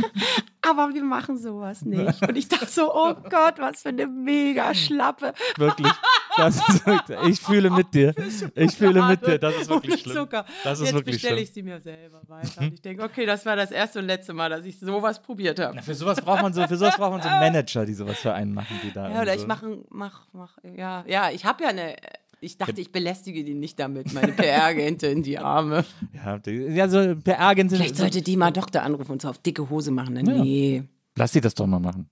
aber wir machen sowas nicht. Und ich dachte so, oh Gott, was für eine mega Schlappe. Wirklich. Ist ich fühle mit dir. Ich fühle mit dir. Das ist wirklich schlimm. Zucker. Das ist Jetzt bestelle ich sie mir selber weiter. Und ich denke, okay, das war das erste und letzte Mal, dass ich sowas probiert habe. Na, für sowas braucht man so, für sowas braucht man so Manager, die sowas für einen machen, die da. Ja, oder so. ich mache, mach, mach, ja, ja, ich habe ja eine, ich dachte, ich belästige die nicht damit, meine PR-Agentin, die Arme. Ja, die, ja so PR-Agentin. Vielleicht sollte die mal Doktor anrufen und so auf dicke Hose machen. Dann, Nee. Lass sie das doch mal machen.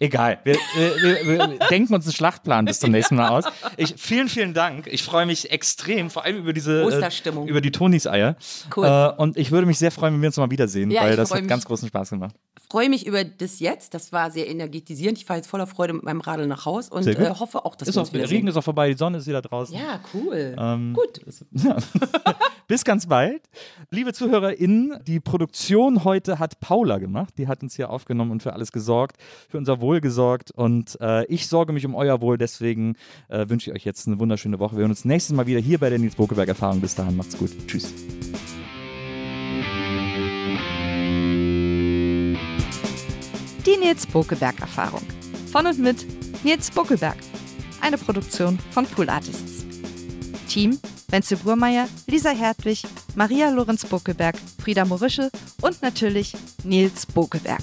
Egal, wir, wir, wir, denken uns einen Schlachtplan bis zum nächsten Mal aus. Ich, vielen, vielen Dank. Ich freue mich extrem, vor allem über diese Osterstimmung. Äh, über die Tonis-Eier. Cool. Äh, und ich würde mich sehr freuen, wenn wir uns mal wiedersehen, Ja, weil das hat mich. ganz großen Spaß gemacht. Freue mich über das jetzt. Das war sehr energetisierend. Ich fahre jetzt voller Freude mit meinem Radl nach Haus und äh, hoffe auch, dass Ist wir auch, uns der wiedersehen. Regen ist auch vorbei, die Sonne ist wieder draußen. Ja, cool. Ähm, Gut. Ja. Bis ganz bald. Liebe ZuhörerInnen, die Produktion heute hat Paula gemacht. Die hat uns hier aufgenommen und für alles gesorgt, für unser Wohl gesorgt. Und äh, ich sorge mich um euer Wohl. Deswegen äh, wünsche ich euch jetzt eine wunderschöne Woche. Wir hören uns nächstes Mal wieder hier bei der Nils Bokeberg Erfahrung. Bis dahin, macht's gut. Tschüss. Die Nils Bokeberg Erfahrung. Von und mit Nils Bokeberg. Eine Produktion von Pool Artists. Team Wenzel Burmeier, Lisa Hertwig, Maria Lorenz Bokeberg, Frieda Morische und natürlich Nils Bokeberg.